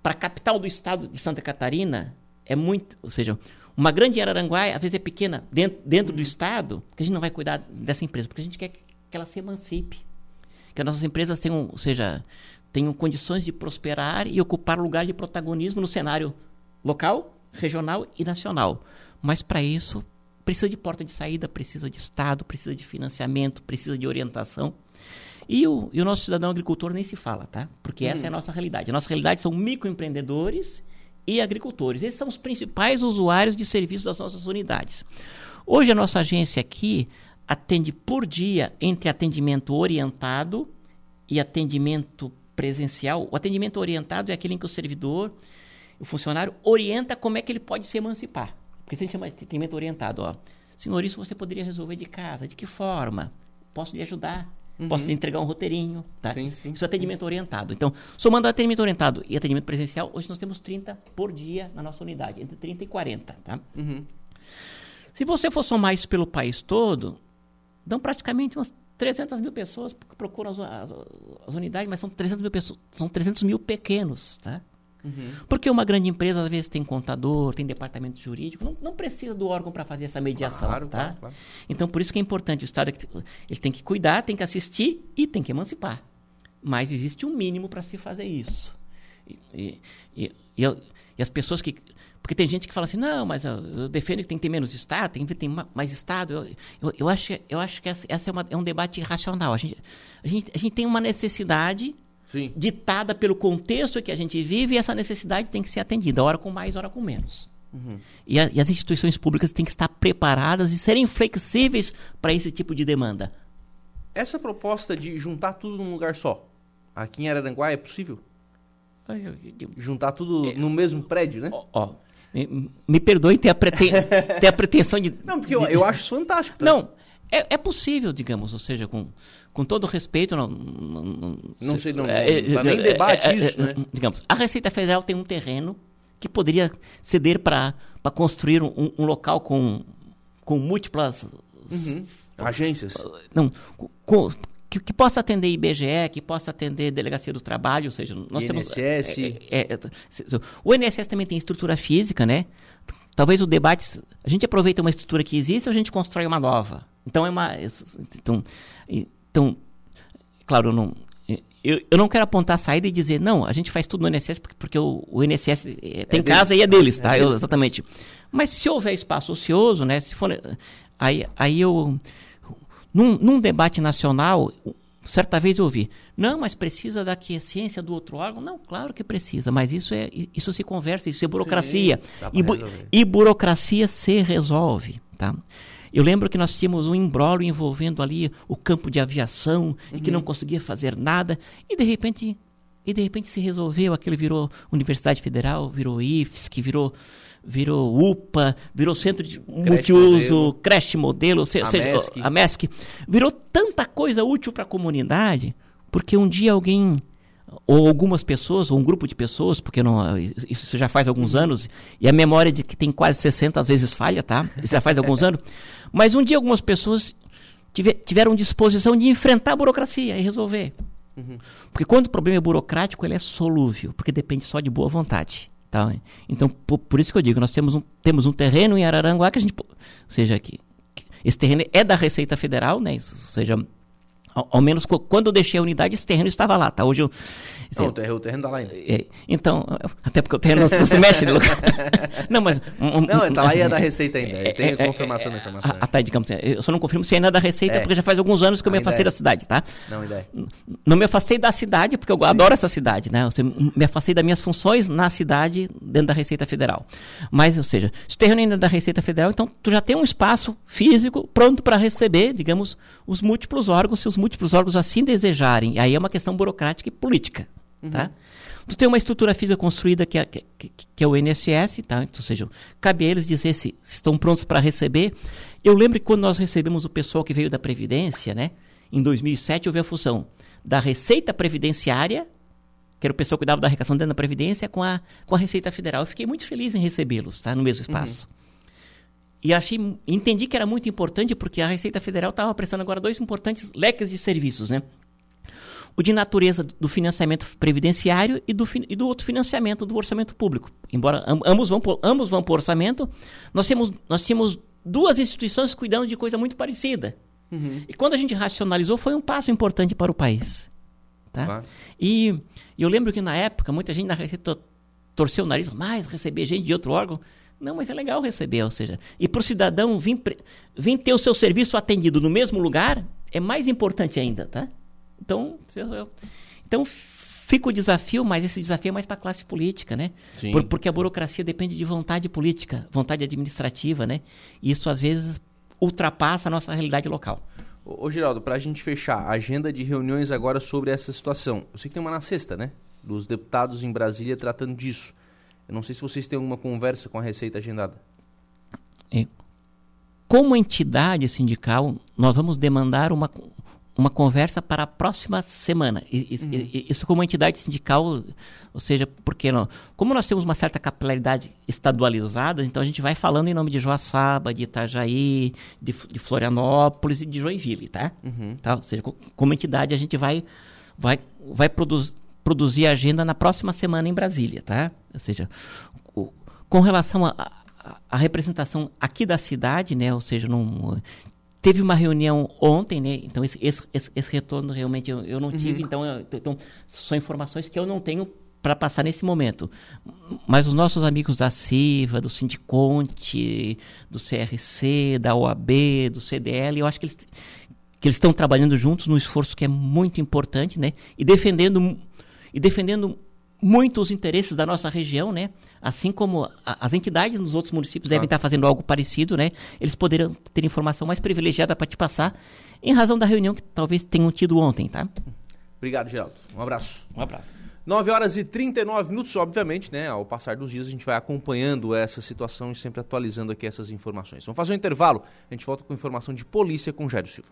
para a capital do Estado de Santa Catarina é muito, ou seja, uma grande Araranguá, às vezes é pequena, dentro, dentro do Estado, que a gente não vai cuidar dessa empresa, porque a gente quer que ela se emancipe. Que as nossas empresas tenham, ou seja, tenham condições de prosperar e ocupar lugar de protagonismo no cenário local, regional e nacional. Mas para isso, precisa de porta de saída, precisa de Estado, precisa de financiamento, precisa de orientação. E o, e o nosso cidadão agricultor nem se fala, tá? Porque essa é a nossa realidade. A nossa realidade são microempreendedores e agricultores. Esses são os principais usuários de serviços das nossas unidades. Hoje a nossa agência aqui atende por dia entre atendimento orientado e atendimento presencial. O atendimento orientado é aquele em que o servidor, o funcionário, orienta como é que ele pode se emancipar. Porque se a gente chama de atendimento orientado, ó. Senhor, isso você poderia resolver de casa. De que forma? Posso lhe ajudar? Uhum. Posso lhe entregar um roteirinho, tá? Sim, sim. Isso é atendimento orientado. Então, somando atendimento orientado e atendimento presencial, hoje nós temos 30 por dia na nossa unidade, entre 30 e 40, tá? Uhum. Se você for somar isso pelo país todo, dão praticamente umas 300 mil pessoas que procuram as, as, as unidades, mas são 300 mil pessoas, são 300 mil pequenos, tá? Uhum. Porque uma grande empresa, às vezes, tem contador, tem departamento jurídico, não, não precisa do órgão para fazer essa mediação. Claro, tá? Claro, claro. Então, por isso que é importante. O Estado ele tem que cuidar, tem que assistir e tem que emancipar. Mas existe um mínimo para se fazer isso. E, e, e, e, as pessoas que. Porque tem gente que fala assim, não, mas eu, eu defendo que tem que ter menos Estado, tem que ter mais Estado. Eu, eu, eu acho, eu acho que essa, essa é, uma, é um debate irracional. A gente, a, gente, a gente tem uma necessidade Sim. ditada pelo contexto que a gente vive e essa necessidade tem que ser atendida, hora com mais, hora com menos. Uhum. E, a, e, as instituições públicas têm que estar preparadas e serem flexíveis para esse tipo de demanda. Essa proposta de juntar tudo num lugar só, aqui em Araranguá, é possível? Juntar tudo é, no mesmo prédio, né? Ó, ó me, me, perdoe ter a, preten ter a pretensão de. Não, porque eu, eu acho fantástico. Tá? Não, é, é possível, digamos, ou seja, com, com todo respeito. Não, não, não sei, não, é, não nem debate é, é, isso, né? Digamos, a Receita Federal tem um terreno que poderia ceder para construir um, um, local com, com múltiplas uhum. agências. Não, com, que, que, possa atender IBGE, que possa atender Delegacia do Trabalho, ou seja, nós INSS. temos. É, é, é, o INSS também tem estrutura física, né? Talvez o debate. A gente aproveita uma estrutura que existe ou a gente constrói uma nova? Então é uma. Então, então claro, eu não, eu, eu não quero apontar a saída e dizer, não, a gente faz tudo no INSS porque, porque o, o INSS é, tem é casa deles. e é deles, tá? É deles. Eu, exatamente. Mas se houver espaço ocioso, né? Se for. Aí, aí eu. Num, num debate nacional, certa vez eu ouvi, não, mas precisa da aquiescência do outro órgão? Não, claro que precisa, mas isso é isso se conversa, isso é burocracia. Sim, e, bu e burocracia se resolve, tá? Eu lembro que nós tínhamos um embrólio envolvendo ali o campo de aviação uhum. e que não uhum. conseguia fazer nada e de repente e de repente se resolveu, aquilo virou Universidade Federal, virou IFSC, virou virou UPA, virou centro de creche multiuso, modelo. creche modelo, ou seja, a MESC, virou tanta coisa útil para a comunidade, porque um dia alguém ou algumas pessoas, ou um grupo de pessoas, porque não, isso já faz alguns uhum. anos, e a memória de que tem quase 60 às vezes falha, tá? Isso já faz alguns anos. Mas um dia algumas pessoas tiver, tiveram disposição de enfrentar a burocracia e resolver. Uhum. Porque quando o problema é burocrático, ele é solúvel, porque depende só de boa vontade. Tá? Então, por, por isso que eu digo, nós temos um, temos um terreno em Araranguá que a gente. Ou seja, que, que esse terreno é da Receita Federal, né? Isso, ou seja, ao, ao, menos quando eu deixei a unidade, esse terreno estava lá, tá? Hoje eu. Não, o terreno, o terreno tá lá ainda. É, então, até porque o terreno não, não se mexe, né, Lucas? não, mas. Um, não, tá lá e é da Receita ainda. É, tem a confirmação da informação. Ah, tá, digamos assim, eu só não confirmo se ainda é da Receita, é. porque já faz alguns anos que eu me afastei da cidade, tá? Não, ideia. Não me afastei da cidade, porque eu Sim. adoro essa cidade, né? Eu me afastei das minhas funções na cidade, dentro da Receita Federal. Mas, ou seja, se o terreno ainda é da Receita Federal, então tu já tem um espaço físico pronto para receber, digamos, os múltiplos órgãos, se os múltiplos órgãos assim desejarem. Aí é uma questão burocrática e política, uhum. tá? Tu tem uma estrutura física construída que é, que, que é o INSS, tá? Então, ou seja, cabe a eles dizer se, se estão prontos para receber. Eu lembro que quando nós recebemos o pessoal que veio da Previdência, né? Em 2007 houve a fusão da Receita Previdenciária, que era o pessoal que cuidava da arrecadação dentro da Previdência, com a, com a Receita Federal. Eu fiquei muito feliz em recebê-los, tá? No mesmo uhum. espaço. Uhum. E achei, entendi que era muito importante porque a Receita Federal estava prestando agora dois importantes leques de serviços, né? O de natureza do financiamento previdenciário e do, e do outro financiamento do orçamento público. Embora ambos vão por, ambos vão para o orçamento, nós temos, nós tínhamos duas instituições cuidando de coisa muito parecida. Uhum. E quando a gente racionalizou, foi um passo importante para o país. Tá? Claro. E eu lembro que na época, muita gente na Receita torceu o nariz, mais receber gente de outro órgão. Não, mas é legal receber, ou seja, e para o cidadão vir, vir ter o seu serviço atendido no mesmo lugar é mais importante ainda, tá? Então, então fica o desafio, mas esse desafio é mais para a classe política, né? Sim. Por, porque a burocracia depende de vontade política, vontade administrativa, né? E isso às vezes ultrapassa a nossa realidade local. Ô, ô Geraldo, para a gente fechar, a agenda de reuniões agora sobre essa situação. Eu sei que tem uma na sexta, né? Dos deputados em Brasília tratando disso. Eu não sei se vocês têm alguma conversa com a Receita agendada. É. Como entidade sindical, nós vamos demandar uma, uma conversa para a próxima semana. Isso, uhum. isso como entidade sindical, ou seja, porque não, como nós temos uma certa capilaridade estadualizada, então a gente vai falando em nome de Joaçaba, de Itajaí, de, de Florianópolis e de Joinville, tá? Uhum. tá? Ou seja, como entidade a gente vai, vai, vai produzir produzir agenda na próxima semana em Brasília, tá? Ou seja, o, com relação à representação aqui da cidade, né? Ou seja, num, teve uma reunião ontem, né? Então esse, esse, esse retorno realmente eu, eu não uhum. tive, então, eu, então são informações que eu não tenho para passar nesse momento. Mas os nossos amigos da CIVA, do Sindiconte, do CRC, da OAB, do CDL, eu acho que eles que eles estão trabalhando juntos num esforço que é muito importante, né? E defendendo e defendendo muito os interesses da nossa região, né? Assim como a, as entidades nos outros municípios devem estar fazendo algo parecido, né? Eles poderiam ter informação mais privilegiada para te passar, em razão da reunião que talvez tenham tido ontem, tá? Obrigado, Geraldo. Um abraço. Um abraço. 9 horas e 39 minutos, obviamente, né? Ao passar dos dias a gente vai acompanhando essa situação e sempre atualizando aqui essas informações. Vamos fazer um intervalo, a gente volta com informação de polícia com Jairo Silva.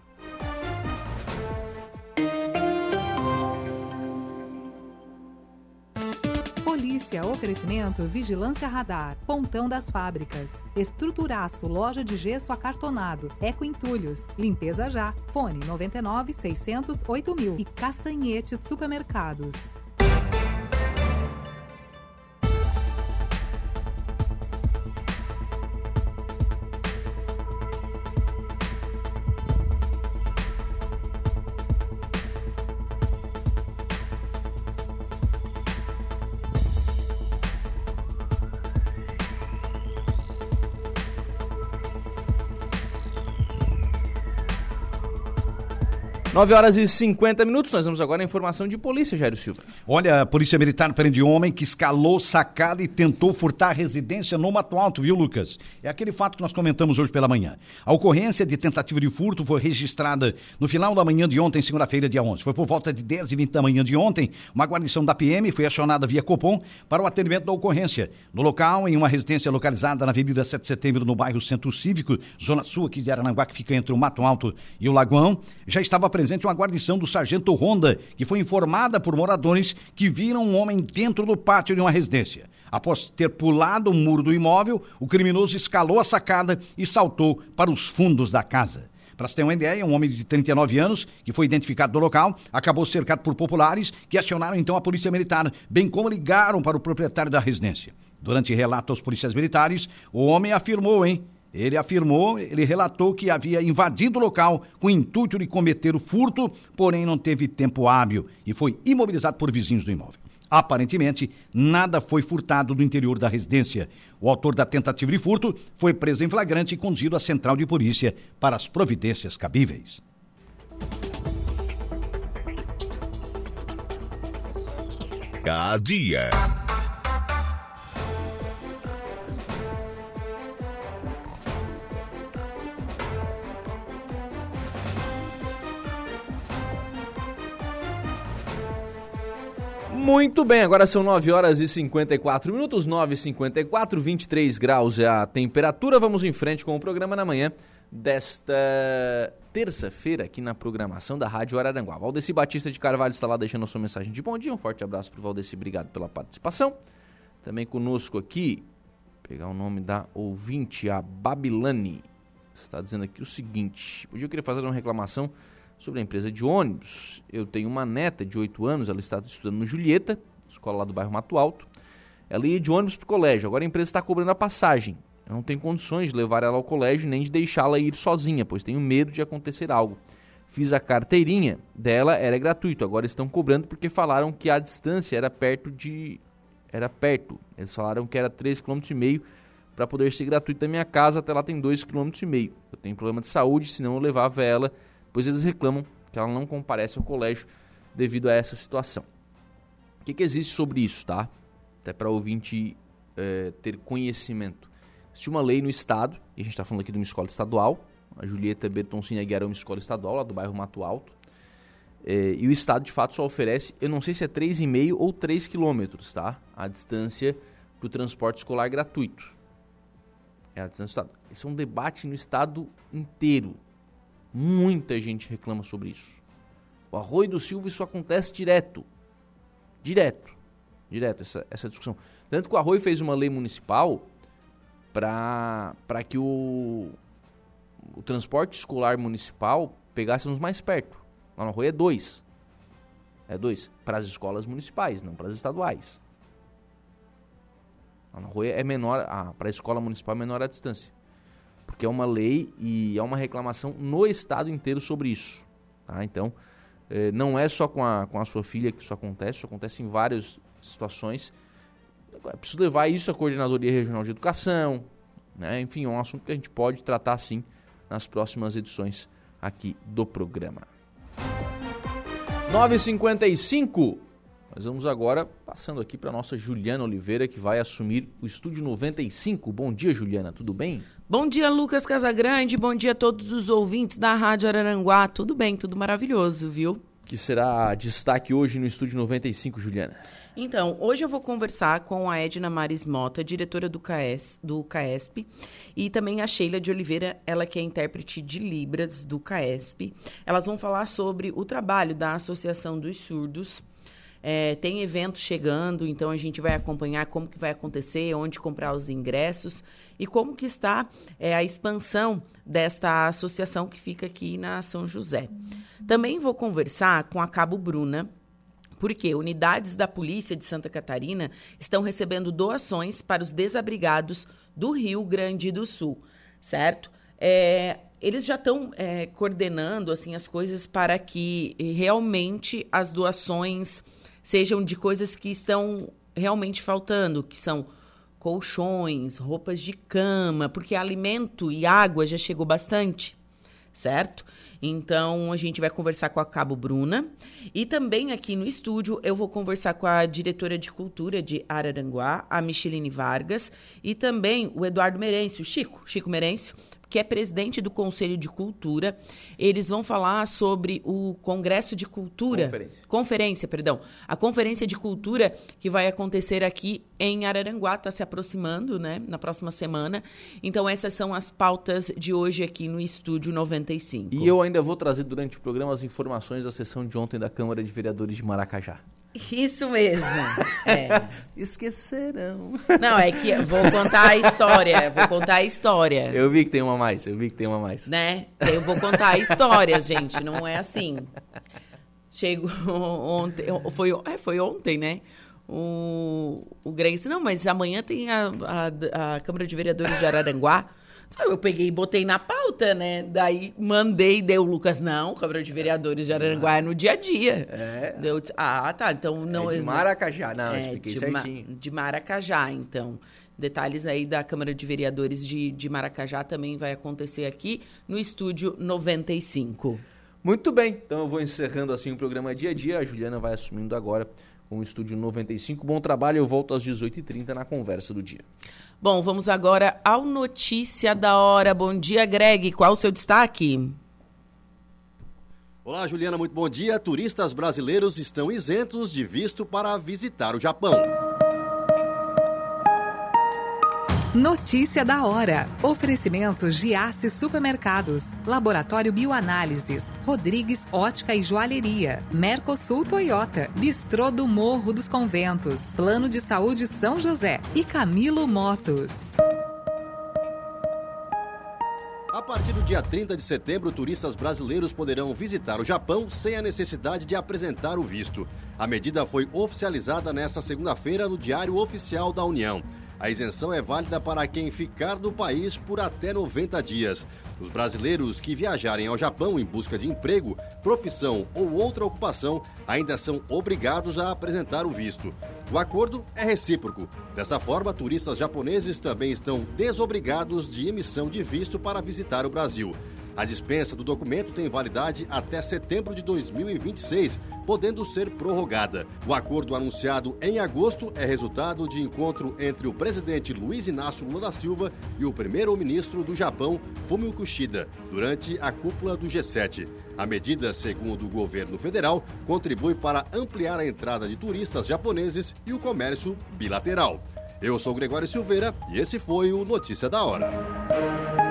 Polícia, oferecimento Vigilância Radar, Pontão das Fábricas, Estruturaço, Loja de Gesso Acartonado, Eco Entulhos, Limpeza Já, Fone 99 600 8000 e Castanhetes Supermercados. 9 horas e 50 minutos, nós vamos agora à informação de polícia, Jairo Silva. Olha, a Polícia Militar prende homem que escalou sacada e tentou furtar residência no Mato Alto, viu, Lucas? É aquele fato que nós comentamos hoje pela manhã. A ocorrência de tentativa de furto foi registrada no final da manhã de ontem, segunda-feira, dia 11. Foi por volta de 10 e 20 da manhã de ontem, uma guarnição da PM foi acionada via Copom para o atendimento da ocorrência. No local, em uma residência localizada na Avenida 7 de Setembro, no bairro Centro Cívico, Zona Sul aqui de Arananguá, que fica entre o Mato Alto e o Lagoão, já estava presente presente uma guarnição do sargento Honda, que foi informada por moradores que viram um homem dentro do pátio de uma residência. Após ter pulado o muro do imóvel, o criminoso escalou a sacada e saltou para os fundos da casa. Para você ter uma ideia, um homem de 39 anos, que foi identificado no local, acabou cercado por populares que acionaram então a polícia militar, bem como ligaram para o proprietário da residência. Durante relato aos policiais militares, o homem afirmou, hein? Ele afirmou, ele relatou que havia invadido o local com o intuito de cometer o furto, porém não teve tempo hábil e foi imobilizado por vizinhos do imóvel. Aparentemente, nada foi furtado do interior da residência. O autor da tentativa de furto foi preso em flagrante e conduzido à central de polícia para as providências cabíveis. A dia. Muito bem, agora são 9 horas e 54 minutos, 9 e 54, 23 graus é a temperatura. Vamos em frente com o programa na manhã desta terça-feira aqui na programação da Rádio Araranguá. Valdeci Batista de Carvalho está lá deixando a sua mensagem de bom dia. Um forte abraço para o Valdeci, obrigado pela participação. Também conosco aqui, pegar o nome da ouvinte, a Babilane. Está dizendo aqui o seguinte: hoje eu queria fazer uma reclamação sobre a empresa de ônibus. Eu tenho uma neta de 8 anos, ela está estudando no Julieta, escola lá do bairro Mato Alto. Ela ia de ônibus para o colégio, agora a empresa está cobrando a passagem. Eu não tenho condições de levar ela ao colégio nem de deixá-la ir sozinha, pois tenho medo de acontecer algo. Fiz a carteirinha dela, era gratuito, agora estão cobrando porque falaram que a distância era perto de era perto. Eles falaram que era 3,5 km para poder ser gratuito da minha casa, até lá tem 2,5 km. Eu tenho problema de saúde, senão eu levava ela pois eles reclamam que ela não comparece ao colégio devido a essa situação. O que, que existe sobre isso, tá? Até para ouvinte é, ter conhecimento. Existe uma lei no estado, e a gente está falando aqui de uma escola estadual, a Julieta Bertoncini Aguiar é uma escola estadual lá do bairro Mato Alto, é, e o estado de fato só oferece, eu não sei se é 3,5 ou 3 quilômetros, tá? A distância para o transporte escolar gratuito. É a distância do estado. Isso é um debate no estado inteiro. Muita gente reclama sobre isso. O Arroio do Silva isso acontece direto. Direto. Direto, essa, essa discussão. Tanto que o Arroio fez uma lei municipal para que o, o transporte escolar municipal pegasse nos mais perto. Lá no Arroio é dois. É dois. Para as escolas municipais, não para as estaduais. Lá no Arroio é menor, para a escola municipal é menor a distância porque é uma lei e é uma reclamação no estado inteiro sobre isso. Tá? Então, eh, não é só com a, com a sua filha que isso acontece, isso acontece em várias situações. Agora, preciso levar isso à Coordenadoria Regional de Educação, né? enfim, é um assunto que a gente pode tratar sim nas próximas edições aqui do programa. 9h55. Nós vamos agora passando aqui para nossa Juliana Oliveira, que vai assumir o Estúdio 95. Bom dia, Juliana, tudo bem? Bom dia, Lucas Casagrande. Bom dia a todos os ouvintes da Rádio Araranguá. Tudo bem, tudo maravilhoso, viu? Que será destaque hoje no Estúdio 95, Juliana? Então, hoje eu vou conversar com a Edna Maris Mota, diretora do, CAES, do CAESP, e também a Sheila de Oliveira, ela que é intérprete de Libras do CAESP. Elas vão falar sobre o trabalho da Associação dos Surdos é, tem eventos chegando, então a gente vai acompanhar como que vai acontecer, onde comprar os ingressos e como que está é, a expansão desta associação que fica aqui na São José. Também vou conversar com a Cabo Bruna, porque unidades da Polícia de Santa Catarina estão recebendo doações para os desabrigados do Rio Grande do Sul, certo? É, eles já estão é, coordenando assim as coisas para que realmente as doações sejam de coisas que estão realmente faltando, que são colchões, roupas de cama, porque alimento e água já chegou bastante, certo? Então a gente vai conversar com a Cabo Bruna e também aqui no estúdio eu vou conversar com a diretora de cultura de Araranguá, a Micheline Vargas, e também o Eduardo Merencio, Chico, Chico Merencio, que é presidente do Conselho de Cultura. Eles vão falar sobre o Congresso de Cultura. Conferência. Conferência, perdão. A Conferência de Cultura que vai acontecer aqui em Araranguá, está se aproximando, né? Na próxima semana. Então, essas são as pautas de hoje aqui no Estúdio 95. E eu ainda vou trazer durante o programa as informações da sessão de ontem da Câmara de Vereadores de Maracajá. Isso mesmo. É. Esquecerão. Não, é que vou contar a história. Vou contar a história. Eu vi que tem uma mais, eu vi que tem uma mais. Né? Eu vou contar a história, gente. Não é assim. Chegou ontem. Foi, é, foi ontem, né? O, o Greg disse: Não, mas amanhã tem a, a, a Câmara de Vereadores de Araranguá. Eu peguei e botei na pauta, né? Daí mandei, deu o Lucas, não, Câmara de Vereadores de Aranguá é no dia a dia. É. Deu, ah, tá, então não... É de Maracajá, não, é, expliquei de certinho. Ma, de Maracajá, então. Detalhes aí da Câmara de Vereadores de, de Maracajá também vai acontecer aqui no Estúdio 95. Muito bem, então eu vou encerrando assim o programa dia a dia. A Juliana vai assumindo agora com o Estúdio 95. Bom trabalho, eu volto às 18h30 na conversa do dia. Bom, vamos agora ao Notícia da Hora. Bom dia, Greg. Qual o seu destaque? Olá, Juliana, muito bom dia. Turistas brasileiros estão isentos de visto para visitar o Japão. Notícia da hora. Oferecimento Giasse Supermercados, Laboratório Bioanálises, Rodrigues Ótica e Joalheria, Mercosul Toyota, Bistrô do Morro dos Conventos, Plano de Saúde São José e Camilo Motos. A partir do dia 30 de setembro, turistas brasileiros poderão visitar o Japão sem a necessidade de apresentar o visto. A medida foi oficializada nesta segunda-feira no Diário Oficial da União. A isenção é válida para quem ficar no país por até 90 dias. Os brasileiros que viajarem ao Japão em busca de emprego, profissão ou outra ocupação ainda são obrigados a apresentar o visto. O acordo é recíproco. Dessa forma, turistas japoneses também estão desobrigados de emissão de visto para visitar o Brasil. A dispensa do documento tem validade até setembro de 2026, podendo ser prorrogada. O acordo anunciado em agosto é resultado de encontro entre o presidente Luiz Inácio Lula da Silva e o primeiro-ministro do Japão, Fumio Kishida, durante a cúpula do G7. A medida, segundo o governo federal, contribui para ampliar a entrada de turistas japoneses e o comércio bilateral. Eu sou Gregório Silveira e esse foi o Notícia da Hora.